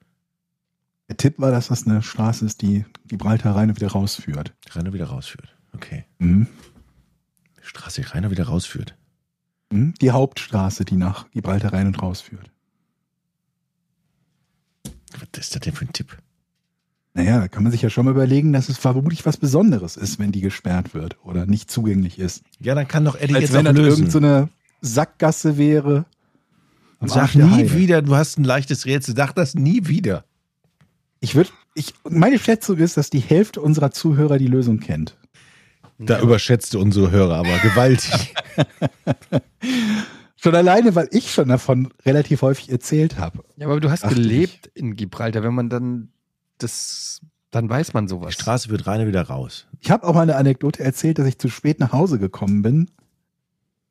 [SPEAKER 3] Der Tipp war, dass das eine Straße ist, die Gibraltar rein und wieder rausführt.
[SPEAKER 2] Rein und wieder rausführt. Okay.
[SPEAKER 3] Mhm.
[SPEAKER 2] Straße die rein und wieder rausführt.
[SPEAKER 3] Mhm. Die Hauptstraße, die nach Gibraltar rein und rausführt.
[SPEAKER 2] Was ist das denn für ein Tipp?
[SPEAKER 3] Naja, da kann man sich ja schon mal überlegen, dass es vermutlich was Besonderes ist, wenn die gesperrt wird oder nicht zugänglich ist.
[SPEAKER 2] Ja, dann kann doch Eddie
[SPEAKER 3] Als
[SPEAKER 2] jetzt
[SPEAKER 3] wenn
[SPEAKER 2] auch lösen.
[SPEAKER 3] irgend so eine Sackgasse wäre.
[SPEAKER 2] Sag nie
[SPEAKER 3] Heide.
[SPEAKER 2] wieder, du hast ein leichtes Rätsel. Sag das nie wieder.
[SPEAKER 3] Ich würde, ich, meine Schätzung ist, dass die Hälfte unserer Zuhörer die Lösung kennt.
[SPEAKER 2] Da überschätzt du unsere Hörer aber gewaltig.
[SPEAKER 3] Schon alleine, weil ich schon davon relativ häufig erzählt habe.
[SPEAKER 1] Ja, aber du hast
[SPEAKER 3] Dachte
[SPEAKER 1] gelebt in Gibraltar. Wenn man dann das, dann weiß man
[SPEAKER 2] Die
[SPEAKER 1] sowas.
[SPEAKER 2] Straße wird rein und wieder raus.
[SPEAKER 3] Ich habe auch mal eine Anekdote erzählt, dass ich zu spät nach Hause gekommen bin,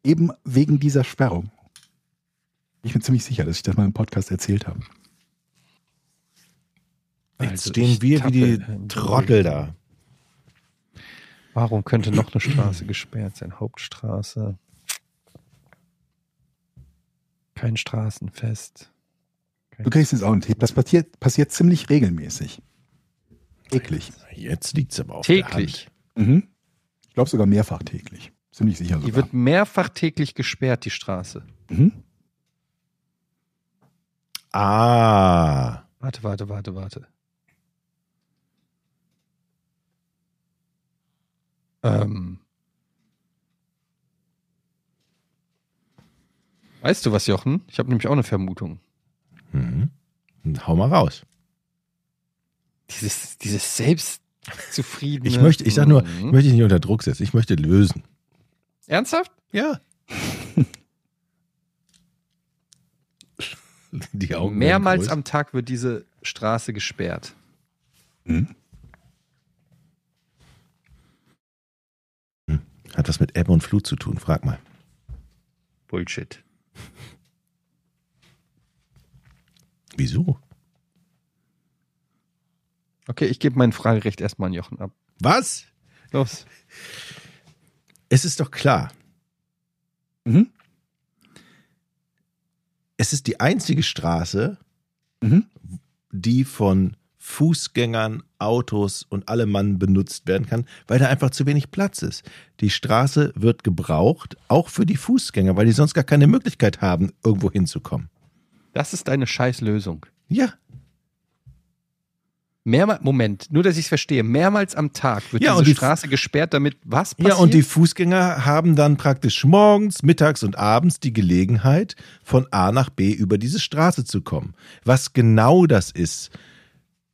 [SPEAKER 3] eben wegen dieser Sperrung. Ich bin ziemlich sicher, dass ich das mal im Podcast erzählt habe.
[SPEAKER 2] Jetzt
[SPEAKER 1] Also
[SPEAKER 2] stehen
[SPEAKER 1] ich
[SPEAKER 2] wir wie die Trottel da.
[SPEAKER 1] Warum könnte noch eine Straße gesperrt sein? Hauptstraße. Kein Straßenfest. Kein
[SPEAKER 3] Du kriegst jetzt auch einen Tipp. Das passiert, passiert ziemlich regelmäßig. Täglich.
[SPEAKER 2] Jetzt liegt's aber auf
[SPEAKER 1] täglich.
[SPEAKER 3] Mhm. Ich glaube sogar mehrfach täglich. Ziemlich sicher
[SPEAKER 1] Die
[SPEAKER 3] sogar.
[SPEAKER 1] wird mehrfach täglich gesperrt, die Straße.
[SPEAKER 3] Mhm.
[SPEAKER 2] der Hand. Ah.
[SPEAKER 1] Warte, warte, warte, warte. Ähm. Weißt du was, Jochen? Ich habe nämlich auch eine Vermutung.
[SPEAKER 2] Mhm. Hau mal raus.
[SPEAKER 1] Dieses, dieses selbstzufriedene.
[SPEAKER 2] Ich möchte, ich sag nur, ich
[SPEAKER 1] Mhm.
[SPEAKER 2] möchte dich nicht unter Druck setzen. Ich möchte lösen.
[SPEAKER 1] Ernsthaft?
[SPEAKER 2] Ja. Die Augen
[SPEAKER 1] Mehrmals am Tag wird diese Straße gesperrt.
[SPEAKER 3] Mhm.
[SPEAKER 2] Hat das mit Ebbe und Flut zu tun? Frag mal.
[SPEAKER 1] Bullshit.
[SPEAKER 2] Wieso?
[SPEAKER 1] Okay, ich gebe mein Fragerecht erstmal an Jochen ab.
[SPEAKER 2] Was?
[SPEAKER 1] Los.
[SPEAKER 2] Es ist doch klar.
[SPEAKER 3] Mhm.
[SPEAKER 2] es ist die einzige Straße,
[SPEAKER 3] Mhm.
[SPEAKER 2] die von Fußgängern, Autos und allem Mann benutzt werden kann, weil da einfach zu wenig Platz ist. Die Straße wird gebraucht, auch für die Fußgänger, weil die sonst gar keine Möglichkeit haben, irgendwo hinzukommen.
[SPEAKER 1] Das ist deine Scheißlösung.
[SPEAKER 2] Ja,
[SPEAKER 1] Mehrmals, Moment, nur dass ich es verstehe, mehrmals am Tag wird
[SPEAKER 2] Ja,
[SPEAKER 1] diese
[SPEAKER 2] die-
[SPEAKER 1] Straße gesperrt, damit was passiert?
[SPEAKER 2] Ja, und die Fußgänger haben dann praktisch morgens, mittags und abends die Gelegenheit, von A nach B über diese Straße zu kommen. Was genau das ist,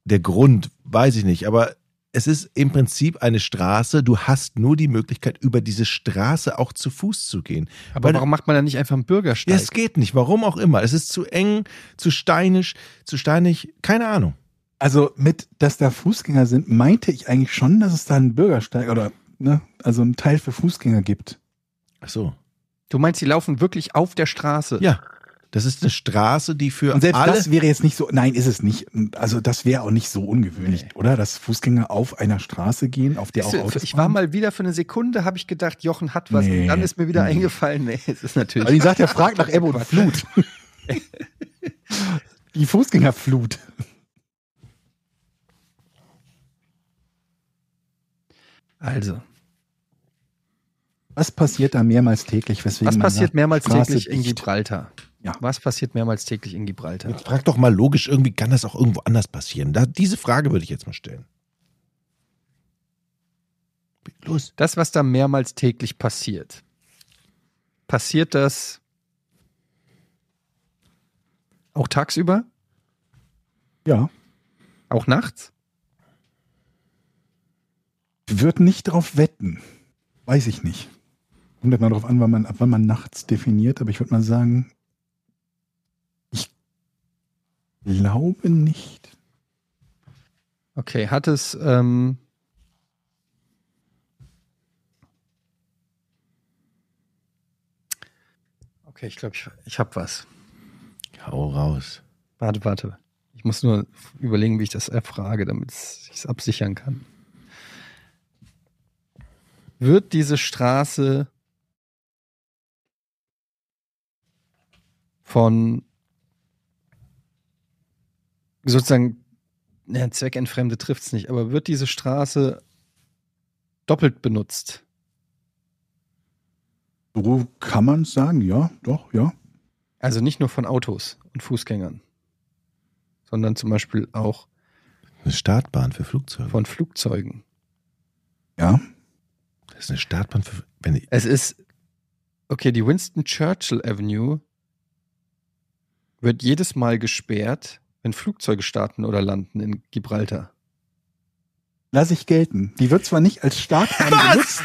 [SPEAKER 2] der Grund, weiß ich nicht, aber es ist im Prinzip eine Straße, du hast nur die Möglichkeit, über diese Straße auch zu Fuß zu gehen.
[SPEAKER 1] Aber
[SPEAKER 2] Weil-
[SPEAKER 1] warum macht man dann nicht einfach einen Bürgersteig?
[SPEAKER 2] Ja, es geht nicht, warum auch immer. Es ist zu eng, zu steinig, zu steinig, keine Ahnung.
[SPEAKER 3] Also mit, dass da Fußgänger sind, meinte ich eigentlich schon, dass es da einen Bürgersteig oder ne, also einen Teil für Fußgänger gibt.
[SPEAKER 2] Ach so.
[SPEAKER 1] du meinst, die laufen wirklich auf der Straße?
[SPEAKER 2] Ja, das ist eine Straße, die für
[SPEAKER 3] Und selbst
[SPEAKER 2] alle
[SPEAKER 3] das wäre jetzt nicht so, nein, ist es nicht. Also das wäre auch nicht so ungewöhnlich, oder? Dass Fußgänger auf einer Straße gehen, auf der auch Autos
[SPEAKER 1] ich war mal wieder für eine Sekunde, habe ich gedacht, Jochen hat was.
[SPEAKER 3] Nee.
[SPEAKER 1] Und dann ist mir wieder
[SPEAKER 3] Nee.
[SPEAKER 1] eingefallen, nee, es ist natürlich.
[SPEAKER 3] Weil die sagt, er fragt nach Ebbe und Flut. Die Fußgängerflut.
[SPEAKER 1] Also,
[SPEAKER 3] Was passiert da mehrmals täglich? Weswegen
[SPEAKER 1] was
[SPEAKER 3] man
[SPEAKER 1] passiert
[SPEAKER 3] sagt,
[SPEAKER 1] mehrmals
[SPEAKER 3] Straße
[SPEAKER 1] täglich in
[SPEAKER 3] dicht? Ja.
[SPEAKER 1] Was passiert mehrmals täglich in Gibraltar?
[SPEAKER 2] Jetzt frag doch mal logisch, irgendwie kann das auch irgendwo anders passieren. Da, diese Frage würde ich jetzt mal stellen. Los.
[SPEAKER 1] Das, was da mehrmals täglich passiert, passiert das auch tagsüber?
[SPEAKER 3] Ja.
[SPEAKER 1] Auch nachts?
[SPEAKER 3] Ich würde nicht drauf wetten. Weiß ich nicht. Kommt immer darauf an, wann man, wann man nachts definiert, aber ich würde mal sagen, ich glaube nicht.
[SPEAKER 1] Okay, hat es ähm, Okay, ich glaube, ich, ich habe was.
[SPEAKER 2] Hau raus.
[SPEAKER 1] Warte, warte. Ich muss nur überlegen, wie ich das erfrage, damit ich es absichern kann. Wird diese Straße von sozusagen, ja, Zweckentfremde trifft es nicht, aber wird diese Straße doppelt benutzt?
[SPEAKER 3] So kann man es sagen, ja, doch, ja.
[SPEAKER 1] Also nicht nur von Autos und Fußgängern, sondern zum Beispiel auch
[SPEAKER 2] Eine Startbahn für Flugzeuge.
[SPEAKER 1] von Flugzeugen.
[SPEAKER 3] Ja.
[SPEAKER 2] Das ist eine Startbahn für. Wenn ich,
[SPEAKER 1] Es ist, okay, die Winston Churchill Avenue wird jedes Mal gesperrt, wenn Flugzeuge starten oder landen in Gibraltar.
[SPEAKER 3] Lass ich gelten. Die wird zwar nicht als Startbahn benutzt,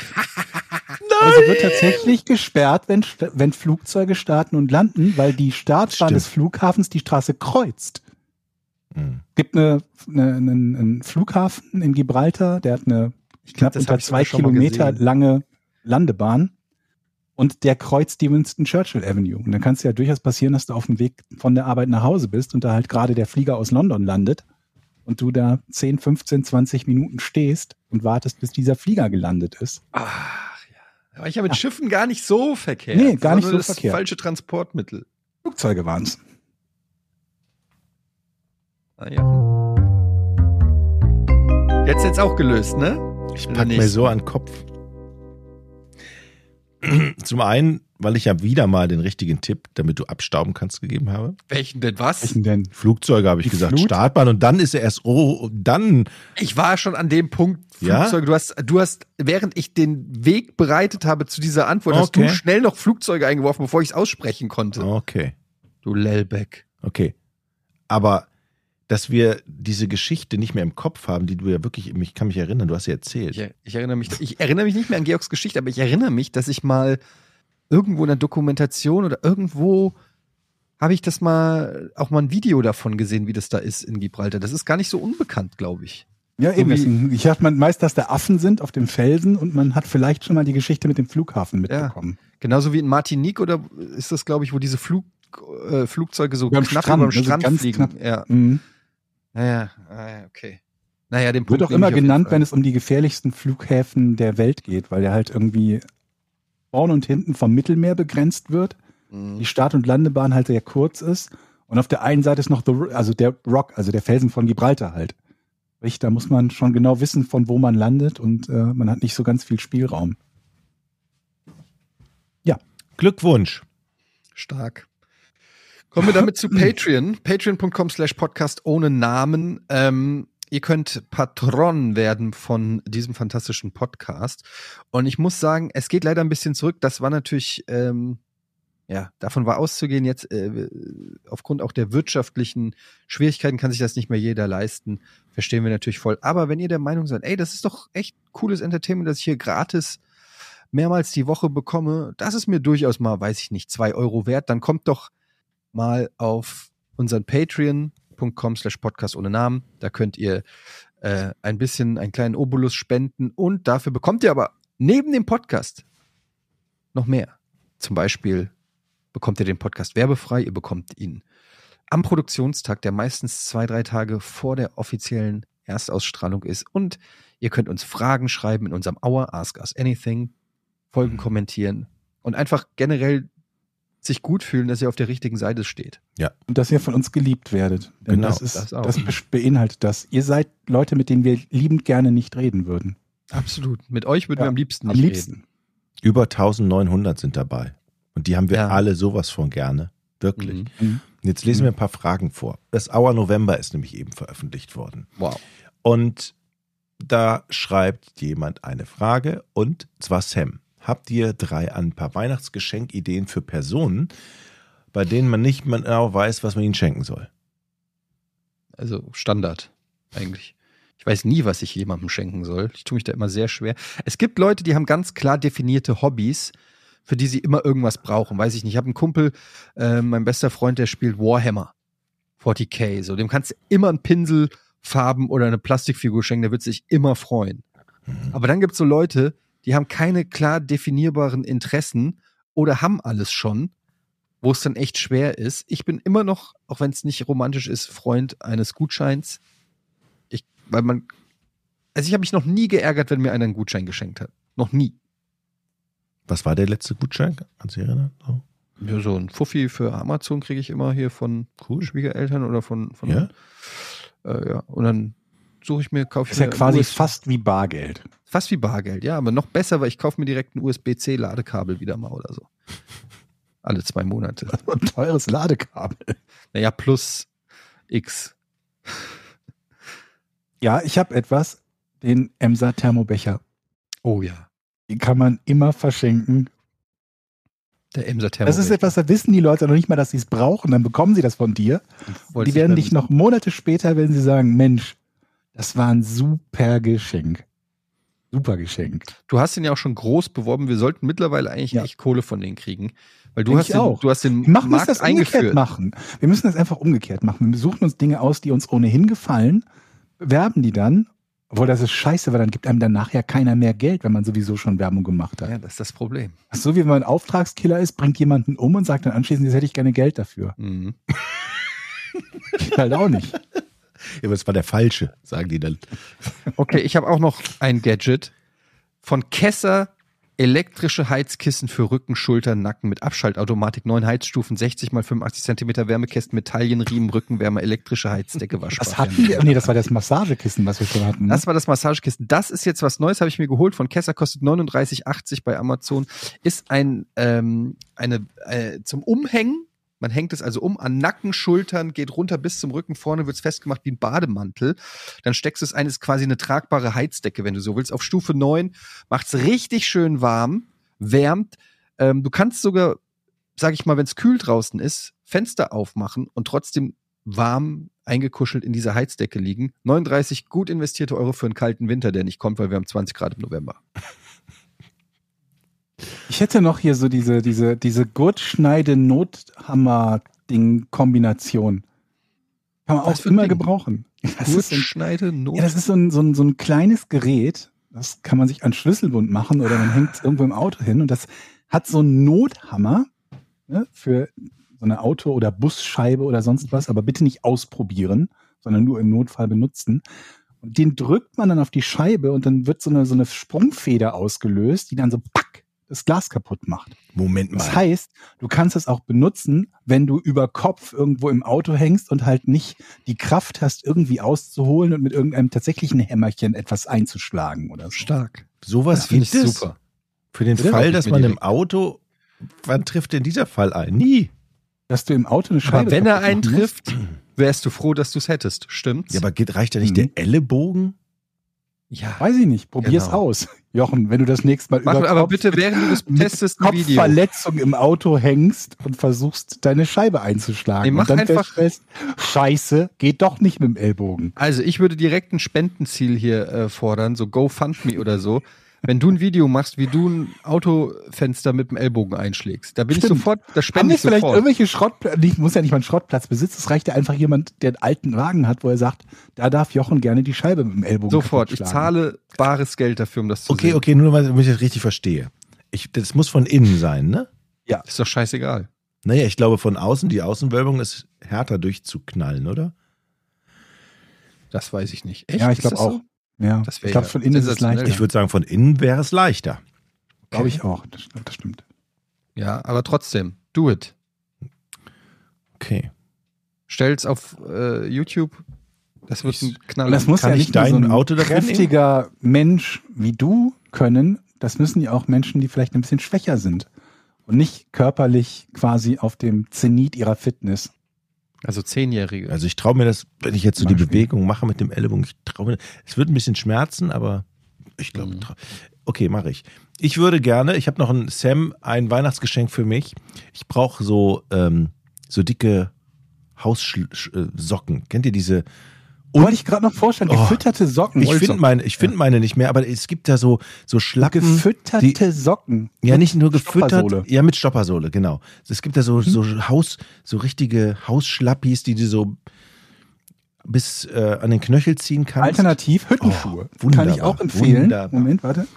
[SPEAKER 3] aber sie wird tatsächlich gesperrt, wenn, wenn Flugzeuge starten und landen, weil die Startbahn
[SPEAKER 2] Stimmt.
[SPEAKER 3] des Flughafens die Straße kreuzt.
[SPEAKER 2] Hm.
[SPEAKER 3] Es gibt eine, eine, einen, einen Flughafen in Gibraltar, der hat eine knapp
[SPEAKER 1] das hab
[SPEAKER 3] unter
[SPEAKER 1] ich
[SPEAKER 3] zwei Kilometer lange Landebahn. Und der kreuzt die Winston Churchill Avenue. Und dann kann es ja durchaus passieren, dass du auf dem Weg von der Arbeit nach Hause bist und da halt gerade der Flieger aus London landet und du da 10, 15, 20 Minuten stehst und wartest, bis dieser Flieger gelandet ist.
[SPEAKER 1] Ach ja. Aber ich habe mit Schiffen gar nicht so verkehrt.
[SPEAKER 3] Nee, gar nicht so
[SPEAKER 1] das
[SPEAKER 3] verkehrt.
[SPEAKER 1] falsche Transportmittel.
[SPEAKER 3] Flugzeuge waren es.
[SPEAKER 1] Ah, ja. Jetzt jetzt auch gelöst, ne?
[SPEAKER 2] Ich pack mir so an den Kopf. Zum einen, weil ich ja wieder mal den richtigen Tipp, damit du abstauben kannst, gegeben habe.
[SPEAKER 1] Welchen denn was?
[SPEAKER 3] Welchen denn?
[SPEAKER 2] Flugzeuge habe ich
[SPEAKER 3] Die
[SPEAKER 2] gesagt,
[SPEAKER 3] Flut?
[SPEAKER 2] Startbahn und dann ist er erst, oh, dann,
[SPEAKER 1] Ich war schon an dem Punkt,
[SPEAKER 2] Ja?
[SPEAKER 1] Flugzeuge. Du hast, du hast, während ich den Weg bereitet habe zu dieser Antwort, hast
[SPEAKER 2] Okay.
[SPEAKER 1] du schnell noch Flugzeuge eingeworfen, bevor ich es aussprechen konnte.
[SPEAKER 2] okay,
[SPEAKER 1] Du Lellbeck.
[SPEAKER 2] okay. Aber, dass wir diese Geschichte nicht mehr im Kopf haben, die du ja wirklich, ich kann mich erinnern, du hast sie erzählt.
[SPEAKER 1] Ich, ich erinnere mich, ich erinnere mich nicht mehr an Georgs Geschichte, aber ich erinnere mich, dass ich mal irgendwo in der Dokumentation oder irgendwo habe ich das mal, auch mal ein Video davon gesehen, wie das da ist in Gibraltar. Das ist gar nicht so unbekannt, glaube ich.
[SPEAKER 3] Ja, eben.
[SPEAKER 1] wie-
[SPEAKER 3] deswegen- Ich dachte man meist, dass da Affen sind auf dem Felsen und man hat vielleicht schon mal die Geschichte mit dem Flughafen mitbekommen.
[SPEAKER 1] Genauso wie in Martinique oder ist das, glaube ich, wo diese Flug, äh, Flugzeuge so
[SPEAKER 3] Beim
[SPEAKER 1] knapp
[SPEAKER 3] Strand,
[SPEAKER 1] über dem
[SPEAKER 3] also
[SPEAKER 1] Strand
[SPEAKER 3] ganz
[SPEAKER 1] fliegen.
[SPEAKER 3] knapp.
[SPEAKER 1] Ja,
[SPEAKER 3] Mhm.
[SPEAKER 1] Naja, naja, okay. Naja, den
[SPEAKER 3] Wird
[SPEAKER 1] Punkt
[SPEAKER 3] auch
[SPEAKER 1] nehme
[SPEAKER 3] immer genannt, wenn es um die gefährlichsten Flughäfen der Welt geht, weil der halt irgendwie vorne und hinten vom Mittelmeer begrenzt wird
[SPEAKER 1] Mhm.
[SPEAKER 3] die Start- und Landebahn halt sehr kurz ist. Und auf der einen Seite ist noch the, also der Rock, also der Felsen von Gibraltar halt. Da muss man schon genau wissen, von wo man landet und äh, man hat nicht so ganz viel Spielraum.
[SPEAKER 2] Glückwunsch.
[SPEAKER 1] Stark. Kommen wir damit zu Patreon. Patreon.com slash Podcast ohne Namen. Ähm, ihr könnt Patron werden von diesem fantastischen Podcast. Und ich muss sagen, es geht leider ein bisschen zurück. Das war natürlich, ähm, ja, davon war auszugehen. Jetzt äh, aufgrund auch der wirtschaftlichen Schwierigkeiten kann sich das nicht mehr jeder leisten. Verstehen wir natürlich voll. Aber wenn ihr der Meinung seid, ey, das ist doch echt cooles Entertainment, das ich hier gratis mehrmals die Woche bekomme, das ist mir durchaus mal, weiß ich nicht, zwei Euro wert, dann kommt doch mal auf unseren Patreon.com slash Podcast ohne Namen. Da könnt ihr äh, ein bisschen, einen kleinen Obolus spenden und dafür bekommt ihr aber neben dem Podcast noch mehr. Zum Beispiel bekommt ihr den Podcast werbefrei, ihr bekommt ihn am Produktionstag, der meistens zwei, drei Tage vor der offiziellen Erstausstrahlung ist. Und ihr könnt uns Fragen schreiben in unserem Hour, Ask Us Anything, Folgen kommentieren und einfach generell sich gut fühlen, dass ihr auf der richtigen Seite steht.
[SPEAKER 3] Und dass ihr von uns geliebt werdet. Denn
[SPEAKER 2] Genau,
[SPEAKER 3] das, ist,
[SPEAKER 1] das
[SPEAKER 3] das, beinhaltet das. Ihr seid Leute, mit denen wir liebend gerne nicht reden würden.
[SPEAKER 1] Absolut. Mit euch würden
[SPEAKER 3] Ja,
[SPEAKER 1] wir am liebsten
[SPEAKER 3] Am
[SPEAKER 1] nicht
[SPEAKER 3] liebsten.
[SPEAKER 1] reden.
[SPEAKER 2] Über 1900 sind dabei. Und die haben wir
[SPEAKER 1] Ja.
[SPEAKER 2] alle sowas von gerne. Wirklich.
[SPEAKER 1] Mhm.
[SPEAKER 3] Mhm.
[SPEAKER 2] Jetzt lesen wir ein paar Fragen vor. Das Hour November ist nämlich eben veröffentlicht worden.
[SPEAKER 1] Wow.
[SPEAKER 2] Und da schreibt jemand eine Frage und zwar Sam. Habt ihr drei ein paar Weihnachtsgeschenkideen für Personen, bei denen man nicht genau weiß, was man ihnen schenken soll?
[SPEAKER 1] Also Standard eigentlich. Ich weiß nie, was ich jemandem schenken soll. Ich tue mich da immer sehr schwer. Es gibt Leute, die haben ganz klar definierte Hobbys, für die sie immer irgendwas brauchen. Weiß ich nicht. Ich habe einen Kumpel, äh, mein bester Freund, der spielt Warhammer 40k. So, dem kannst du immer einen Pinsel, Farben oder eine Plastikfigur schenken, der wird sich immer freuen. Aber dann gibt's so Leute, die haben keine klar definierbaren Interessen oder haben alles schon, wo es dann echt schwer ist. Ich bin immer noch, auch wenn es nicht romantisch ist, Freund eines Gutscheins. Ich, weil man, also ich habe mich noch nie geärgert, wenn mir einer einen Gutschein geschenkt hat. Noch nie.
[SPEAKER 2] Was war der letzte Gutschein? Kannst du dich erinnern? So.
[SPEAKER 1] Ja, so ein Fuffi für Amazon kriege ich immer hier von
[SPEAKER 2] Cool.
[SPEAKER 1] Schwiegereltern oder von, von
[SPEAKER 2] Ja?
[SPEAKER 1] äh, ja. Und dann suche ich mir, kaufe ich
[SPEAKER 3] Ist ja
[SPEAKER 1] mir
[SPEAKER 3] quasi
[SPEAKER 1] US
[SPEAKER 3] fast wie Bargeld.
[SPEAKER 1] fast wie Bargeld, ja, aber noch besser, weil ich kaufe mir direkt ein USB-C-Ladekabel wieder mal oder so. Alle zwei Monate.
[SPEAKER 3] Ein teures Ladekabel.
[SPEAKER 1] Naja, plus X.
[SPEAKER 3] Ja, ich habe etwas, den Emser Thermobecher.
[SPEAKER 1] Oh ja.
[SPEAKER 3] Den kann man immer verschenken.
[SPEAKER 1] Der Emser
[SPEAKER 3] Das
[SPEAKER 1] Thermobecher.
[SPEAKER 3] ist etwas, da wissen die Leute noch nicht mal, dass sie es brauchen. Dann bekommen sie das von dir. Die werden dich noch Monate später, wenn sie sagen, Mensch, das war ein super Geschenk. Super Geschenk.
[SPEAKER 1] Du hast ihn ja auch schon groß beworben. Wir sollten mittlerweile eigentlich
[SPEAKER 3] Ja.
[SPEAKER 1] echt Kohle von denen kriegen. Weil du
[SPEAKER 3] Denk
[SPEAKER 1] hast, den,
[SPEAKER 3] auch.
[SPEAKER 1] du hast den
[SPEAKER 3] Wir machen
[SPEAKER 1] Markt
[SPEAKER 3] das umgekehrt machen. Wir müssen das einfach umgekehrt machen. Wir suchen uns Dinge aus, die uns ohnehin gefallen, bewerben die dann, obwohl das ist scheiße, weil dann gibt einem dann nachher keiner mehr Geld, wenn man sowieso schon Werbung gemacht hat.
[SPEAKER 1] Ja, das ist das Problem.
[SPEAKER 3] Das so wie wenn man ein Auftragskiller ist, bringt jemanden um und sagt dann anschließend, jetzt hätte ich gerne Geld dafür.
[SPEAKER 1] Mhm.
[SPEAKER 3] Halt auch nicht.
[SPEAKER 2] Ja, aber es war der falsche, sagen die dann.
[SPEAKER 1] Okay, ich habe auch noch ein Gadget von Kesser. Elektrische Heizkissen für Rücken, Schultern, Nacken mit Abschaltautomatik, neun Heizstufen, 60 mal 85 Zentimeter Wärmekästen mit Taillenriemen, Rückenwärme, elektrische Heizdecke, waschbar.
[SPEAKER 3] Was hatten wir? Nee, das war das Massagekissen, was wir schon hatten. ne?
[SPEAKER 1] Das war das Massagekissen. Das ist jetzt was Neues, habe ich mir geholt. Von Kesser kostet 39,80 bei Amazon. Ist ein ähm, eine äh, zum Umhängen. Man hängt es also um an Nacken, Schultern, geht runter bis zum Rücken. Vorne wird's festgemacht wie ein Bademantel. Dann steckst du es ein, ist quasi eine tragbare Heizdecke, wenn du so willst. Auf Stufe 9 macht's richtig schön warm, wärmt. Ähm, du kannst sogar, sag ich mal, wenn es kühl draußen ist, Fenster aufmachen und trotzdem warm eingekuschelt in dieser Heizdecke liegen. 39 gut investierte Euro für einen kalten Winter, der nicht kommt, weil wir haben 20 Grad im November.
[SPEAKER 3] Ich hätte noch hier so diese, diese, diese Gurtschneide-Nothammer-Ding-Kombination. Kann man
[SPEAKER 1] Was
[SPEAKER 3] auch immer
[SPEAKER 1] Ding?
[SPEAKER 3] gebrauchen. Das
[SPEAKER 1] Gurtschneide, Not.
[SPEAKER 3] ja, das ist so ein, so, ein, so ein kleines Gerät. Das kann man sich an Schlüsselbund machen oder man hängt es irgendwo im Auto hin und das hat so einen Nothammer ne, für so eine Auto- oder Busscheibe oder sonst was, aber bitte nicht ausprobieren, sondern nur im Notfall benutzen. Und den drückt man dann auf die Scheibe und dann wird so eine, so eine Sprungfeder ausgelöst, die dann so pack das Glas kaputt macht.
[SPEAKER 2] Moment mal.
[SPEAKER 3] Das heißt, du kannst es auch benutzen, wenn du über Kopf irgendwo im Auto hängst und halt nicht die Kraft hast, irgendwie auszuholen und mit irgendeinem tatsächlichen Hämmerchen etwas einzuschlagen oder so.
[SPEAKER 1] Stark.
[SPEAKER 2] Sowas
[SPEAKER 1] finde ich super.
[SPEAKER 2] Für den? Fall, dass man im Auto, wann trifft denn dieser Fall ein? Nie.
[SPEAKER 3] Dass du im Auto eine Scheibe
[SPEAKER 1] Aber wenn er
[SPEAKER 3] musst.
[SPEAKER 1] eintrifft, wärst du froh, dass du es hättest. Stimmt's?
[SPEAKER 2] Ja, aber geht, reicht ja nicht
[SPEAKER 3] Mhm.
[SPEAKER 2] der Ellenbogen?
[SPEAKER 1] ja.
[SPEAKER 3] Weiß ich nicht. Probier's
[SPEAKER 1] Genau.
[SPEAKER 3] aus. Jochen, wenn du das nächste Mal
[SPEAKER 1] Mach,
[SPEAKER 3] über
[SPEAKER 1] aber bitte, während du das testest.
[SPEAKER 3] Kopfverletzung im Auto hängst und versuchst, deine Scheibe einzuschlagen.
[SPEAKER 1] Nee, mach
[SPEAKER 3] und dann
[SPEAKER 1] einfach-
[SPEAKER 3] feststellst, scheiße, geht doch nicht mit dem Ellbogen.
[SPEAKER 1] Also ich würde direkt ein Spendenziel hier äh, fordern, so GoFundMe oder so. Wenn du ein Video machst, wie du ein Autofenster mit dem Ellbogen einschlägst, da bin ich
[SPEAKER 3] Stimmt.
[SPEAKER 1] sofort, da
[SPEAKER 3] Haben
[SPEAKER 1] spende
[SPEAKER 3] wir
[SPEAKER 1] ich
[SPEAKER 3] vielleicht
[SPEAKER 1] sofort.
[SPEAKER 3] irgendwelche Schrottplätze, muss ja nicht mal einen Schrottplatz besitzen, es reicht ja einfach jemand, der einen alten Wagen hat, wo er sagt, da darf Jochen gerne die Scheibe mit dem Ellbogen
[SPEAKER 1] Sofort. Ich zahle bares Geld dafür, um das zu
[SPEAKER 2] Okay,
[SPEAKER 1] sehen.
[SPEAKER 2] okay, nur damit ich das richtig verstehe. Ich, das muss von innen sein, ne?
[SPEAKER 1] Ist doch scheißegal.
[SPEAKER 2] Naja, ich glaube von außen, die Außenwölbung ist härter durchzuknallen, oder?
[SPEAKER 1] Das weiß ich nicht. Echt?
[SPEAKER 3] Ja, ich glaube auch.
[SPEAKER 1] So?
[SPEAKER 3] Ja, ich glaube,
[SPEAKER 1] ja
[SPEAKER 3] von innen ist es leichter.
[SPEAKER 2] Ich würde sagen, von innen wäre es leichter.
[SPEAKER 3] Glaube ich auch. Das, stimmt, das stimmt.
[SPEAKER 1] Ja, aber trotzdem, do it.
[SPEAKER 2] Okay.
[SPEAKER 1] Stell's auf äh, YouTube. Das wird ein
[SPEAKER 3] Und
[SPEAKER 1] Knaller.
[SPEAKER 3] das muss
[SPEAKER 2] Kann
[SPEAKER 3] ja
[SPEAKER 2] ich
[SPEAKER 3] nicht nur so
[SPEAKER 2] dein
[SPEAKER 3] ein
[SPEAKER 2] Auto
[SPEAKER 3] kräftiger Mensch wie du können. Das müssen ja auch Menschen, die vielleicht ein bisschen schwächer sind und nicht körperlich quasi auf dem Zenit ihrer Fitness.
[SPEAKER 1] Also Zehnjährige.
[SPEAKER 2] Also ich traue mir das, wenn ich jetzt so die
[SPEAKER 3] Beispiel.
[SPEAKER 2] Bewegung mache mit dem Ellbogen, ich traue mir, es wird ein bisschen schmerzen, aber ich glaube,
[SPEAKER 1] Mhm.
[SPEAKER 2] okay, mache ich. Ich würde gerne, ich habe noch ein Sam, ein Weihnachtsgeschenk für mich. Ich brauche so, ähm, so dicke Haussocken. Kennt ihr diese?
[SPEAKER 3] Wollte ich gerade noch vorstellen,
[SPEAKER 2] Oh.
[SPEAKER 3] gefütterte Socken.
[SPEAKER 2] Ich finde meine, ich finde meine nicht mehr, aber es gibt da so, so Schlappen.
[SPEAKER 3] gefütterte Socken.
[SPEAKER 2] Ja, nicht nur gefüttert. Ja, mit Stoppersohle, genau. Es gibt da so, so Haus, so richtige Hausschlappis, die du so bis äh, an den Knöchel ziehen kannst.
[SPEAKER 3] Alternativ Hüttenschuhe.
[SPEAKER 2] Oh, wunderbar,
[SPEAKER 3] Kann ich auch empfehlen.
[SPEAKER 2] wunderbar.
[SPEAKER 3] Moment, warte.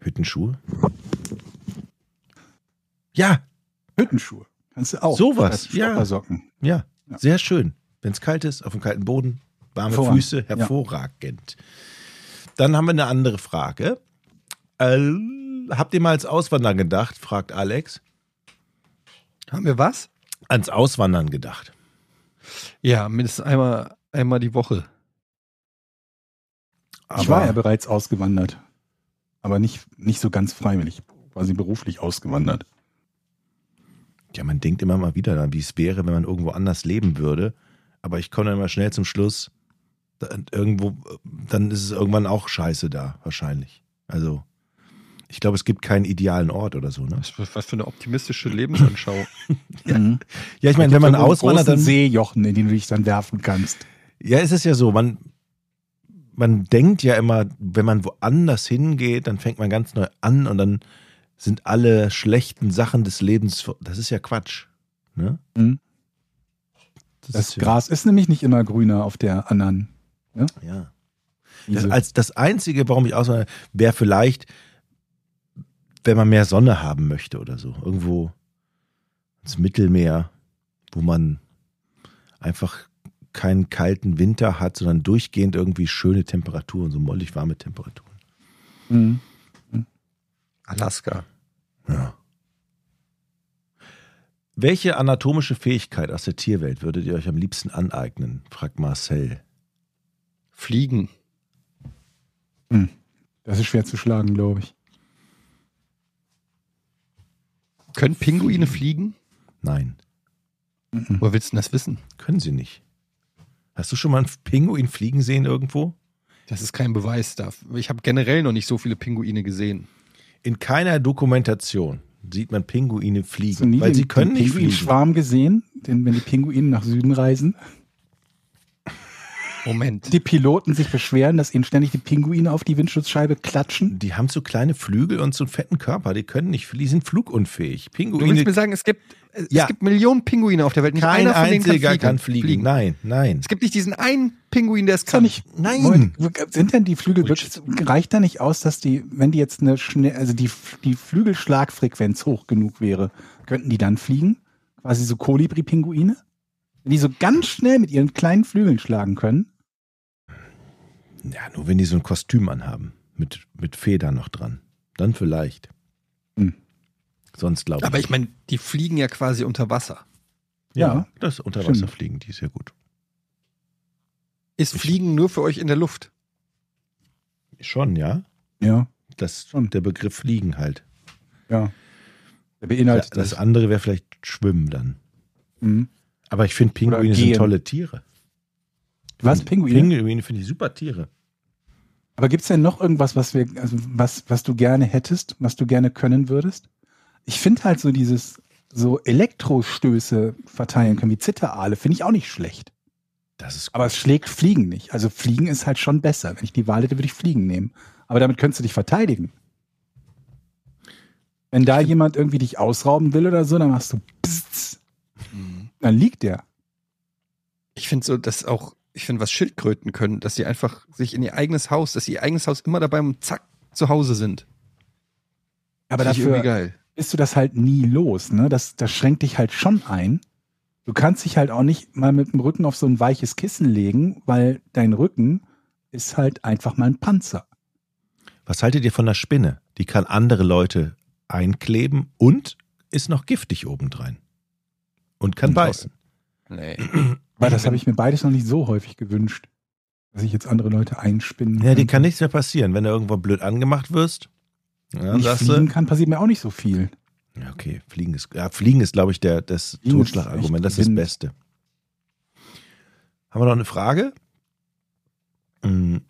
[SPEAKER 2] Hüttenschuhe. Ja,
[SPEAKER 3] Hüttenschuhe. Kannst du auch.
[SPEAKER 2] Sowas, ja.
[SPEAKER 3] Stoppersocken.
[SPEAKER 2] ja,
[SPEAKER 3] Ja.
[SPEAKER 2] sehr schön. Wenn es kalt ist, auf dem kalten Boden, warme
[SPEAKER 3] Hervorragend,
[SPEAKER 2] Füße,
[SPEAKER 3] ja.
[SPEAKER 2] hervorragend. Dann haben wir eine andere Frage. Äh, habt ihr mal ans Auswandern gedacht? fragt Alex.
[SPEAKER 1] Haben wir was?
[SPEAKER 2] Ans Auswandern gedacht.
[SPEAKER 1] Ja, mindestens einmal, einmal die Woche.
[SPEAKER 3] Ich war ja bereits ausgewandert. Aber nicht, nicht so ganz freiwillig. Quasi beruflich ausgewandert.
[SPEAKER 2] Ja, man denkt immer mal wieder daran, wie es wäre, wenn man irgendwo anders leben würde. Aber ich komme dann immer schnell zum Schluss, irgendwo, dann ist es irgendwann auch scheiße da, wahrscheinlich. Also, ich glaube, es gibt keinen idealen Ort oder so, ne?
[SPEAKER 1] Was, was für eine optimistische Lebensanschauung.
[SPEAKER 3] Mhm.
[SPEAKER 2] Ja, ich meine, wenn man auswandert, dann.
[SPEAKER 3] Seejochen, in den du dich dann werfen kannst.
[SPEAKER 2] Ja, es ist ja so, man, man denkt ja immer, wenn man woanders hingeht, dann fängt man ganz neu an und dann sind alle schlechten Sachen des Lebens, das ist ja Quatsch. Ne?
[SPEAKER 3] Mhm. Das
[SPEAKER 2] ist ja-
[SPEAKER 3] Gras ist nämlich nicht immer grüner auf der anderen.
[SPEAKER 2] Ja. Das,
[SPEAKER 3] Wiese.
[SPEAKER 2] als das Einzige, warum ich auswandere, wäre vielleicht, wenn man mehr Sonne haben möchte oder so. Irgendwo ins Mittelmeer, wo man einfach keinen kalten Winter hat, sondern durchgehend irgendwie schöne Temperaturen, so mollig warme Temperaturen.
[SPEAKER 3] Mhm.
[SPEAKER 1] Alaska.
[SPEAKER 2] Ja. Welche anatomische Fähigkeit aus der Tierwelt würdet ihr euch am liebsten aneignen? fragt Marcel.
[SPEAKER 1] Fliegen.
[SPEAKER 3] Das ist schwer zu schlagen, glaube ich.
[SPEAKER 1] Können Pinguine fliegen?
[SPEAKER 2] Nein,
[SPEAKER 3] Mhm.
[SPEAKER 1] Woher willst du denn das wissen?
[SPEAKER 2] können sie nicht. Hast du schon mal einen Pinguin fliegen sehen irgendwo?
[SPEAKER 1] Das ist kein Beweis dafür. Ich habe generell noch nicht so viele Pinguine gesehen.
[SPEAKER 2] In keiner Dokumentation sieht man Pinguine fliegen, weil
[SPEAKER 3] den,
[SPEAKER 2] sie können
[SPEAKER 3] den
[SPEAKER 2] nicht fliegen.
[SPEAKER 3] Pinguinschwarm gesehen, den, wenn die Pinguine nach Süden reisen?
[SPEAKER 1] Moment.
[SPEAKER 3] Die Piloten sich beschweren, dass ihnen ständig die Pinguine auf die Windschutzscheibe klatschen.
[SPEAKER 2] Die haben so kleine Flügel und so einen fetten Körper, die können nicht fliegen, die sind flugunfähig.
[SPEAKER 1] Du willst
[SPEAKER 2] Pinguine,
[SPEAKER 1] mir sagen, es gibt, es
[SPEAKER 2] Ja.
[SPEAKER 1] gibt Millionen Pinguine auf der Welt. Nicht
[SPEAKER 2] kein
[SPEAKER 1] einer von denen
[SPEAKER 2] einziger
[SPEAKER 1] kann
[SPEAKER 2] kann
[SPEAKER 1] fliegen.
[SPEAKER 2] fliegen. Nein, nein.
[SPEAKER 1] Es gibt nicht diesen einen Pinguin, der es kann.
[SPEAKER 3] nicht,
[SPEAKER 2] Nein.
[SPEAKER 3] Moment, sind denn die Flügel wirklich, reicht da nicht aus, dass die, wenn die jetzt eine schnell, also die, die Flügelschlagfrequenz hoch genug wäre, könnten die dann fliegen? Quasi so Kolibri-Pinguine? Wenn die so ganz schnell mit ihren kleinen Flügeln schlagen können?
[SPEAKER 2] Ja, nur wenn die so ein Kostüm anhaben. Mit, mit Federn noch dran. Dann vielleicht.
[SPEAKER 3] Hm.
[SPEAKER 2] Sonst glaube ich.
[SPEAKER 1] Aber ich meine, die fliegen ja quasi unter Wasser.
[SPEAKER 2] ja,
[SPEAKER 3] ja,
[SPEAKER 2] das
[SPEAKER 3] stimmt.
[SPEAKER 2] Unterwasserfliegen, die ist ja gut.
[SPEAKER 1] Ist Fliegen nur für euch in der Luft?
[SPEAKER 2] Schon, ja.
[SPEAKER 3] Ja,
[SPEAKER 2] Das,
[SPEAKER 3] Schon.
[SPEAKER 2] der Begriff Fliegen halt.
[SPEAKER 3] ja. Der beinhaltet
[SPEAKER 2] das andere wäre vielleicht Schwimmen dann.
[SPEAKER 3] Mhm.
[SPEAKER 2] Aber ich finde Pinguine sind tolle Tiere.
[SPEAKER 3] Was, Pinguine?
[SPEAKER 2] Pinguine finde ich super Tiere.
[SPEAKER 3] Aber gibt's denn noch irgendwas, was wir, also was, was du gerne hättest, was du gerne können würdest? Ich finde halt so dieses so Elektrostöße verteilen können, wie Zitteraale, finde ich auch nicht schlecht.
[SPEAKER 2] Das ist
[SPEAKER 3] Aber es schlägt Fliegen nicht. Also Fliegen ist halt schon besser. Wenn ich die Wahl hätte, würde ich Fliegen nehmen. Aber damit könntest du dich verteidigen. Wenn da jemand irgendwie dich ausrauben will oder so, dann machst du Psst, dann liegt der.
[SPEAKER 1] Ich finde so, dass auch, ich finde, was Schildkröten können, dass sie einfach sich in ihr eigenes Haus, dass sie ihr eigenes Haus immer dabei und zack, zu Hause sind.
[SPEAKER 3] Aber
[SPEAKER 1] irgendwie
[SPEAKER 3] dafür
[SPEAKER 1] geil.
[SPEAKER 3] bist du das halt nie los. Ne? Das, das schränkt dich halt schon ein. Du kannst dich halt auch nicht mal mit dem Rücken auf so ein weiches Kissen legen, weil dein Rücken ist halt einfach mal ein Panzer.
[SPEAKER 2] Was haltet ihr von der Spinne? Die kann andere Leute einkleben und ist noch giftig obendrein. Und kann
[SPEAKER 1] Und
[SPEAKER 2] beißen.
[SPEAKER 1] Nee.
[SPEAKER 3] Weil das habe ich mir beides noch nicht so häufig gewünscht, dass ich jetzt andere Leute einspinnen
[SPEAKER 2] Ja, dir kann nichts mehr passieren, wenn du irgendwo blöd angemacht wirst. Ja,
[SPEAKER 3] Wenn ich fliegen
[SPEAKER 2] du,
[SPEAKER 3] kann, passiert mir auch nicht so viel.
[SPEAKER 2] ja, okay, Fliegen ist, ja, Fliegen ist, glaube ich, der, das Totschlagargument. Das ist das. Beste. Haben wir noch eine Frage? Hm.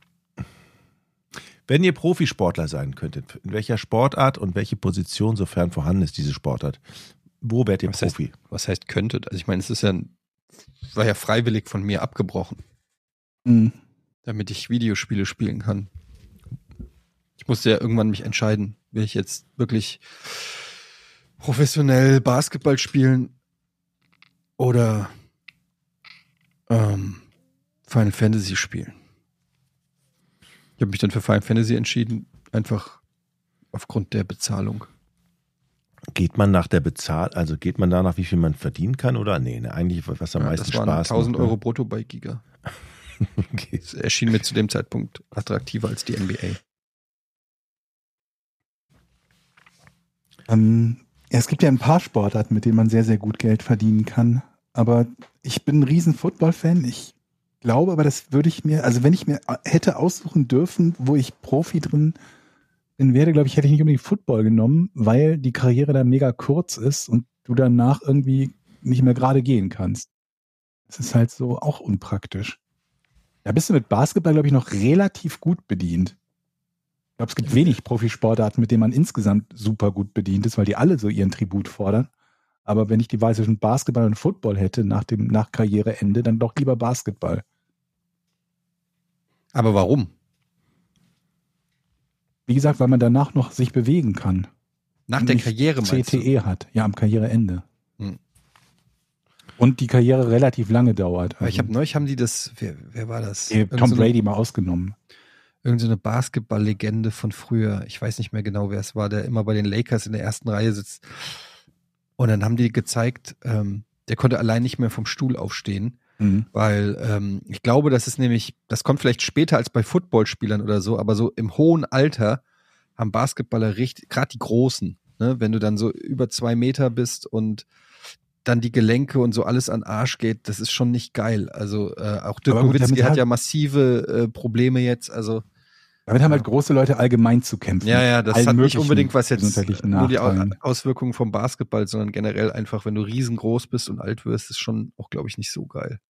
[SPEAKER 2] Wenn ihr Profisportler sein könntet, in welcher Sportart und welche Position, sofern vorhanden ist, diese Sportart, wo wärt ihr
[SPEAKER 1] Was heißt-
[SPEAKER 2] Profi?
[SPEAKER 1] Was heißt könntet? Also ich meine, es ist ja, ein- war ja freiwillig von mir abgebrochen,
[SPEAKER 3] Mhm.
[SPEAKER 1] damit ich Videospiele spielen kann. Ich musste ja irgendwann mich entscheiden, will ich jetzt wirklich professionell Basketball spielen oder ähm, Final Fantasy spielen. Ich habe mich dann für Final Fantasy entschieden, einfach aufgrund der Bezahlung.
[SPEAKER 2] Geht man nach der Bezahl, also geht man danach, wie viel man verdienen kann oder nee, ne, eigentlich was am
[SPEAKER 1] Ja,
[SPEAKER 2] meisten
[SPEAKER 1] das waren
[SPEAKER 2] Spaß
[SPEAKER 1] 1000
[SPEAKER 2] macht, ne?
[SPEAKER 1] Euro brutto bei Giga.
[SPEAKER 2] Okay.
[SPEAKER 1] Es erschien mir zu dem Zeitpunkt attraktiver als die NBA.
[SPEAKER 3] Ähm, ja, es gibt ja ein paar Sportarten, mit denen man sehr, sehr gut Geld verdienen kann. Aber ich bin ein riesen Football-Fan. Ich glaube aber, das würde ich mir, also wenn ich mir hätte aussuchen dürfen, wo ich Profi drin bin, wäre, glaube ich, hätte ich nicht unbedingt Football genommen, weil die Karriere da mega kurz ist und du danach irgendwie nicht mehr gerade gehen kannst. Das ist halt so auch unpraktisch. Da bist du mit Basketball, glaube ich, noch relativ gut bedient. Ich glaube, es gibt wenig Profisportarten, mit denen man insgesamt super gut bedient ist, weil die alle so ihren Tribut fordern. Aber wenn ich die Wahl zwischen Basketball und Football hätte nach dem nach Karriereende, dann doch lieber Basketball.
[SPEAKER 1] Aber warum?
[SPEAKER 3] Wie gesagt, weil man danach noch sich bewegen kann.
[SPEAKER 1] Nach der Karriere meinst du?
[SPEAKER 3] CTE hat, ja, am Karriereende.
[SPEAKER 1] Hm.
[SPEAKER 3] Und die Karriere relativ lange dauert.
[SPEAKER 1] Aber ich
[SPEAKER 3] Also,
[SPEAKER 1] habe neulich haben die das, wer, wer war das?
[SPEAKER 3] Tom
[SPEAKER 1] so eine-
[SPEAKER 3] Brady mal ausgenommen.
[SPEAKER 1] Irgend so eine Basketball-Legende von früher. Ich weiß nicht mehr genau, wer es war, der immer bei den Lakers in der ersten Reihe sitzt. Und dann haben die gezeigt, ähm, der konnte allein nicht mehr vom Stuhl aufstehen,
[SPEAKER 3] Mhm.
[SPEAKER 1] weil ähm, ich glaube, das ist nämlich, das kommt vielleicht später als bei Footballspielern oder so, aber so im hohen Alter haben Basketballer richtig, gerade die Großen, ne, wenn du dann so über zwei Meter bist und dann die Gelenke und so alles an Arsch geht, das ist schon nicht geil. Also äh, auch Dirk Nowitzki hat
[SPEAKER 3] hat-
[SPEAKER 1] ja massive äh, Probleme jetzt, also
[SPEAKER 3] Damit haben halt große Leute allgemein zu kämpfen.
[SPEAKER 1] ja, ja, das hat nicht unbedingt was jetzt nur die. Auswirkungen vom Basketball, sondern generell einfach, wenn du riesengroß bist und alt wirst, ist schon auch, glaube ich, nicht so geil.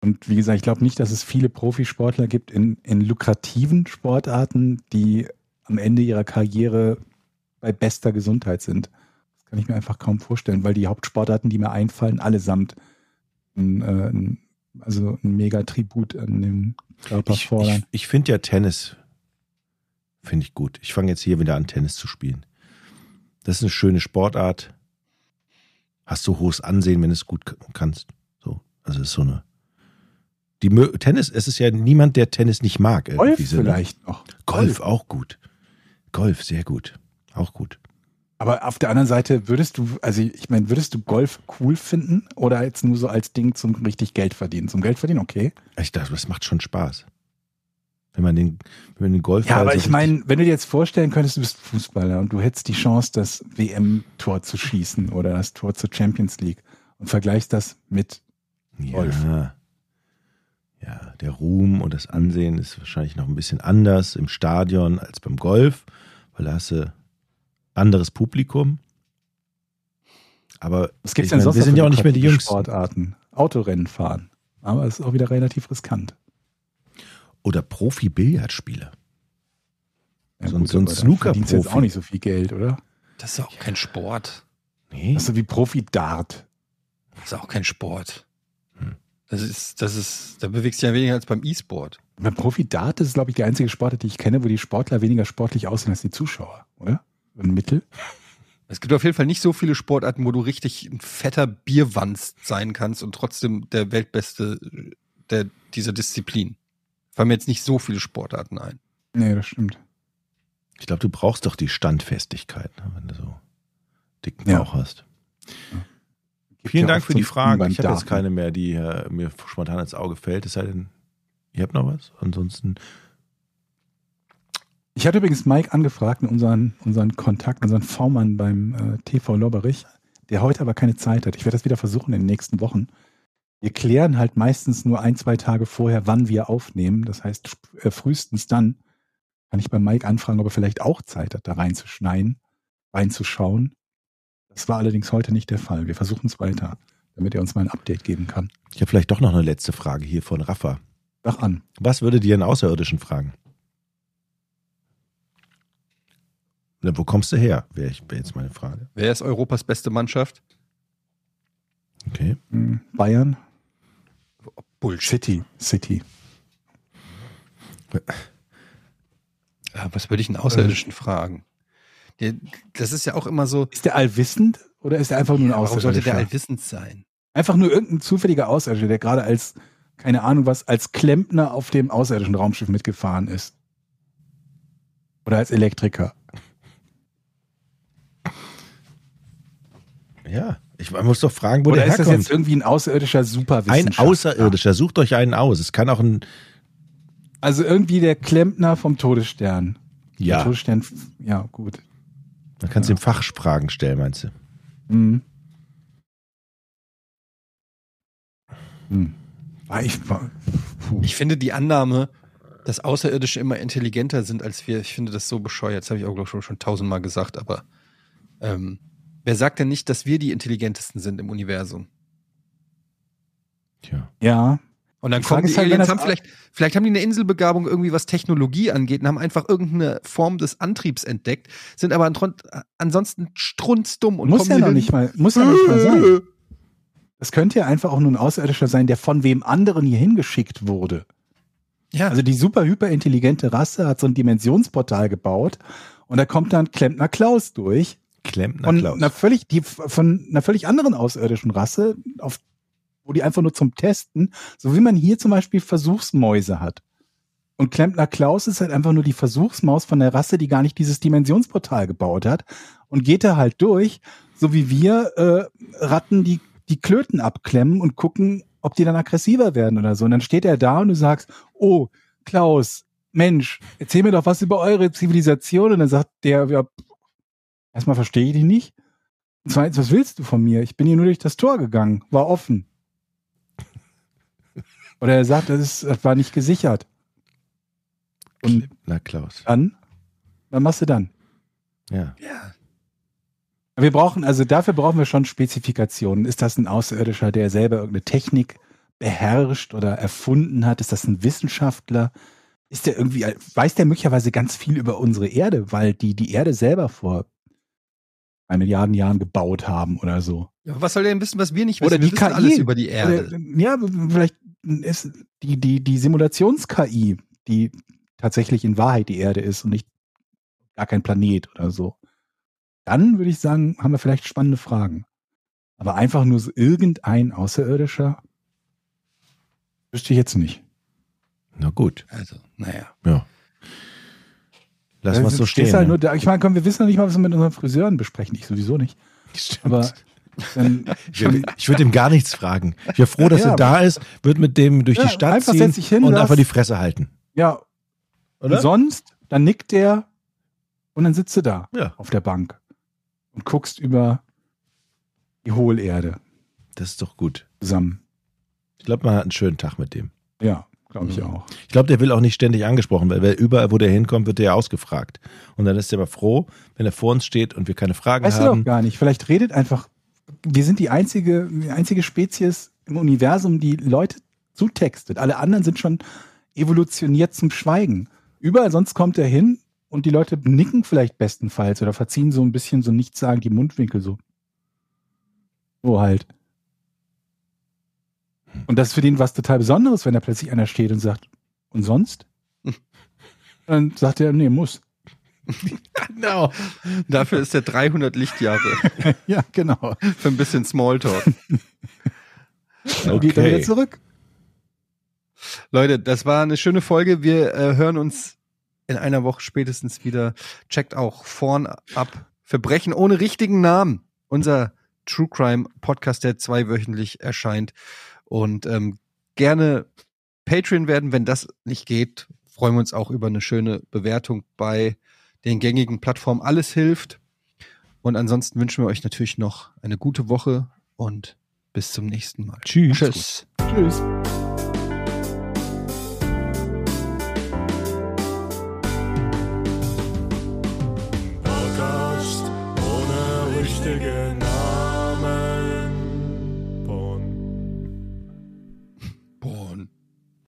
[SPEAKER 3] Und wie gesagt, ich glaube nicht, dass es viele Profisportler gibt in, in lukrativen Sportarten, die am Ende ihrer Karriere bei bester Gesundheit sind. Das kann ich mir einfach kaum vorstellen, weil die Hauptsportarten, die mir einfallen, allesamt ein, äh, ein, also ein mega Tribut an den Körper
[SPEAKER 2] Ich, ich,
[SPEAKER 3] fordern.
[SPEAKER 2] ich finde ja Tennis, finde ich gut. Ich fange jetzt hier wieder an, Tennis zu spielen. Das ist eine schöne Sportart. Hast du hohes Ansehen, wenn du es gut kannst. So, also es ist so eine. Die Mö- Tennis, es ist ja niemand, der Tennis nicht mag.
[SPEAKER 3] Golf
[SPEAKER 2] so,
[SPEAKER 3] vielleicht noch.
[SPEAKER 2] Golf auch gut. Golf sehr gut, auch gut.
[SPEAKER 3] Aber auf der anderen Seite würdest du, also ich meine, würdest du Golf cool finden oder jetzt nur so als Ding zum richtig Geld verdienen? Zum Geld verdienen, okay.
[SPEAKER 2] Ich dachte, das macht schon Spaß. Wenn man den, wenn man den Golf
[SPEAKER 3] Ja, aber ich meine, wenn du dir jetzt vorstellen könntest, du bist Fußballer und du hättest die Chance, das WM-Tor zu schießen oder das Tor zur Champions League und vergleichst das mit Golf.
[SPEAKER 2] Ja. Ja, der Ruhm und das Ansehen ist wahrscheinlich noch ein bisschen anders im Stadion als beim Golf, weil da hast du anderes Publikum. Aber
[SPEAKER 3] Was gibt's denn
[SPEAKER 2] meine,
[SPEAKER 3] sonst
[SPEAKER 2] wir
[SPEAKER 3] noch
[SPEAKER 2] sind ja auch nicht mehr die Jüngsten.
[SPEAKER 3] Sportarten. Autorennen fahren. Aber es ist auch wieder relativ riskant.
[SPEAKER 2] Oder Profi-Billardspieler.
[SPEAKER 3] Ja,
[SPEAKER 2] So ein- so ein
[SPEAKER 3] verdienst du jetzt auch nicht so viel Geld, oder?
[SPEAKER 1] Das ist auch kein Sport.
[SPEAKER 2] Nee.
[SPEAKER 3] Das ist so wie Profi-Dart.
[SPEAKER 1] Das ist auch kein Sport. Das ist, das ist, da bewegst du ja weniger als beim E-Sport.
[SPEAKER 3] Beim Profi-Dart ist es, glaube ich, die einzige Sportart, die ich kenne, wo die Sportler weniger sportlich aussehen als die Zuschauer, oder? Ein Mittel.
[SPEAKER 1] Es gibt auf jeden Fall nicht so viele Sportarten, wo du richtig ein fetter Bierwanst sein kannst und trotzdem der Weltbeste der, dieser Disziplin. Fallen mir jetzt nicht so viele Sportarten ein.
[SPEAKER 3] Nee, das stimmt.
[SPEAKER 2] Ich glaube, du brauchst doch die Standfestigkeit, ne, wenn du so dicken
[SPEAKER 3] Ja.
[SPEAKER 2] Bauch hast.
[SPEAKER 3] Gibt
[SPEAKER 2] Vielen
[SPEAKER 3] ja
[SPEAKER 2] Dank für die Fragen. Ich habe jetzt keine mehr, die äh, mir spontan ins Auge fällt. Es sei denn, ihr habt noch was? Ansonsten,
[SPEAKER 3] Ich hatte übrigens Mike angefragt, unseren, unseren Kontakt, unseren V-Mann beim äh, TV Lobberich, der heute aber keine Zeit hat. Ich werde das wieder versuchen in den nächsten Wochen. Wir klären halt meistens nur ein, zwei Tage vorher, wann wir aufnehmen. Das heißt, äh, frühestens dann kann ich bei Mike anfragen, ob er vielleicht auch Zeit hat, da reinzuschneiden, reinzuschauen. Das war allerdings heute nicht der Fall. Wir versuchen es weiter, damit er uns mal ein Update geben kann.
[SPEAKER 2] ich habe vielleicht doch noch eine letzte Frage hier von Rafa.
[SPEAKER 3] Sag an.
[SPEAKER 2] Was würdet ihr einen Außerirdischen fragen? Na, wo kommst du her? Wäre wär jetzt meine Frage.
[SPEAKER 1] Wer ist Europas beste Mannschaft?
[SPEAKER 2] Okay.
[SPEAKER 3] Hm, Bayern?
[SPEAKER 1] Bullshit.
[SPEAKER 3] City. City.
[SPEAKER 1] Ja, was würde ich einen Außerirdischen fragen? Der, das ist ja auch immer so.
[SPEAKER 3] Ist der allwissend oder ist er einfach nur ein
[SPEAKER 1] Warum sollte der
[SPEAKER 3] Außerirdischer?
[SPEAKER 1] allwissend sein?
[SPEAKER 3] Einfach nur irgendein zufälliger Außerirdischer, der gerade als, keine Ahnung was, als Klempner auf dem außerirdischen Raumschiff mitgefahren ist. Oder als Elektriker.
[SPEAKER 2] Ja, ich man muss doch fragen, wo
[SPEAKER 3] Oder
[SPEAKER 2] der
[SPEAKER 3] ist das
[SPEAKER 2] herkommt.
[SPEAKER 3] jetzt irgendwie ein außerirdischer
[SPEAKER 2] Ein
[SPEAKER 3] Superwissenschaftler?
[SPEAKER 2] Außerirdischer, sucht euch einen aus. Es kann auch ein,
[SPEAKER 3] Also irgendwie der Klempner vom Todesstern. Der
[SPEAKER 2] ja,
[SPEAKER 3] Todesstern, ja, gut.
[SPEAKER 2] Man kann es
[SPEAKER 3] Ja.
[SPEAKER 2] ihm Fachfragen stellen, meinst du?
[SPEAKER 3] Mhm. Hm. War ich.
[SPEAKER 1] Ich finde die Annahme, dass Außerirdische immer intelligenter sind als wir, ich finde das so bescheuert. Das habe ich auch, glaube ich, schon, schon tausendmal gesagt, aber ähm, wer sagt denn nicht, dass wir die intelligentesten sind im Universum?
[SPEAKER 2] Tja.
[SPEAKER 3] ja,
[SPEAKER 1] Und dann
[SPEAKER 3] Die
[SPEAKER 1] kommen die
[SPEAKER 3] halt,
[SPEAKER 1] Aliens,
[SPEAKER 3] das
[SPEAKER 1] haben vielleicht, vielleicht haben die eine Inselbegabung irgendwie, was Technologie angeht und haben einfach irgendeine Form des Antriebs entdeckt, sind aber an, ansonsten strunzdumm und
[SPEAKER 3] muss ja noch nicht mal, muss ja nicht mal sein. Es könnte ja einfach auch nur ein Außerirdischer sein, der von wem anderen hier hingeschickt wurde.
[SPEAKER 1] Ja,
[SPEAKER 3] Also die super hyperintelligente Rasse hat so ein Dimensionsportal gebaut und da kommt dann Klempner Klaus durch
[SPEAKER 2] Klempner
[SPEAKER 3] von
[SPEAKER 2] Klaus.
[SPEAKER 3] einer völlig die von einer völlig anderen außerirdischen Rasse, auf, wo die einfach nur zum Testen, so wie man hier zum Beispiel Versuchsmäuse hat. Und Klempner Klaus ist halt einfach nur die Versuchsmaus von der Rasse, die gar nicht dieses Dimensionsportal gebaut hat und geht da halt durch, so wie wir äh, Ratten die die Klöten abklemmen und gucken, ob die dann aggressiver werden oder so. Und dann steht er da und du sagst, oh, Klaus, Mensch, erzähl mir doch was über eure Zivilisation. Und dann sagt der, ja, erstmal verstehe ich dich nicht. Zweitens, was willst du von mir? Ich bin hier nur durch das Tor gegangen, war offen. Oder er sagt, das, ist, das war nicht gesichert. Und
[SPEAKER 2] Klempner Klaus.
[SPEAKER 3] dann, was machst du dann?
[SPEAKER 2] Ja.
[SPEAKER 1] ja.
[SPEAKER 3] Wir brauchen, also dafür brauchen wir schon Spezifikationen. Ist das ein Außerirdischer, der selber irgendeine Technik beherrscht oder erfunden hat? Ist das ein Wissenschaftler? Ist der irgendwie, weiß der möglicherweise ganz viel über unsere Erde, weil die die Erde selber vor drei Milliarden Jahren gebaut haben oder so?
[SPEAKER 1] Ja, was soll der denn wissen, was wir nicht wissen?
[SPEAKER 3] Oder
[SPEAKER 1] wir
[SPEAKER 3] die
[SPEAKER 1] wissen
[SPEAKER 3] KI.
[SPEAKER 1] alles über die Erde.
[SPEAKER 3] Oder, ja, vielleicht ist die, die, die Simulations-KI, die tatsächlich in Wahrheit die Erde ist und nicht gar kein Planet oder so. Dann würde ich sagen, haben wir vielleicht spannende Fragen. Aber einfach nur so irgendein Außerirdischer wüsste ich jetzt nicht.
[SPEAKER 2] Na gut.
[SPEAKER 1] Also, naja.
[SPEAKER 2] Ja. Lass mal so stehen.
[SPEAKER 3] Halt
[SPEAKER 2] ne?
[SPEAKER 3] nur. Ich meine, komm, wir wissen noch nicht mal, was wir mit unseren Friseuren besprechen. Ich sowieso nicht.
[SPEAKER 2] Stimmt.
[SPEAKER 3] Aber dann,
[SPEAKER 2] ich würde würd ihm gar nichts fragen. Ich wäre froh, dass
[SPEAKER 3] Ja,
[SPEAKER 2] er da ist, wird mit dem durch
[SPEAKER 3] Ja,
[SPEAKER 2] die Stadt ziehen
[SPEAKER 3] hin,
[SPEAKER 2] und einfach die Fresse halten.
[SPEAKER 3] ja,
[SPEAKER 2] Oder?
[SPEAKER 3] Und sonst, dann nickt der und dann sitzt du da
[SPEAKER 2] Ja.
[SPEAKER 3] auf der Bank und guckst über die Hohlerde
[SPEAKER 2] Das ist doch gut.
[SPEAKER 3] zusammen.
[SPEAKER 2] Ich glaube, man hat einen schönen Tag mit dem.
[SPEAKER 3] Ja, glaube ich
[SPEAKER 2] Mhm.
[SPEAKER 3] auch.
[SPEAKER 2] Ich glaube, der will auch nicht ständig angesprochen werden, weil überall, wo der hinkommt, wird der ja ausgefragt. Und dann ist er aber froh, wenn er vor uns steht und wir keine Fragen
[SPEAKER 3] Weißt du
[SPEAKER 2] haben.
[SPEAKER 3] doch gar nicht. Vielleicht redet einfach, wir sind die einzige, die einzige Spezies im Universum, die Leute zutextet. Alle anderen sind schon evolutioniert zum Schweigen. Überall sonst kommt er hin und die Leute nicken vielleicht bestenfalls oder verziehen so ein bisschen so nichtssagend die Mundwinkel so. So halt. Und das ist für den was total Besonderes, wenn da plötzlich einer steht und sagt, und sonst? Dann sagt er, nee, muss.
[SPEAKER 2] Genau.
[SPEAKER 1] Dafür ist er 300 Lichtjahre
[SPEAKER 3] Ja, genau.
[SPEAKER 1] für ein bisschen Smalltalk.
[SPEAKER 3] Dann geht er wieder
[SPEAKER 2] Okay.
[SPEAKER 3] zurück.
[SPEAKER 1] Leute, das war eine schöne Folge. Wir äh, hören uns in einer Woche spätestens wieder. Checkt auch vorn ab. Verbrechen ohne richtigen Namen. Unser True Crime Podcast, der zweiwöchentlich erscheint. Und ähm, gerne Patreon werden, wenn das nicht geht. Freuen wir uns auch über eine schöne Bewertung bei den gängigen Plattformen. Alles hilft. Und ansonsten wünschen wir euch natürlich noch eine gute Woche und bis zum nächsten Mal.
[SPEAKER 2] Tschüss.
[SPEAKER 1] Tschüss.
[SPEAKER 3] Tschüss.